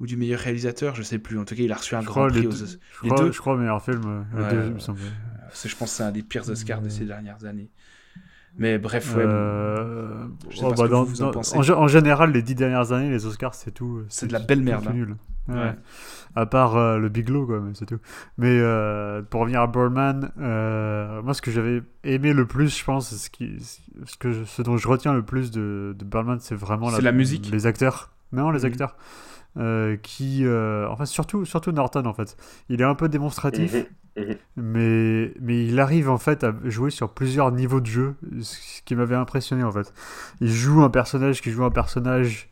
ou du meilleur réalisateur, je sais plus. En tout cas, il a reçu un Je grand prix aux deux- je les crois- deux. je crois meilleur film, euh, Ouais, deux. C'est- Je pense que c'est un des pires Oscars de ces dernières années. Mais bref, ouais. Euh, je sais oh, pas bah, ce que dans- vous, vous en dans- pensez. en, gé- en général, les dix dernières années, les Oscars, c'est tout. C'est de la belle merde, hein. nul. Ouais. Ouais. À part euh, le Biglow, quoi, mais c'est tout. Mais euh, pour revenir à Birdman, euh, moi, ce que j'avais aimé le plus, je pense, ce, qui, ce, que je- ce dont je retiens le plus de, de Birdman, c'est vraiment C'est la musique les acteurs. Non, les Mhm. acteurs. Euh, qui, euh, enfin, surtout, surtout Norton, en fait. Il est un peu démonstratif. Mhm, mhm. Mais, mais il arrive en fait à jouer sur plusieurs niveaux de jeu, ce qui m'avait impressionné en fait. Il joue un personnage qui joue un personnage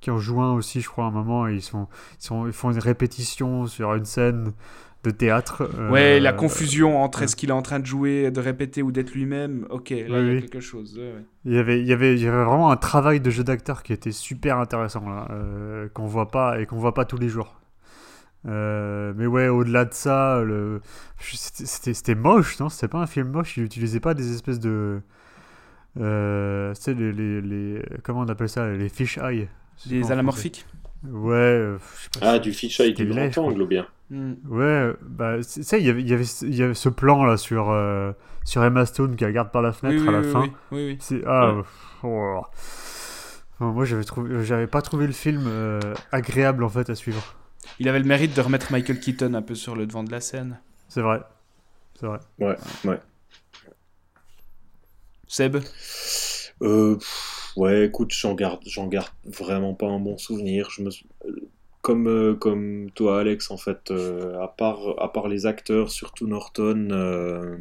qui en joue un aussi, je crois, à un moment, et ils, sont, ils, sont, ils font une répétition sur une scène de théâtre. euh, Ouais, la confusion entre est-ce qu'il est en train de jouer, de répéter ou d'être lui-même. Ok, là, il y a oui. quelque chose. ouais. Il y, avait, il, y avait, il y avait vraiment un travail de jeu d'acteur qui était super intéressant, là, euh, qu'on voit pas et qu'on voit pas tous les jours. Euh, mais ouais, au-delà de ça, le... c'était- moche, non? C'était pas un film moche, il utilisait pas des espèces de. Euh, tu sais, les, les, les- Comment on appelle ça? Les fish eye. En anamorphiques. Ouais, euh, je sais pas Ah, si- du fisheye, du grand angle, ou bien. Ouais, bah, tu sais, il y avait, il y, avait, il y avait ce plan là sur, euh, sur Emma Stone qui regarde par la fenêtre oui, à la oui, fin. oui, oui, oui. C'est ah, Ouais. oh. Enfin, moi j'avais trouvé, j'avais pas trouvé le film euh, agréable en fait à suivre. Il avait le mérite de remettre Michael Keaton un peu sur le devant de la scène. C'est vrai, c'est vrai. Ouais, ouais. Seb? Euh, pff, ouais, écoute, j'en garde, j'en garde vraiment pas un bon souvenir. Je me, comme, euh, comme toi, Alex, en fait, euh, à part, à part les acteurs, surtout Norton, euh,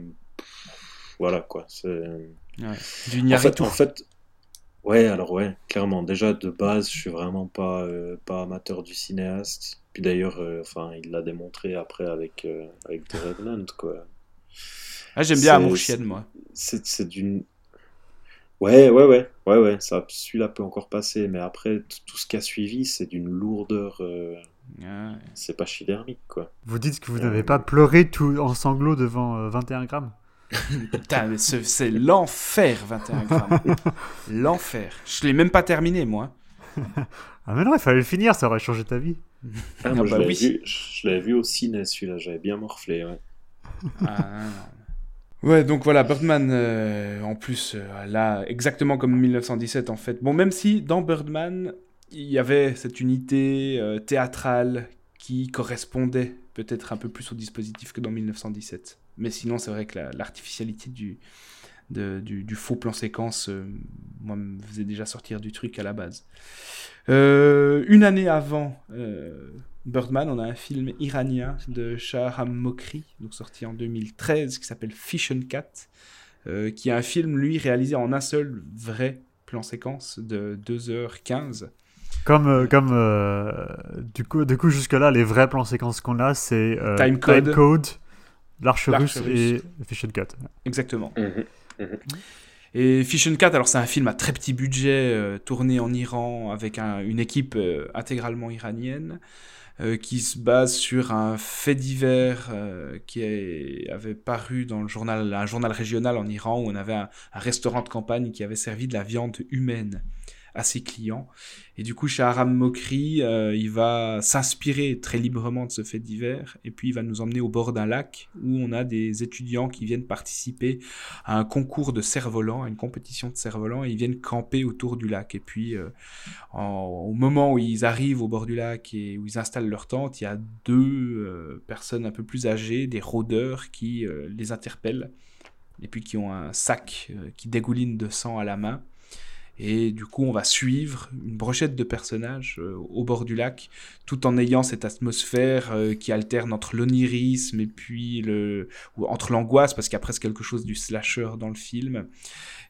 voilà quoi. C'est. Du En fait, Iñárritu. en fait, ouais, alors ouais, clairement, déjà de base, je suis vraiment pas, pas amateur du cinéaste. Puis d'ailleurs, enfin, il l'a démontré après avec, avec The Revenant, quoi. Ah, j'aime bien Amour Chienne, moi. C'est c'est d'une. Ouais, ouais, ouais, ouais, ouais, ça, celui-là peut encore passer, mais après, tout ce qui a suivi, c'est d'une lourdeur. euh, Ouais. c'est pas chidermique, quoi. Vous dites que vous Euh, n'avez pas pleuré tout en sanglots devant euh, 21 grammes Putain, mais ce- c'est l'enfer, 21 grammes. l'enfer. Je l'ai même pas terminé, moi. Ah mais non, il fallait le finir, ça aurait changé ta vie. Ah, Ah, moi, je bah l'avais oui. vu, je l'avais vu au ciné, celui-là, j'avais bien morflé, ouais. Ah, non, non. Ouais, donc voilà, Birdman, euh, en plus, euh, là, exactement comme 1917, en fait. Bon, même si dans Birdman, il y avait cette unité euh, théâtrale qui correspondait peut-être un peu plus au dispositif que dans 1917. Mais sinon, c'est vrai que la- l'artificialité du, du, faux plan séquence, moi, me faisait déjà sortir du truc à la base. Une année avant Birdman, on a un film iranien de Shahram Mokri, donc sorti en 2013, qui s'appelle Fish and Cat, euh, qui est un film, lui, réalisé en un seul vrai plan séquence de 2h15. Comme, euh, comme euh, du coup, du coup jusque-là, les vrais plans séquences qu'on a, c'est euh, Time Code. L'Arche L'Arche russe et Fish and Cat. Exactement. Mhm, mhm. Et Fish and Cat, alors c'est un film à très petit budget, euh, tourné en Iran avec un- une équipe euh, intégralement iranienne, euh, qui se base sur un fait divers euh, qui est- avait paru dans le journal, un journal régional en Iran où on avait un, un restaurant de campagne qui avait servi de la viande humaine à ses clients. Et du coup, Shahram Mokri, euh, il va s'inspirer très librement de ce fait divers, et puis il va nous emmener au bord d'un lac où on a des étudiants qui viennent participer à un concours de cerf-volant, à une compétition de cerf-volant, et ils viennent camper autour du lac. Et puis, euh, au moment où ils arrivent au bord du lac et où ils installent leur tente, il y a deux euh, personnes un peu plus âgées, des rôdeurs, qui les interpellent, et puis qui ont un sac qui dégouline de sang à la main. Et du coup, on va suivre une brochette de personnages euh, au bord du lac, tout en ayant cette atmosphère euh, qui alterne entre l'onirisme et puis le, ou entre l'angoisse, parce qu'il y a presque quelque chose du slasher dans le film.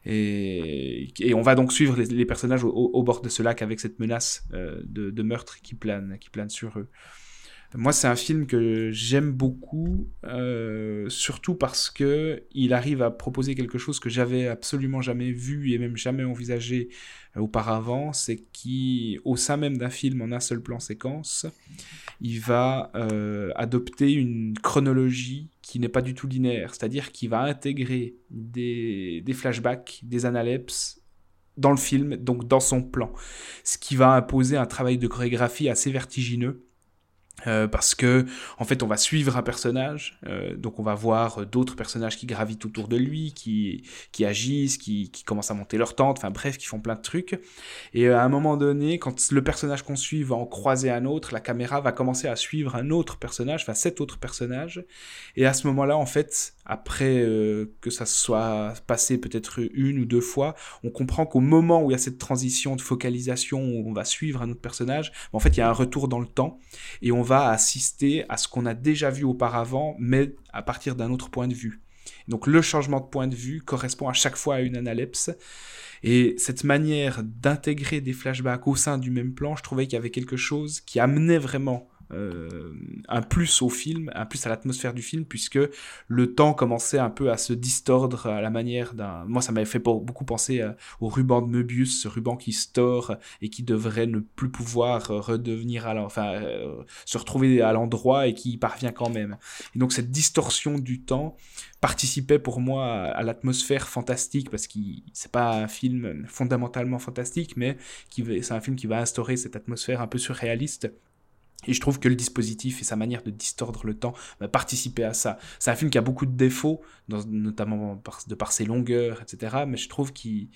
Et, on va donc suivre les, personnages au bord de ce lac avec cette menace euh, de, de meurtre qui plane, qui plane sur eux. Moi, c'est un film que j'aime beaucoup, euh, surtout parce que il arrive à proposer quelque chose que j'avais absolument jamais vu et même jamais envisagé euh, auparavant, c'est qu'au sein même d'un film en un seul plan séquence, il va euh, adopter une chronologie qui n'est pas du tout linéaire, c'est-à-dire qu'il va intégrer des, des flashbacks, des analepses dans le film, donc dans son plan, ce qui va imposer un travail de chorégraphie assez vertigineux euh, parce que en fait on va suivre un personnage euh, donc on va voir d'autres personnages qui gravitent autour de lui qui qui agissent qui, qui commencent à monter leur tente enfin bref qui font plein de trucs. Et euh, à un moment donné quand le personnage qu'on suit va en croiser un autre la caméra va commencer à suivre un autre personnage enfin cet autre personnage. Et à ce moment là en fait après que ça soit passé peut-être une ou deux fois on comprend qu'au moment où il y a cette transition de focalisation où on va suivre un autre personnage en fait il y a un retour dans le temps et on va assister à ce qu'on a déjà vu auparavant, mais à partir d'un autre point de vue. Donc le changement de point de vue correspond à chaque fois à une analepse. Et cette manière d'intégrer des flashbacks au sein du même plan, je trouvais qu'il y avait quelque chose qui amenait vraiment euh, un plus au film, un plus à l'atmosphère du film, puisque le temps commençait un peu à se distordre à la manière d'un... Moi, ça m'avait fait beaucoup penser euh, au ruban de Möbius, ce ruban qui se et qui devrait ne plus pouvoir euh, redevenir, à enfin, se retrouver à l'endroit et qui y parvient quand même. Et donc cette distorsion du temps participait pour moi à, l'atmosphère fantastique, parce que c'est pas un film fondamentalement fantastique, mais c'est un film qui va instaurer cette atmosphère un peu surréaliste et je trouve que le dispositif et sa manière de distordre le temps va participer à ça. C'est un film qui a beaucoup de défauts, notamment de par ses longueurs, etc. Mais je trouve qu'il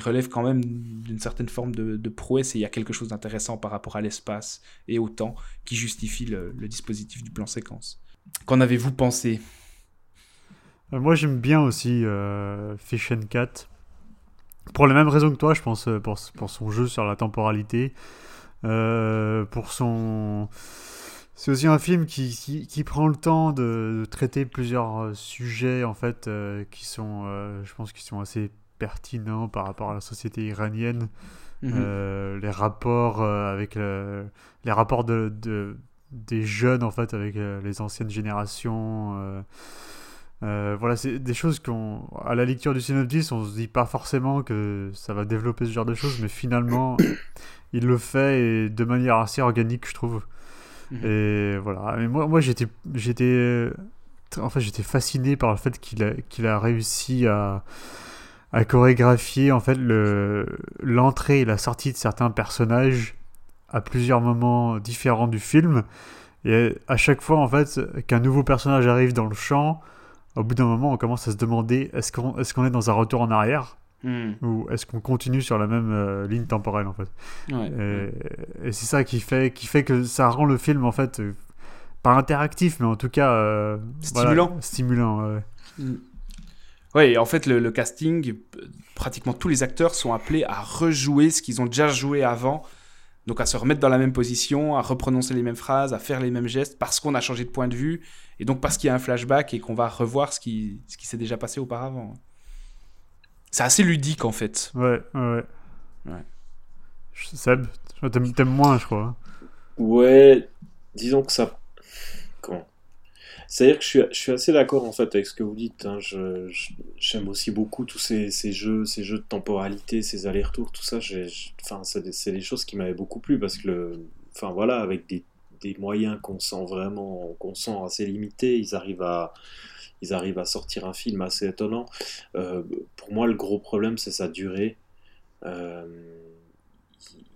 relève quand même d'une certaine forme de, prouesse et il y a quelque chose d'intéressant par rapport à l'espace et au temps qui justifie le, dispositif du plan séquence. Qu'en avez-vous pensé? Euh, Moi j'aime bien aussi euh, Fish and Cat. Pour les mêmes raisons que toi, je pense, pour, pour son jeu sur la temporalité. Euh, pour son. C'est aussi un film qui, qui, prend le temps de, traiter plusieurs euh, sujets en fait euh, qui sont, je pense, qui sont assez pertinents par rapport à la société iranienne. Mhm. les rapports avec les rapports de, de, des jeunes en fait avec les anciennes générations. voilà, c'est des choses qu'on, à la lecture du synopsis, on se dit pas forcément que ça va développer ce genre de choses, mais finalement, il le fait et de manière assez organique, je trouve. Mhm. Et voilà. Mais moi, moi j'étais, j'étais, en fait, j'étais fasciné par le fait qu'il a, qu'il a réussi à, à chorégraphier en fait le, l'entrée et la sortie de certains personnages à plusieurs moments différents du film. Et à chaque fois, en fait, qu'un nouveau personnage arrive dans le champ, au bout d'un moment, on commence à se demander est-ce qu'on, est-ce qu'on est dans un retour en arrière? Hmm. Ou est-ce qu'on continue sur la même euh, ligne temporelle en fait? Et, c'est ça qui fait, qui fait que ça rend le film en fait euh, pas interactif, mais en tout cas euh, stimulant. stimulant. Ouais. en fait, le, casting, pratiquement tous les acteurs sont appelés à rejouer ce qu'ils ont déjà joué avant. Donc à se remettre dans la même position, à reprononcer les mêmes phrases, à faire les mêmes gestes parce qu'on a changé de point de vue et donc parce qu'il y a un flashback et qu'on va revoir ce qui, ce qui s'est déjà passé auparavant. C'est assez ludique en fait. Ouais, ouais. ouais. Seb, t'aimes moins, je crois. Ouais, disons que ça. Comment? C'est-à-dire que je suis, je suis assez d'accord en fait avec ce que vous dites. Hein. J'aime aussi beaucoup tous ces, ces, jeux, ces jeux de temporalité, ces allers-retours, tout ça. Enfin, c'est des, des, choses qui m'avaient beaucoup plu parce que, le, enfin voilà, avec des, des moyens qu'on sent vraiment, qu'on sent assez limités, ils arrivent à ils arrivent à sortir un film assez étonnant. Euh, pour moi, le gros problème, c'est sa durée. Euh,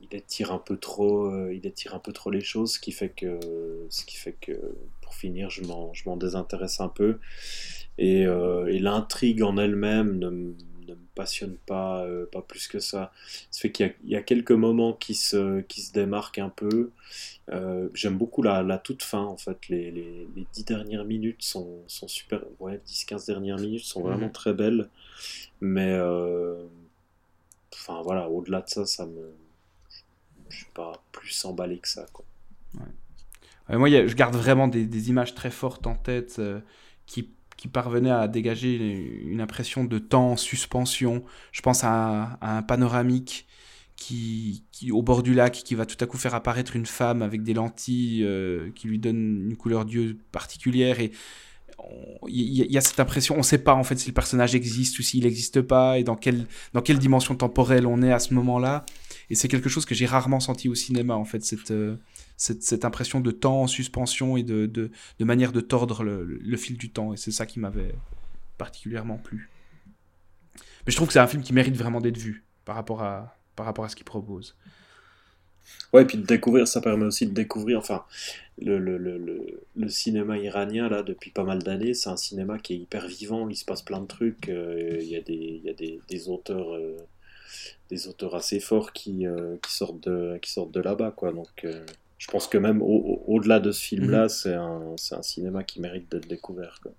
il étire un peu trop, euh, il étire un peu trop les choses, ce qui fait que, ce qui fait que, pour finir, je m'en désintéresse un peu. Et, et l'intrigue en elle-même ne, ne, me passionne pas, pas plus que ça. Ça fait qu'il y, y, a quelques moments qui se, qui se démarquent un peu. Euh, j'aime beaucoup la, la, toute fin, en fait. Les, les, les 10 dernières minutes sont, sont super. Ouais, 10-15 dernières minutes sont vraiment mhm. très belles. Mais, euh, enfin voilà, au-delà de ça, ça me. Je suis pas plus emballé que ça, quoi. Ouais. moi, je garde vraiment des, des, images très fortes en tête euh, qui, qui, parvenaient à dégager une impression de temps en suspension. Je pense à, un panoramique qui, au bord du lac, qui va tout à coup faire apparaître une femme avec des lentilles euh, qui lui donnent une couleur d'yeux particulière. Et il y, a cette impression, on ne sait pas en fait si le personnage existe ou s'il n'existe pas et dans quelle, dans quelle dimension temporelle on est à ce moment-là. Et c'est quelque chose que j'ai rarement senti au cinéma en fait, cette, euh, cette, cette, impression de temps en suspension et de, de, de manière de tordre le, fil du temps. Et c'est ça qui m'avait particulièrement plu. Mais je trouve que c'est un film qui mérite vraiment d'être vu par rapport à, par rapport à ce qu'il propose. Ouais, et puis de découvrir, ça permet aussi de découvrir, enfin, le, le, le, le cinéma iranien, là, depuis pas mal d'années, c'est un cinéma qui est hyper vivant, il se passe plein de trucs, euh, il y a des, y a des, des auteurs, euh, des auteurs assez forts qui, euh, qui sortent de, de là-bas, quoi, donc je pense que même au-delà de ce film-là, -hmm. c'est un, un, cinéma qui mérite d'être découvert, quoi.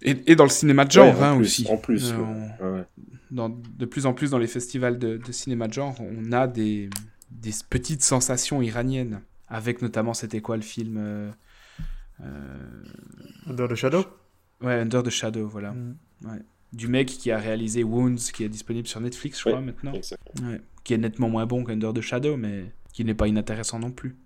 Et, et, dans le cinéma de genre ouais, hein, plus, aussi. En plus, euh, on, ouais. dans, de plus en plus dans les festivals de, de, cinéma de genre, on a des, des petites sensations iraniennes, avec notamment, c'était quoi le film euh, euh... Under the Shadow? Ouais, Under the Shadow, voilà. Mm. Ouais. Du mec qui a réalisé Wounds, qui est disponible sur Netflix, je crois, maintenant. Ouais. Qui est nettement moins bon qu'Under the Shadow, mais qui n'est pas inintéressant non plus.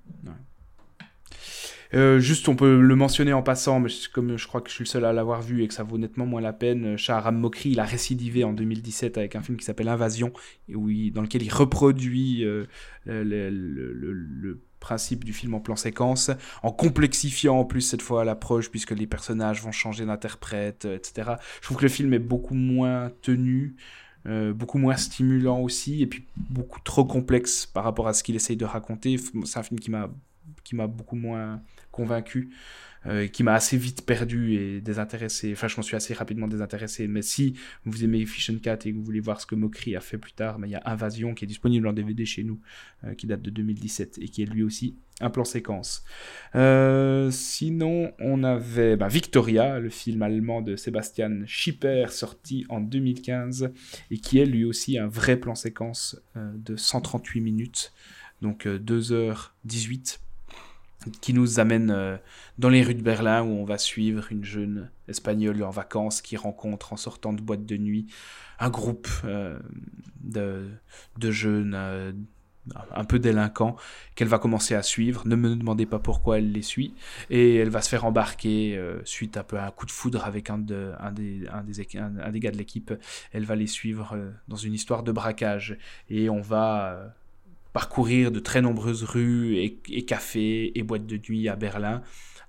Euh, juste, on peut le mentionner en passant, mais comme je crois que je suis le seul à l'avoir vu et que ça vaut nettement moins la peine, Shahram Mokri, il a récidivé en 2017 avec un film qui s'appelle Invasion, où il, dans lequel il reproduit euh, le, le, principe du film en plan séquence, en complexifiant en plus cette fois l'approche, puisque les personnages vont changer d'interprète, etc. Je trouve que le film est beaucoup moins tenu. Euh, beaucoup moins stimulant aussi et puis beaucoup trop complexe par rapport à ce qu'il essaye de raconter. C'est un film qui m'a qui m'a beaucoup moins convaincu, euh, qui m'a assez vite perdu et désintéressé. Enfin, je m'en suis assez rapidement désintéressé. Mais si vous aimez Fish and Cat et que vous voulez voir ce que Mokri a fait plus tard, il y a Invasion qui est disponible en DVD chez nous, euh, qui date de 2017 et qui est lui aussi un plan séquence. Euh, sinon, on avait bah, Victoria, le film allemand de Sebastian Schipper, sorti en 2015 et qui est lui aussi un vrai plan séquence de 138 minutes. Donc 2h18 qui nous amène euh, dans les rues de Berlin où on va suivre une jeune espagnole en vacances qui rencontre en sortant de boîte de nuit un groupe euh, de, de, jeunes euh, un peu délinquants qu'elle va commencer à suivre. Ne me demandez pas pourquoi elle les suit. Et elle va se faire embarquer suite un peu à un coup de foudre avec un, de, un, des, un, des, un, un des gars de l'équipe. Elle va les suivre dans une histoire de braquage. Et on va parcourir de très nombreuses rues et, cafés et boîtes de nuit à Berlin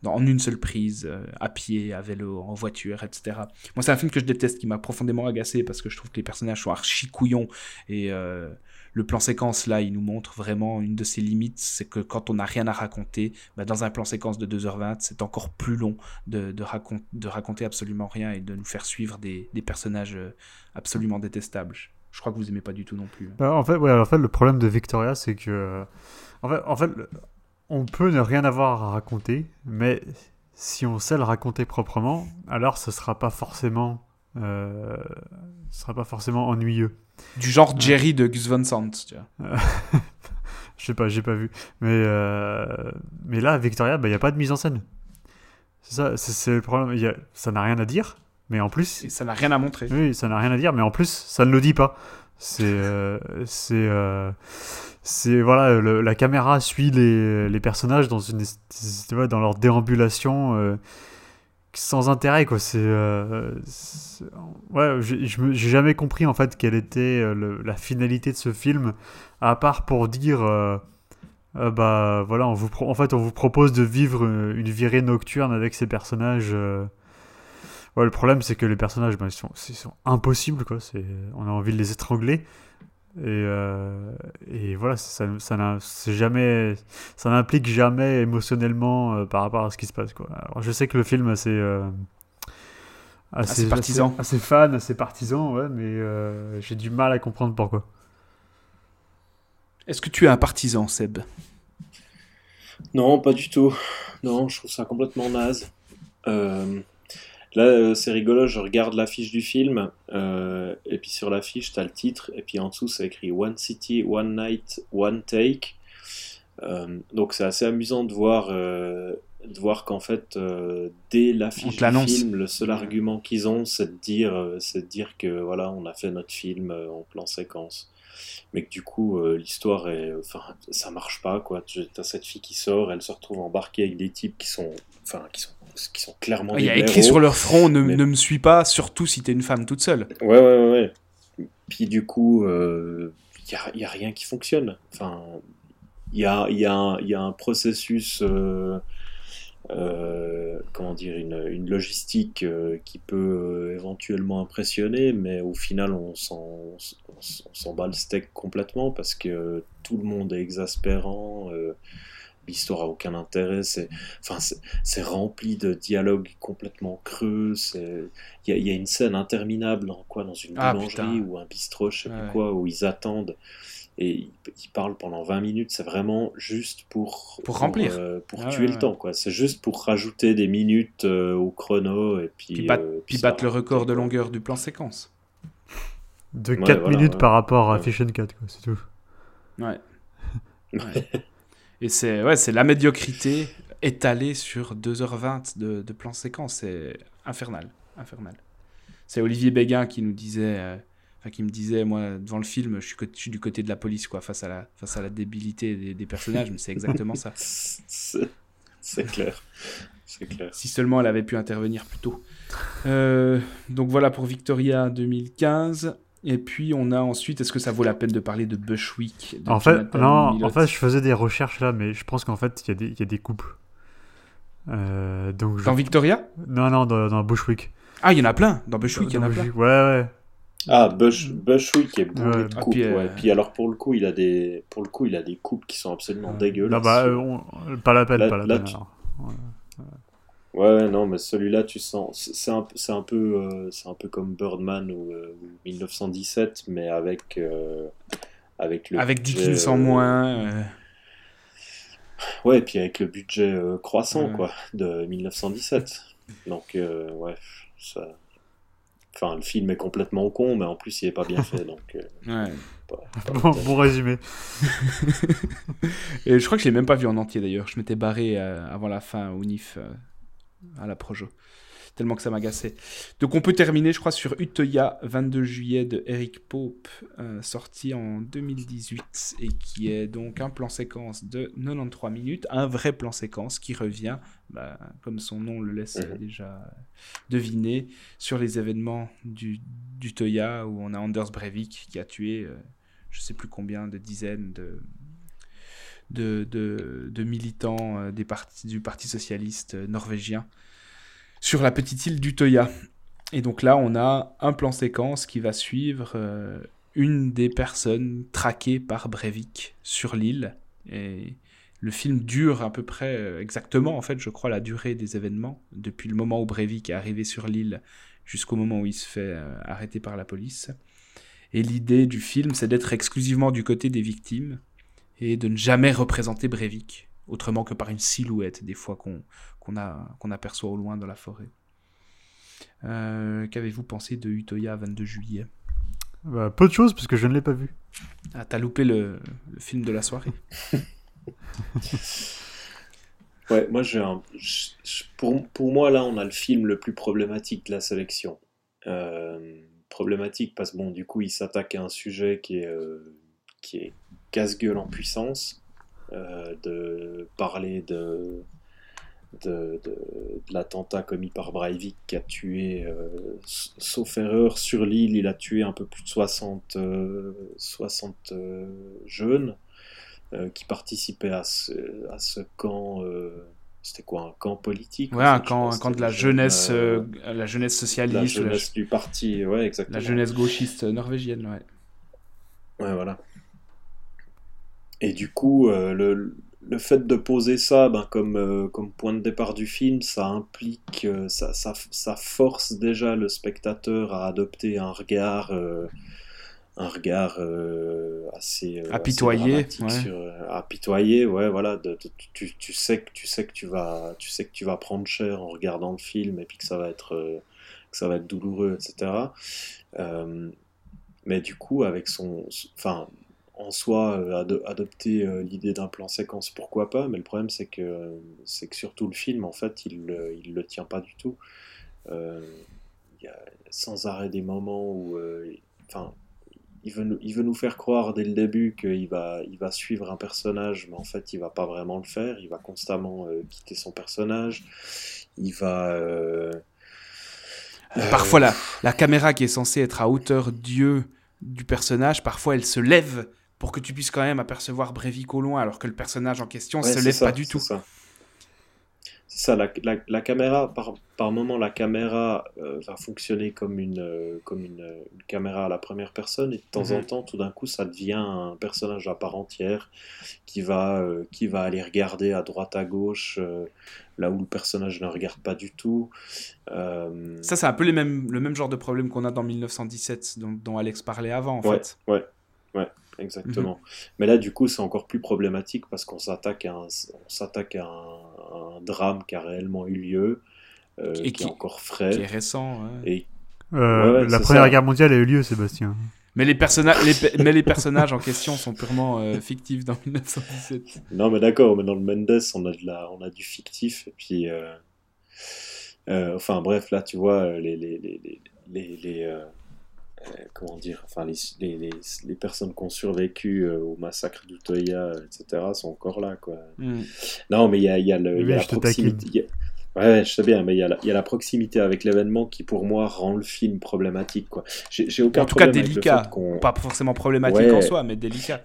en une seule prise, euh, à pied, à vélo, en voiture, etc. Moi, c'est un film que je déteste, qui m'a profondément agacé parce que je trouve que les personnages sont archi couillons et euh, le plan séquence là, il nous montre vraiment une de ses limites, c'est que quand on n'a rien à raconter, bah, dans un plan séquence de 2h20, c'est encore plus long de, de, racon de, raconter absolument rien et de nous faire suivre des, des personnages euh, absolument détestables je crois que vous aimez pas du tout non plus. Bah, en fait, ouais, en fait, le problème de Victoria, c'est que, en fait, en fait, on peut ne rien avoir à raconter, mais si on sait le raconter proprement, alors ce sera pas forcément, euh, ce sera pas forcément ennuyeux. Du genre Jerry de Gus Van Sant, tu vois. Je sais pas, j'ai pas vu, mais euh, mais là, Victoria, il bah, n'y a pas de mise en scène. C'est ça, c'est le problème. Y a, ça n'a rien à dire. Mais en plus. Et ça n'a rien à montrer. Oui, ça n'a rien à dire, mais en plus, ça ne le dit pas. C'est. Euh, c'est. Euh, c'est. Voilà, le, la caméra suit les, les personnages dans, une, dans leur déambulation. Euh, sans intérêt, quoi. C'est. Ouais, j'ai jamais compris, en fait, quelle était le, la finalité de ce film, à part pour dire. bah voilà, on vous en fait, on vous propose de vivre une virée nocturne avec ces personnages. Ouais, le problème, c'est que les personnages, ben, ils, sont, ils sont impossibles, quoi. On a envie de les étrangler. Et, euh, et voilà, ça, ça, jamais, ça n'implique jamais émotionnellement euh, par rapport à ce qui se passe, quoi. Alors, je sais que le film, assez. Euh, assez, assez partisan. Assez, assez, fan, assez partisan, ouais, mais euh, j'ai du mal à comprendre pourquoi. Est-ce que tu es un partisan, Seb? Non, pas du tout. Non, je trouve ça complètement naze. Euh, Là, euh, c'est rigolo, je regarde l'affiche du film, euh, et puis sur l'affiche, tu as le titre, et puis en dessous, c'est écrit One City, One Night, One Take. Euh, donc c'est assez amusant de voir, euh, de voir qu'en fait, euh, dès l'affiche du film, le seul argument qu'ils ont, c'est de, dire, c'est de dire que voilà, on a fait notre film en plan séquence. Mais que du coup, l'histoire, est, enfin, ça marche pas, quoi. Tu as cette fille qui sort, elle se retrouve embarquée avec des types qui sont, enfin, qui sont qui sont clairement. Il y a écrit héros, sur leur front ne, mais... ne, me suis pas, surtout si t'es une femme toute seule. Ouais, ouais, ouais. Puis du coup, il euh, n'y a, y a, rien qui fonctionne. Enfin, il y a, y a y a un processus, euh, euh, comment dire, une, une logistique euh, qui peut euh, éventuellement impressionner, mais au final, on s'en bat le steak complètement parce que tout le monde est exaspérant. Euh, L'histoire a aucun intérêt, c'est, enfin, c'est, rempli de dialogues complètement creux. C'est, il y a, il y a une scène interminable dans quoi, dans une Ah, boulangerie putain. ou un bistrot, je sais Ouais. plus quoi, où ils attendent et ils, ils parlent pendant 20 minutes. C'est vraiment juste pour Pour remplir. euh, pour Ah, tuer ouais, le ouais. temps, quoi. C'est juste pour rajouter des minutes euh, au chrono et puis. Puis, battre, euh, puis battre le record de longueur du plan séquence. De Ouais, 4 voilà, minutes ouais. par rapport à Ouais. Fish and Cat, quoi, c'est tout. Ouais. Ouais. Et c'est ouais, la médiocrité étalée sur 2h20 de, de plan séquence. C'est infernal. infernal. C'est Olivier Béguin qui nous disait, euh, enfin qui me disait, moi, devant le film, je suis, co- je suis du côté de la police, quoi, face à la, face à la débilité des, des personnages, mais c'est exactement ça. C'est clair. Clair. Si seulement elle avait pu intervenir plus tôt. Euh, donc voilà pour Victoria 2015. Et puis on a ensuite, est-ce que ça vaut la peine de parler de Bushwick de En fait, Jonathan non, en fait, je faisais des recherches là, mais je pense qu'en fait, il y, a des- il y a des couples. Euh, donc je- Dans Victoria? Non, non, dans, dans Bushwick. Ah, il y en a plein. Dans Bushwick, il y en a plein. Ouais, ouais. Ah, Bush, Bushwick est bourré Ouais. de Ah, coupes. puis, euh, ouais. Puis alors pour le coup, il a des, pour le coup, il a des coupes qui sont absolument dégueulasses. Non, bah, euh, on- pas la peine, Là- pas la là, peine. tu- alors. Ouais, ouais, non, mais celui-là, tu sens, c'est un, c'est un peu, euh, c'est un peu comme Birdman ou, euh, ou 1917, mais avec, euh, avec le Avec 10 budget, kills en euh, moins. euh, Ouais, et puis avec le budget euh, croissant, quoi, de 1917. Donc, euh, ouais, ça. Enfin, le film est complètement con, mais en plus, il est pas bien fait, donc. euh, ouais. pas- pas Bon, bon résumé. Et je crois que je l'ai même pas vu en entier d'ailleurs. Je m'étais barré euh, avant la fin au NIF euh, à la Projo. Tellement que ça m'agaçait. Donc on peut terminer, je crois, sur Utoya, 22 juillet de Eric Pope, euh, sorti en 2018 et qui est donc un plan séquence de 93 minutes, un vrai plan séquence qui revient, bah, comme son nom le laisse Mhm. déjà deviner, sur les événements du, d'Utoya où on a Anders Breivik qui a tué euh, je sais plus combien de dizaines de, de, militants euh, du Parti socialiste euh, norvégien sur la petite île d'Utoya. Et donc là, on a un plan séquence qui va suivre euh, une des personnes traquées par Breivik sur l'île. Et le film dure à peu près exactement, en fait, je crois, la durée des événements, depuis le moment où Breivik est arrivé sur l'île jusqu'au moment où il se fait arrêter par la police. Et l'idée du film, c'est d'être exclusivement du côté des victimes et de ne jamais représenter Breivik, autrement que par une silhouette, des fois qu'on qu'on a- qu'on aperçoit au loin dans la forêt. Euh, Qu'avez-vous pensé de Utoya 22 juillet? Bah, peu de choses, parce que je ne l'ai pas vu. Ah, t'as loupé le, le film de la soirée. Ouais, moi, j'ai pour, pour moi, là, on a le film le plus problématique de la sélection. Euh, problématique parce que, bon, du coup, il s'attaque à un sujet qui est, euh, qui est casse-gueule en puissance. euh, de parler de, de, de, de l'attentat commis par Breivik qui a tué, euh, sauf erreur, sur l'île, il a tué un peu plus de 60, euh, 60 euh, jeunes qui participaient à ce, à ce camp. c'était quoi, un camp politique Ouais, un camp, un camp de la jeunesse, la jeunesse socialiste, la, jeunesse du parti, ouais, exactement. la jeunesse gauchiste norvégienne, ouais. Ouais, voilà. Et du coup, euh, le, le fait de poser ça ben, comme, euh, comme point de départ du film, ça implique, euh, ça, ça, ça force déjà le spectateur à adopter un regard, un regard assez, assez Apitoyé, dramatique ouais. sur, apitoyé, ouais, voilà. de- de- tu, tu sais que tu sais que tu vas, tu sais que tu vas prendre cher en regardant le film et puis que ça va être, que ça va être douloureux, etc. Euh, mais du coup, avec son, enfin, en soi, euh, ado- adopter euh, l'idée d'un plan séquence, pourquoi pas, mais le problème c'est que c'est que surtout le film, en fait, il il le tient pas du tout. Euh, Il y a sans arrêt des moments où, euh, enfin, il veut, nous, il veut nous faire croire dès le début qu'il va, il va suivre un personnage, mais en fait, il va pas vraiment le faire. Il va constamment euh, quitter son personnage. Il va. euh, euh, Parfois, la, la caméra qui est censée être à hauteur d'yeux du personnage, parfois elle se lève pour que tu puisses quand même apercevoir Breivik au loin, alors que le personnage en question Ouais, se lève ça, pas du tout. C'est ça, la, la- la caméra, par, par moment, la caméra euh, va fonctionner comme une, euh, comme une, euh, une caméra à la première personne, et de temps Mhm. en temps, tout d'un coup, ça devient un personnage à part entière qui va, euh, qui va aller regarder à droite, à gauche, là où le personnage ne regarde pas du tout. Ça, c'est un peu les mêmes, le même genre de problème qu'on a dans 1917, dont, dont Alex parlait avant, en ouais, fait. ouais, ouais, exactement. Mhm. Mais là, du coup, c'est encore plus problématique parce qu'on s'attaque à un, on s'attaque à un, à un drame qui a réellement eu lieu, euh, Et qui, qui- est encore frais. Qui est récent. ouais. Et Euh, Ouais, ouais, la Première ça. Guerre mondiale a eu lieu, Sébastien. Mais les, personna- les pe- mais les personnages en question sont purement euh, fictifs dans 1917. Non, mais d'accord, mais dans le Mendes, on a, de la, on a du fictif. Et puis, euh, euh, enfin, bref, là, tu vois, les, les, les, comment dire, enfin, les, les, les, les personnes qui ont survécu euh, au massacre d'Utoya, euh, etc., sont encore là, quoi. Mm. Non, mais il y a, il y a, le, il y a la proximité. a- Ouais, ouais, je sais bien, mais il y, a la, il y a la proximité avec l'événement qui, pour moi, rend le film problématique, quoi. J'ai aucun En tout cas, problème délicat. Pas forcément problématique Ouais. en soi, mais délicat.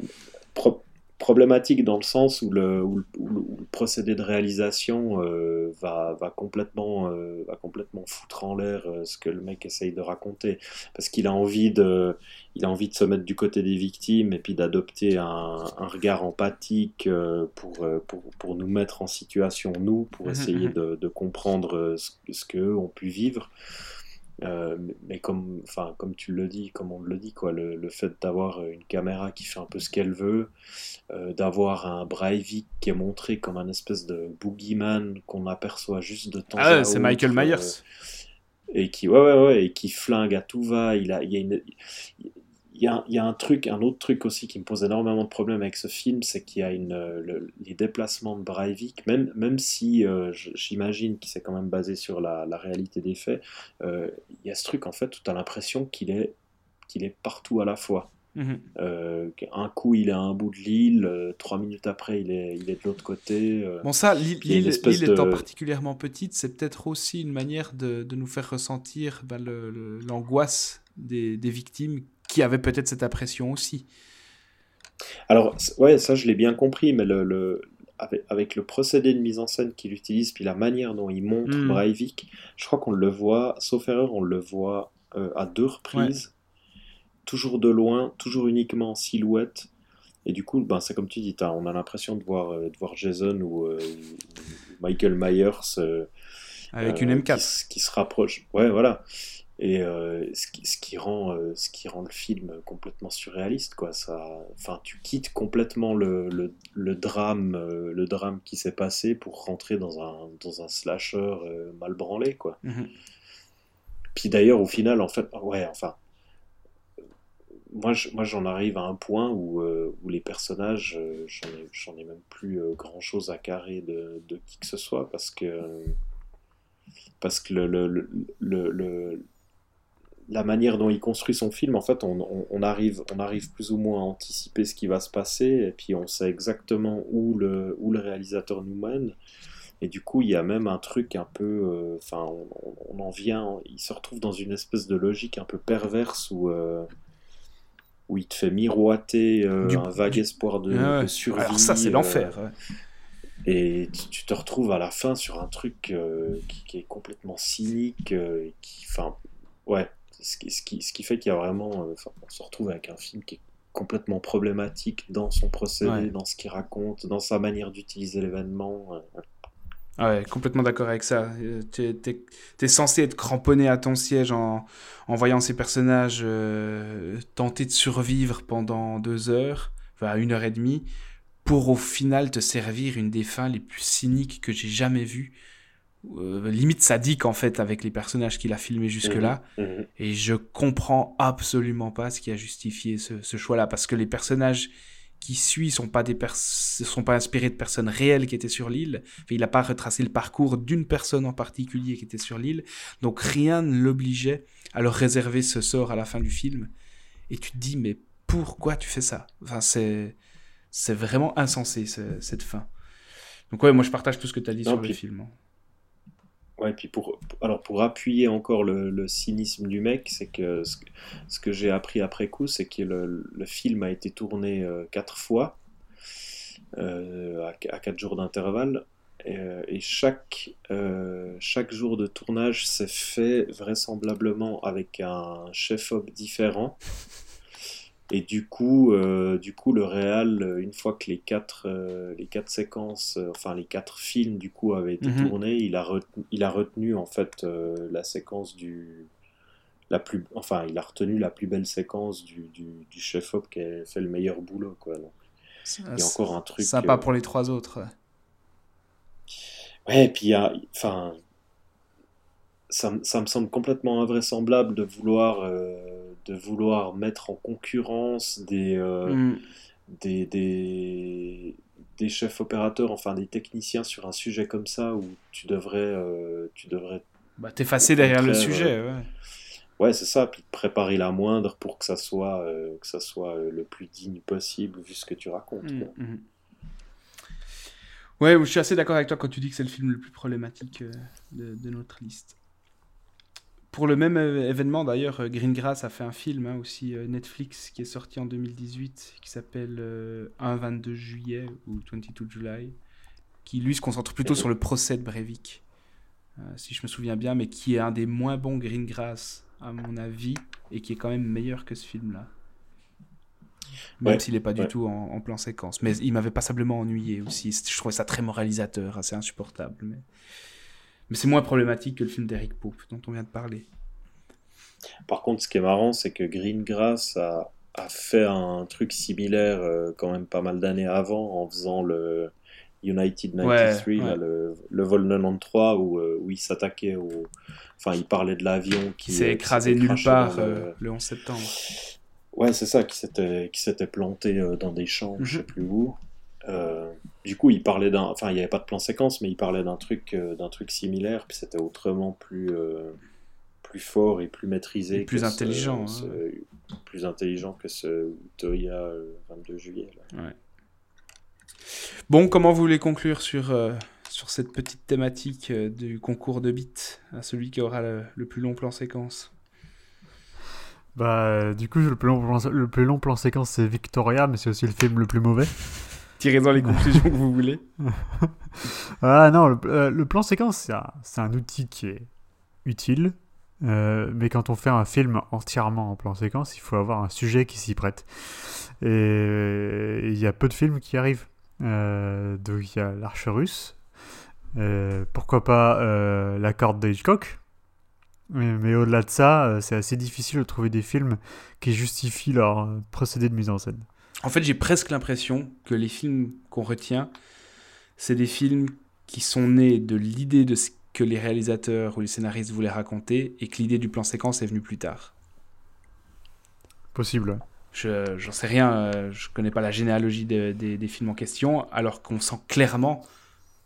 pro- problématique dans le sens où le, où le, où le- où le procédé de réalisation euh, va, va, complètement, euh, va complètement foutre en l'air euh, ce que le mec essaye de raconter. Parce qu'il a envie de, il a envie de se mettre du côté des victimes et puis d'adopter un, un regard empathique pour, pour, pour nous mettre en situation, nous, pour Mhm, essayer mhm. de, de comprendre ce, ce qu'eux ont pu vivre. Euh, mais- comme, enfin, comme tu le dis, comme on le dit, quoi, le, le fait d'avoir une caméra qui fait un peu ce qu'elle veut, euh, d'avoir un Breivik qui est montré comme un espèce de boogeyman qu'on aperçoit juste de temps Ah à c'est autre, Michael Myers. euh, et qui, ouais, ouais, ouais, et qui flingue à tout va. Il a, il y a une, il y a, il y a un truc, un autre truc aussi qui me pose énormément de problèmes avec ce film, c'est qu'il y a une, euh, le- les déplacements de Breivik, même, même si euh, j'imagine qu'il s'est quand même basé sur la, la réalité des faits, euh, il y a ce truc en fait où tu as l'impression qu'il est, qu'il est partout à la fois. Mhm. Euh, un coup il est à un bout de l'île, euh, trois minutes après il est, il est de l'autre côté. euh, Bon, ça, l'île l'île étant de- particulièrement petite, c'est peut-être aussi une manière de, de nous faire ressentir bah, l'angoisse des, des victimes qui avaient peut-être cette impression aussi. Alors, ouais, ça je l'ai bien compris, mais le, le- avec, avec le procédé de mise en scène qu'il utilise, puis la manière dont il montre Mm. Breivik, je crois qu'on le voit, sauf erreur, on le voit euh, à deux reprises, toujours de loin, toujours uniquement en silhouette. Et du coup, ben, c'est comme tu dis, on a l'impression de voir, euh, de voir Jason ou, euh, Michael Myers Avec une qui, M4. s- qui se rapproche. Ouais, voilà. Et euh, ce, qui, ce, qui rend, euh, ce qui rend le film complètement surréaliste, quoi. Ça, enfin, tu quittes complètement le, le, le drame, euh, le drame qui s'est passé pour rentrer dans un, dans un slasher mal branlé, quoi. Mhm. Puis d'ailleurs, au final, en fait, ouais, enfin, moi, je- moi, j'en arrive à un point où, où les personnages, j'en ai, ai même plus euh, grand-chose à carrer de, de qui que ce soit, parce que, parce que le- la manière dont il construit son film, en fait, on, on- on arrive, on arrive plus ou moins à anticiper ce qui va se passer, et puis on sait exactement où le, où le réalisateur nous mène. Et du coup, il y a même un truc un peu, euh, enfin, on, on- on en vient, il se retrouve dans une espèce de logique un peu perverse où, euh, où il te fait miroiter euh, Du- un vague du- espoir de, Ah ouais. de survie. Alors ça, c'est l'enfer. ouais. et tu, tu te retrouves à la fin sur un truc qui, qui est complètement cynique, et qui, enfin, ouais, ce qui, ce qui, ce qui fait qu'il y a vraiment, euh, on se retrouve avec un film qui est complètement problématique dans son procédé, Ouais. dans ce qu'il raconte, dans sa manière d'utiliser l'événement. euh, Ouais, complètement d'accord avec ça. Euh, T'es es censé être cramponné à ton siège en, en voyant ces personnages euh, tenter de survivre pendant deux heures, enfin une heure et demie, pour au final te servir une des fins les plus cyniques que j'ai jamais vues. Euh, limite sadique en fait avec les personnages qu'il a filmés jusque-là. mhm. Et je comprends absolument pas ce qui a justifié ce, ce choix-là, parce que les personnages qui suivent sont pas des sont pas inspirés de personnes réelles qui étaient sur l'île. Enfin, il n'a pas retracé le parcours d'une personne en particulier qui était sur l'île, donc rien ne l'obligeait à leur réserver ce sort à la fin du film. Et tu te dis mais pourquoi tu fais ça? Enfin c'est c'est vraiment insensé ce- cette fin. Donc ouais, moi je partage tout ce que tu as dit Non, sur puis- le film. Ouais, puis pour, alors pour appuyer encore le, cynisme du mec, c'est que ce, que- j'ai appris après coup, c'est que le, film a été tourné euh, quatre fois, euh, à, quatre jours d'intervalle, et, euh, chaque, chaque jour de tournage s'est fait vraisemblablement avec un chef-op différent. Et du coup, euh, du coup, le réal, euh, une fois que les quatre, euh, les quatre séquences, euh, enfin les quatre films du coup avaient été Mhm. tournés, il a retenu, il a retenu en fait euh, la séquence du, la plus, enfin il a retenu la plus belle séquence du, du, du chef-op qui a fait le meilleur boulot quoi. Donc, il y a encore un truc. Sympa euh, pour les trois autres. Ouais, et puis il y a, enfin, ça, me- ça me semble complètement invraisemblable de vouloir, euh, de vouloir mettre en concurrence des, euh, Mm. des, des, des chefs opérateurs, enfin des techniciens sur un sujet comme ça où tu devrais, euh, tu devrais, Bah, t'effacer derrière le sujet, euh, ouais. ouais, c'est ça, puis te préparer la moindre pour que ça soit, que ça soit le plus digne possible vu ce que tu racontes. Mm, quoi. mm. Ouais, je suis assez d'accord avec toi quand tu dis que c'est le film le plus problématique de, de notre liste. Pour le même événement, d'ailleurs, euh, Greengrass a fait un film hein, aussi euh, Netflix qui est sorti en 2018 qui s'appelle euh, 1 22 juillet ou 22 July, qui lui se concentre plutôt sur le procès de Breivik, euh, si je me souviens bien, mais qui est un des moins bons Greengrass à mon avis et qui est quand même meilleur que ce film-là. Même Ouais, s'il n'est pas du tout en, en plan séquence. Mais il m'avait passablement ennuyé aussi. Je trouvais ça très moralisateur, assez insupportable. Mais, mais c'est moins problématique que le film d'Eric Pope dont on vient de parler. Par contre, ce qui est marrant, c'est que Greengrass a, a fait un truc similaire euh, quand même pas mal d'années avant en faisant le United 93, Ouais, là, ouais. le, le vol 93, où, euh, où il s'attaquait au. Enfin, il parlait de l'avion qui s'est euh, qui écrasé nulle part le- euh, le 11 septembre. Ouais, c'est ça, qui s'était planté euh, dans des champs, je sais Mhm. plus où. Euh, du coup, il parlait d'un. Enfin, il n'y avait pas de plan séquence, mais il parlait d'un truc, euh, d'un truc similaire, puis c'était autrement plus, euh, plus fort et plus maîtrisé. Et plus ce- intelligent, hein. ce- plus intelligent que ce Utoya euh, 22 juillet. là. Ouais. Bon, comment vous voulez conclure sur, euh, sur cette petite thématique euh, du concours de bits à celui qui aura le, le plus long plan séquence? Bah, euh, du coup, le plus long plan, le plus long plan séquence, c'est Victoria, mais c'est aussi le film le plus mauvais. Tirez-en les conclusions que vous voulez. Ah non, le, euh, plan séquence, c'est un, outil qui est utile, euh, mais quand on fait un film entièrement en plan séquence, il faut avoir un sujet qui s'y prête. Et il y a peu de films qui arrivent. Euh, donc il y a L'Arche russe, pourquoi pas La corde de Hitchcock. Mais, au-delà de ça, c'est assez difficile de trouver des films qui justifient leur procédé de mise en scène. En fait, j'ai presque l'impression que les films qu'on retient, c'est des films qui sont nés de l'idée de ce que les réalisateurs ou les scénaristes voulaient raconter et que l'idée du plan séquence est venue plus tard. Possible. Je j'en sais rien, euh, je connais pas la généalogie de- des- des films en question, alors qu'on sent clairement,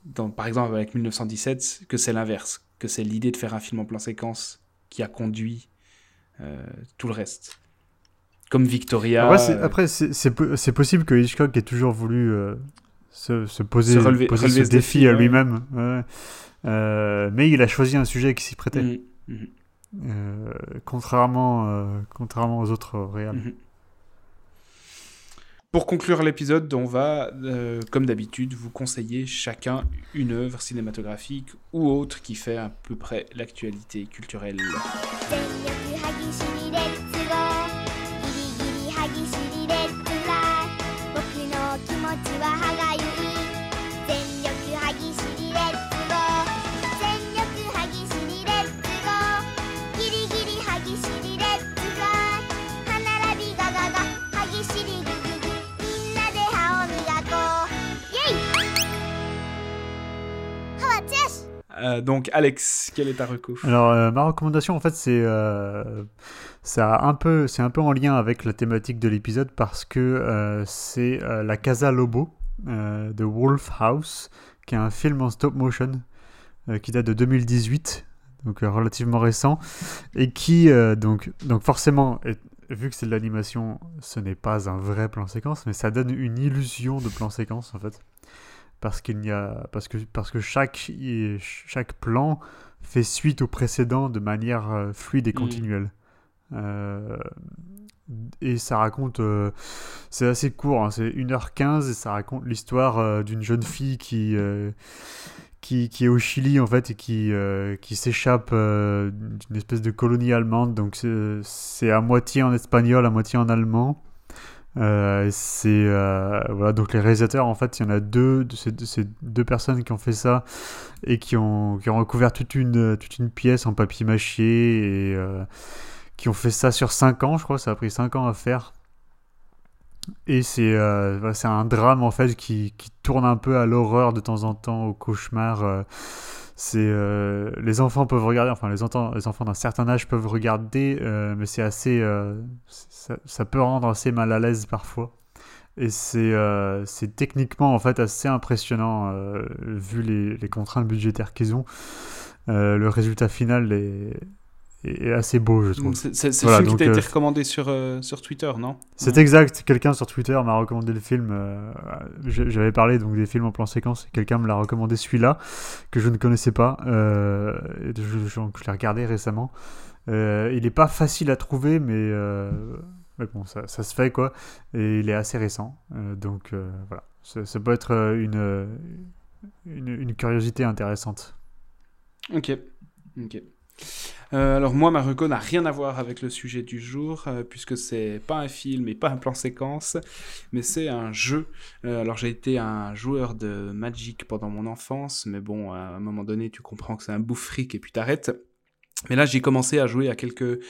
dans, par exemple avec 1917, que c'est l'inverse, que c'est l'idée de faire un film en plan séquence qui a conduit euh, tout le reste. Comme Victoria. Après, c'est, euh, c'est, c'est po- c'est possible que Hitchcock ait toujours voulu euh, se, se poser, Se relever- poser relever ce ce défi, défi, à ouais. lui-même. ouais. Euh, mais il a choisi un sujet qui s'y prêtait. mhm, mhm, Euh, contrairement, euh, contrairement aux autres réals. mhm. Pour conclure l'épisode, on va, euh, comme d'habitude, vous conseiller chacun une œuvre cinématographique ou autre qui fait à peu près l'actualité culturelle. Euh, donc, Alex, quelle est ta reco Alors, euh, ma recommandation, en fait, c'est euh, un peu, un peu en lien avec la thématique de l'épisode parce que euh, c'est La Casa Lobo de Wolf House, qui est un film en stop motion qui date de 2018, donc relativement récent, et qui, donc, donc forcément, vu que c'est de l'animation, ce n'est pas un vrai plan séquence, mais ça donne une illusion de plan séquence, en fait. Parce qu'il n'y a parce que parce que chaque chaque plan fait suite au précédent de manière euh, fluide et Mm. continuelle. Euh, et ça raconte, euh, c'est assez court, hein, c'est 1h15 et ça raconte l'histoire euh, d'une jeune fille qui, qui, qui est au Chili en fait et qui, qui s'échappe d'une espèce de colonie allemande. Donc c'est- c'est à moitié en espagnol, à moitié en allemand. Euh, c'est euh, voilà donc les réalisateurs en fait il y en a deux de ces, de ces deux personnes qui ont fait ça et qui ont, qui ont recouvert toute une, toute une pièce en papier mâché et euh, qui ont fait ça sur 5 ans je crois ça a pris 5 ans à faire. Et c'est c'est un drame en fait qui, qui tourne un peu à l'horreur de temps en temps au cauchemar c'est euh, les enfants peuvent regarder enfin les, les enfants d'un certain âge peuvent regarder euh, mais c'est assez euh, ça, peut rendre assez mal à l'aise parfois. Et c'est c'est techniquement en fait assez impressionnant vu les, contraintes budgétaires qu'ils ont. Le résultat final est, est assez beau je trouve C'est c'est- Voilà, le qui t'a euh, été recommandé sur, euh, sur Twitter, non? C'est exact. Quelqu'un sur Twitter m'a recommandé le film. euh, J'avais parlé donc des films en plan séquence. Quelqu'un me l'a recommandé celui-là que je ne connaissais pas. euh, et je je- je l'ai regardé récemment. Euh, il n'est pas facile à trouver, mais, euh, mais bon, ça, ça se fait quoi. Et il est assez récent. euh, donc euh, voilà, ça, ça peut être euh, une, euh, une, une curiosité intéressante. Ok. Ok. Euh, alors moi, ma n'a rien à voir avec le sujet du jour, euh, puisque c'est pas un film et pas un plan séquence, mais c'est un jeu. Euh, alors j'ai été un joueur de Magic pendant mon enfance, mais bon, à un moment donné, tu comprends que c'est un bouffe fric et puis t'arrêtes. Mais là, j'ai commencé à jouer à quelques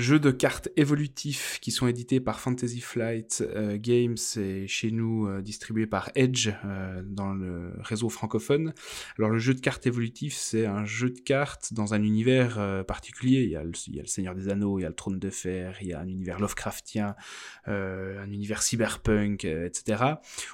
jeux de cartes évolutifs qui sont édités par Fantasy Flight euh, Games et chez nous euh, distribués par Edge euh, dans le réseau francophone. Alors le jeu de cartes évolutif, c'est un jeu de cartes dans un univers particulier. Il y, a le, Seigneur des Anneaux, il y a le Trône de Fer, il y a un univers Lovecraftien, un univers cyberpunk, etc.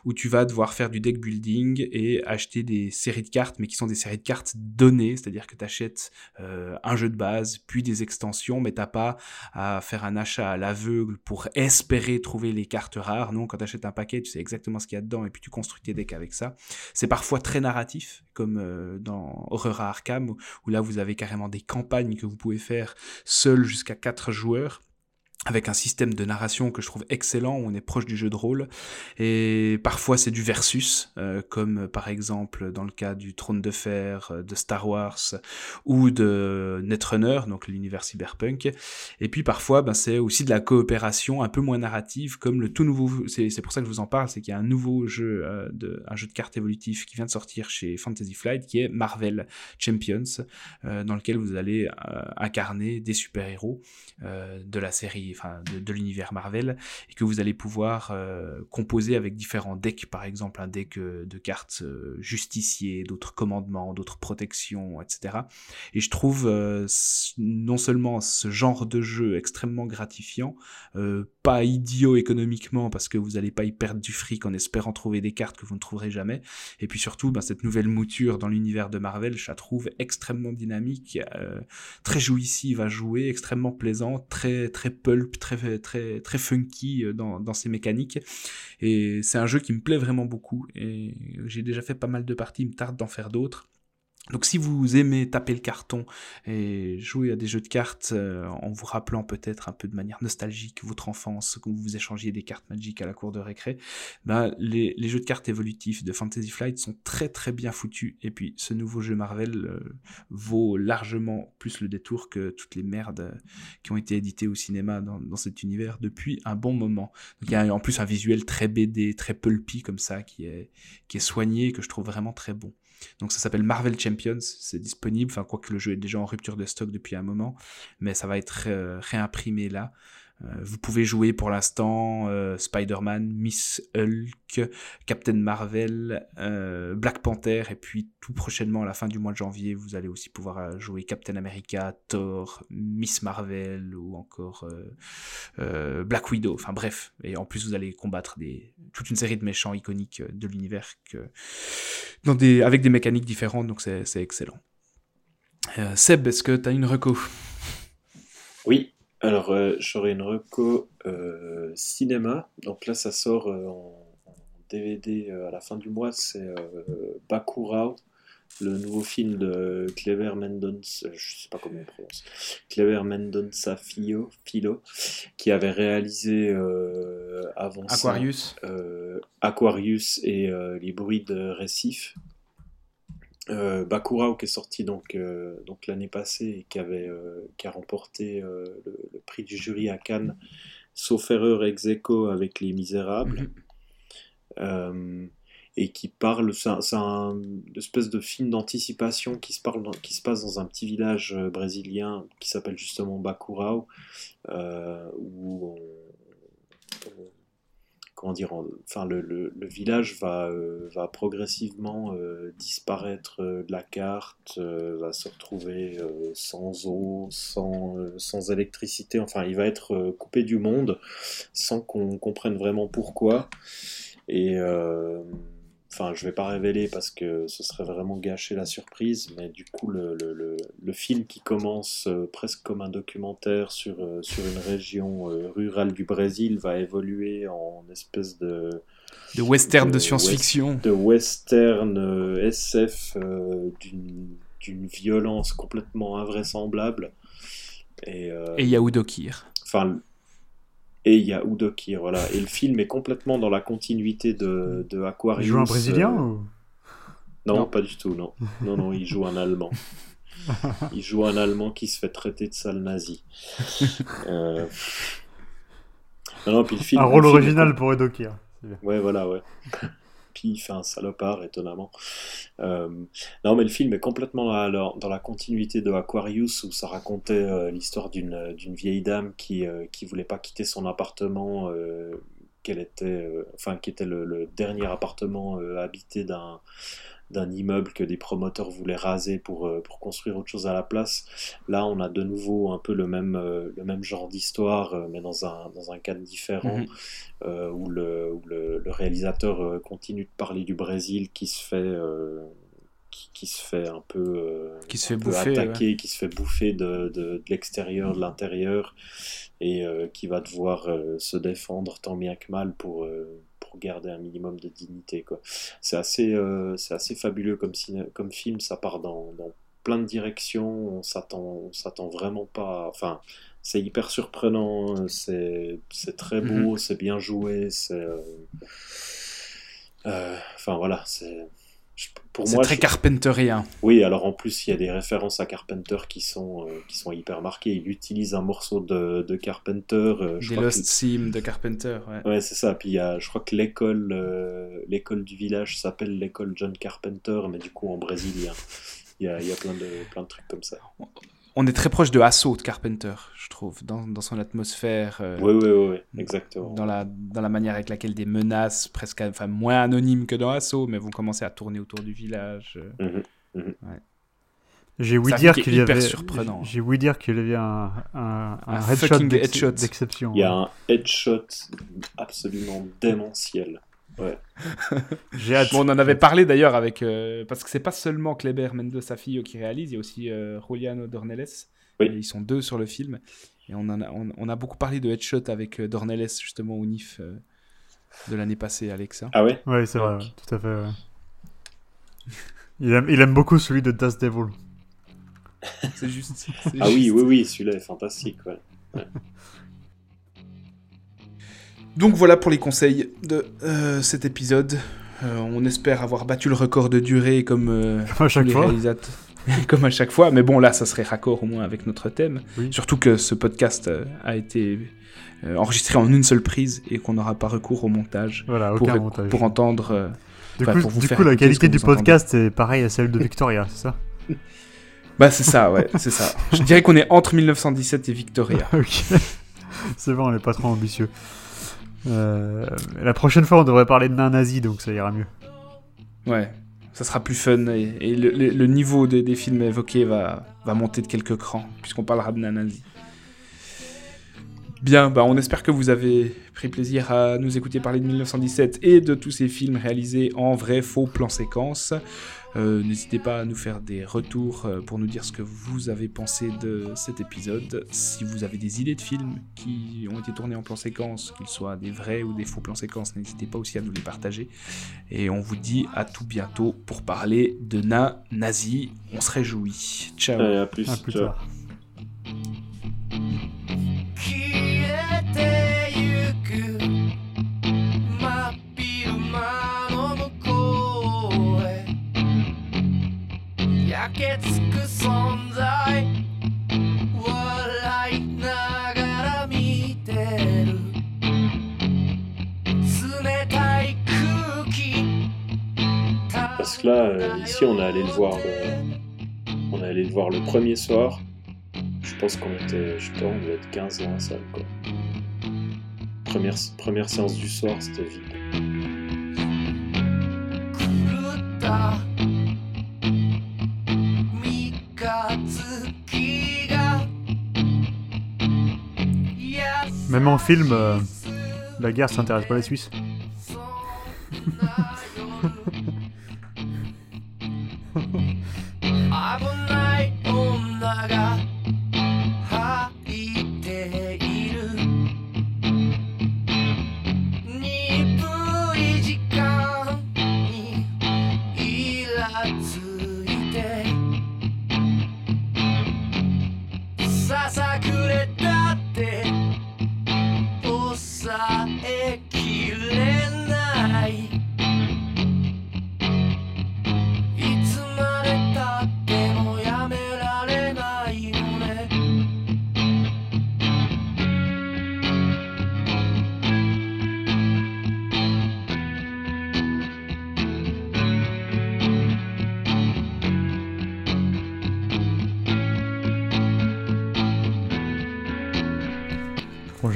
Où tu vas devoir faire du deck building et acheter des séries de cartes, mais qui sont des séries de cartes données, c'est-à-dire que tu achètes un jeu de base, puis des extensions, mais t'as pas à faire un achat à l'aveugle pour espérer trouver les cartes rares. Non, quand tu achètes un paquet, tu sais exactement ce qu'il y a dedans et puis tu construis tes decks avec ça. C'est parfois très narratif, comme euh, dans Horror à Arkham, où, là vous avez carrément des campagnes que vous pouvez faire seul jusqu'à 4 joueurs avec un système de narration que je trouve excellent, on est proche du jeu de rôle, et parfois c'est du versus, euh, comme par exemple dans le cas du Trône de Fer, euh, de Star Wars, ou de Netrunner, donc l'univers cyberpunk, et puis parfois ben, c'est aussi de la coopération un peu moins narrative, comme le tout nouveau, c'est pour ça que je vous en parle, c'est qu'il y a un nouveau jeu, euh, de, un jeu de cartes évolutif qui vient de sortir chez Fantasy Flight, qui est Marvel Champions, euh, dans lequel vous allez euh, incarner des super-héros euh, de la série de, l'univers Marvel, et que vous allez pouvoir euh, composer avec différents decks, par exemple un deck euh, de cartes euh, justiciers, d'autres commandements, d'autres protections, etc. Et je trouve non seulement ce genre de jeu extrêmement gratifiant, pas idiot économiquement parce que vous n'allez pas y perdre du fric en espérant trouver des cartes que vous ne trouverez jamais, et puis surtout ben, cette nouvelle mouture dans l'univers de Marvel, je la trouve extrêmement dynamique, très jouissive à jouer, extrêmement plaisante, très très très très très funky dans, dans ses mécaniques et c'est un jeu qui me plaît vraiment beaucoup et j'ai déjà fait pas mal de parties, il me tarde d'en faire d'autres. Donc si vous aimez taper le carton et jouer à des jeux de cartes euh, en vous rappelant peut-être un peu de manière nostalgique votre enfance, quand vous échangiez des cartes Magic à la cour de récré, ben, les, jeux de cartes évolutifs de Fantasy Flight sont très très bien foutus et puis ce nouveau jeu Marvel euh, vaut largement plus le détour que toutes les merdes qui ont été éditées au cinéma dans, cet univers depuis un bon moment. Il y a en plus un visuel très BD, très pulpy comme ça qui est, qui est soigné que je trouve vraiment très bon. Donc ça s'appelle Marvel Champions, c'est disponible, enfin quoique le jeu est déjà en rupture de stock depuis un moment, mais ça va être euh, réimprimé là. Euh, vous pouvez jouer pour l'instant euh, Spider-Man, Miss Hulk, Captain Marvel, euh, Black Panther, et puis tout prochainement à la fin du mois de janvier, vous allez aussi pouvoir jouer Captain America, Thor, Miss Marvel ou encore Black Widow. Enfin bref, et en plus vous allez combattre des, toute une série de méchants iconiques de l'univers avec des mécaniques différentes, donc c'est excellent. Seb, est-ce que tu as une reco? Oui, alors euh, j'aurais une reco euh, cinéma. Donc là, ça sort en, en, DVD euh, à la fin du mois, c'est euh, Bakurao, le nouveau film de Clever Mendonça, je sais pas comment on prononce, Clever Mendonça Filho qui avait réalisé euh, avant Aquarius. euh, Aquarius et euh, les bruits de récifs. Euh, Bakurao qui est sorti donc, euh, donc l'année passée et qui, avait, euh, qui a remporté euh, le, le prix du jury à Cannes, sauf erreur ex aequo avec Les Misérables. Mhm. Et qui parle, c'est un, c'est un espèce de film d'anticipation qui se, parle dans- qui se passe dans un petit village brésilien qui s'appelle justement Bacurau, euh, où on- on- comment dire, enfin le, le- village va, euh, va progressivement euh, disparaître euh, de la carte, va se retrouver sans eau, sans, sans électricité, enfin il va être coupé du monde sans qu'on comprenne vraiment pourquoi. Enfin, je vais pas révéler parce que ce serait vraiment gâcher la surprise, mais du coup, le, le, le, le film qui commence euh, presque comme un documentaire sur, euh, sur une région euh, rurale du Brésil va évoluer en espèce de. De western de de science-fiction. west- De western SF euh, d'une d'une violence complètement invraisemblable. Et, euh, Et. Enfin, et il y a Udokir, voilà. Et le film est complètement dans la continuité de, de Aquarius. Il joue un Brésilien euh, ou... Non, Non. pas du tout, non. Non, non, il joue un Allemand. Il joue un Allemand qui se fait traiter de sale nazi. Euh, Non, non, puis le film, Un rôle le film est original pour Edokir. C'est bien. Ouais, voilà, ouais. Il fait un salopard, étonnamment. Euh, non, mais le film est complètement dans la, continuité de Aquarius, où ça racontait euh, l'histoire d'une d'une vieille dame qui euh, qui voulait pas quitter son appartement, euh, qu'elle était, euh, enfin, qui était le, dernier appartement euh, habité d'un d'un immeuble que des promoteurs voulaient raser pour, euh, pour construire autre chose à la place. Là, on a de nouveau un peu le même, euh, le même genre d'histoire, euh, mais dans un, dans un cadre différent, Mhm. euh, où, le, où le, le réalisateur continue de parler du Brésil qui se fait, euh, qui, qui se fait un peu, euh, Qui se fait bouffer, attaquer, qui se fait bouffer de, de, de l'extérieur, de l'intérieur, et euh, qui va devoir euh, se défendre tant bien que mal pour, pour garder un minimum de dignité. C'est assez, euh, c'est assez fabuleux comme, ciné- comme film, ça part dans, dans plein de directions, on s'attend, on s'attend vraiment pas. Enfin, c'est hyper surprenant, c'est, c'est très beau, Mhm. c'est bien joué, c'est. euh, euh, Enfin voilà, c'est. Pour C'est moi, très je- carpenterien. oui, alors en plus, il y a des références à Carpenter qui sont, euh, qui sont hyper marquées. Il utilise un morceau de, de Carpenter. euh, je Des crois Lost que- Sim de Carpenter. Ouais. Ouais, c'est ça. Puis il y a, je crois que l'école, euh, l'école du village s'appelle l'école John Carpenter, mais du coup en brésilien. Il y a, il y a plein, de, plein de trucs comme ça. On est très proche de Assaut de Carpenter, je trouve, dans, dans son atmosphère. euh, Oui, oui, oui, oui, exactement. Dans la, dans la manière avec laquelle des menaces, presque enfin, moins anonymes que dans Assaut, mais vont commencer à tourner autour du village. euh. Ouais. J'ai ouï dire qu'il y hyper avait. surprenant. J'ai ouï dire qu'il y avait un, headshot. d'exception. Il y a un headshot absolument démentiel. Ouais. J'ai hâte. Bon, on en avait parlé d'ailleurs avec. euh, parce que c'est pas seulement Kleber Mendoza Filho qui réalise, il y a aussi euh, Juliano Dornelles. Oui. Et Ils sont deux sur le film. Et on, en a, on, on a beaucoup parlé de Headshot avec euh, Dornelles, justement, au NIF euh, de l'année passée, Alexa. Ah ouais? Ouais, c'est vrai, ouais, tout à fait. ouais. Il, aime, il aime beaucoup celui de Das Devil. C'est juste. Ah oui, juste. oui, oui, celui-là est fantastique. Ouais. Donc voilà pour les conseils de euh, cet épisode. Euh, on espère avoir battu le record de durée comme, euh, à chaque fois. comme à chaque fois. Mais bon, là, ça serait raccord au moins avec notre thème. Oui. Surtout que ce podcast a été enregistré en une seule prise et qu'on n'aura pas recours au montage Voilà, pour, aucun montage. pour entendre. Du coup, pour vous du faire coup la qualité du entendez. podcast est pareille à celle de Victoria, c'est ça? Bah, c'est ça, ouais, c'est ça. Je dirais qu'on est entre 1917 et Victoria. Ok. c'est bon, on n'est pas trop ambitieux. Euh, la prochaine fois, on devrait parler de nains nazis, donc ça ira mieux. Ouais, ça sera plus fun et, le, niveau des, films évoqués va, va monter de quelques crans, puisqu'on parlera de Nanasi. Bien, bah on espère que vous avez pris plaisir à nous écouter parler de 1917 et de tous ces films réalisés en vrai faux plan séquence. Euh, N'hésitez pas à nous faire des retours euh, pour nous dire ce que vous avez pensé de cet épisode. Si vous avez des idées de films qui ont été tournés en plan séquence, qu'ils soient des vrais ou des faux plans séquences, n'hésitez pas aussi à nous les partager. Et on vous dit à tout bientôt pour parler de nains nazis. On se réjouit. Ciao. Allez, à plus. À plus Ciao. tard. 焼けつく存在笑いながら見てる冷たい空気 Parce que là, euh, ici, on est allé le voir le... On est allé le voir le premier soir. Je pense qu'on était, je sais pas, on devait être 15 dans la salle, quoi. Première, première séance du soir, c'était vide. 狂った三日月が Même en film, euh, la guerre s'intéresse pas les Suisses. 危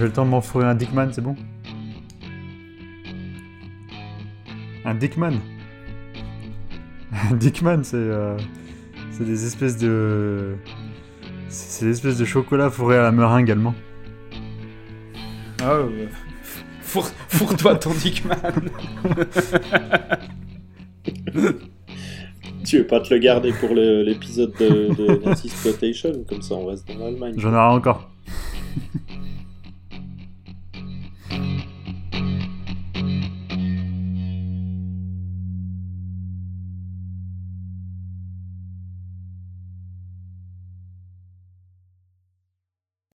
j'ai le temps de m'en fourrer un Dickman, c'est bon Un Dickman Un Dickman, c'est euh, c'est des espèces de... C'est des espèces de chocolat fourré à la meringue allemand. Ah, euh, fourre- Fourre-toi ton Dickman. Tu veux pas te le garder pour le- l'épisode de, de Nazi Exploitation Comme ça, on reste dans l'Allemagne. J'en aurai encore.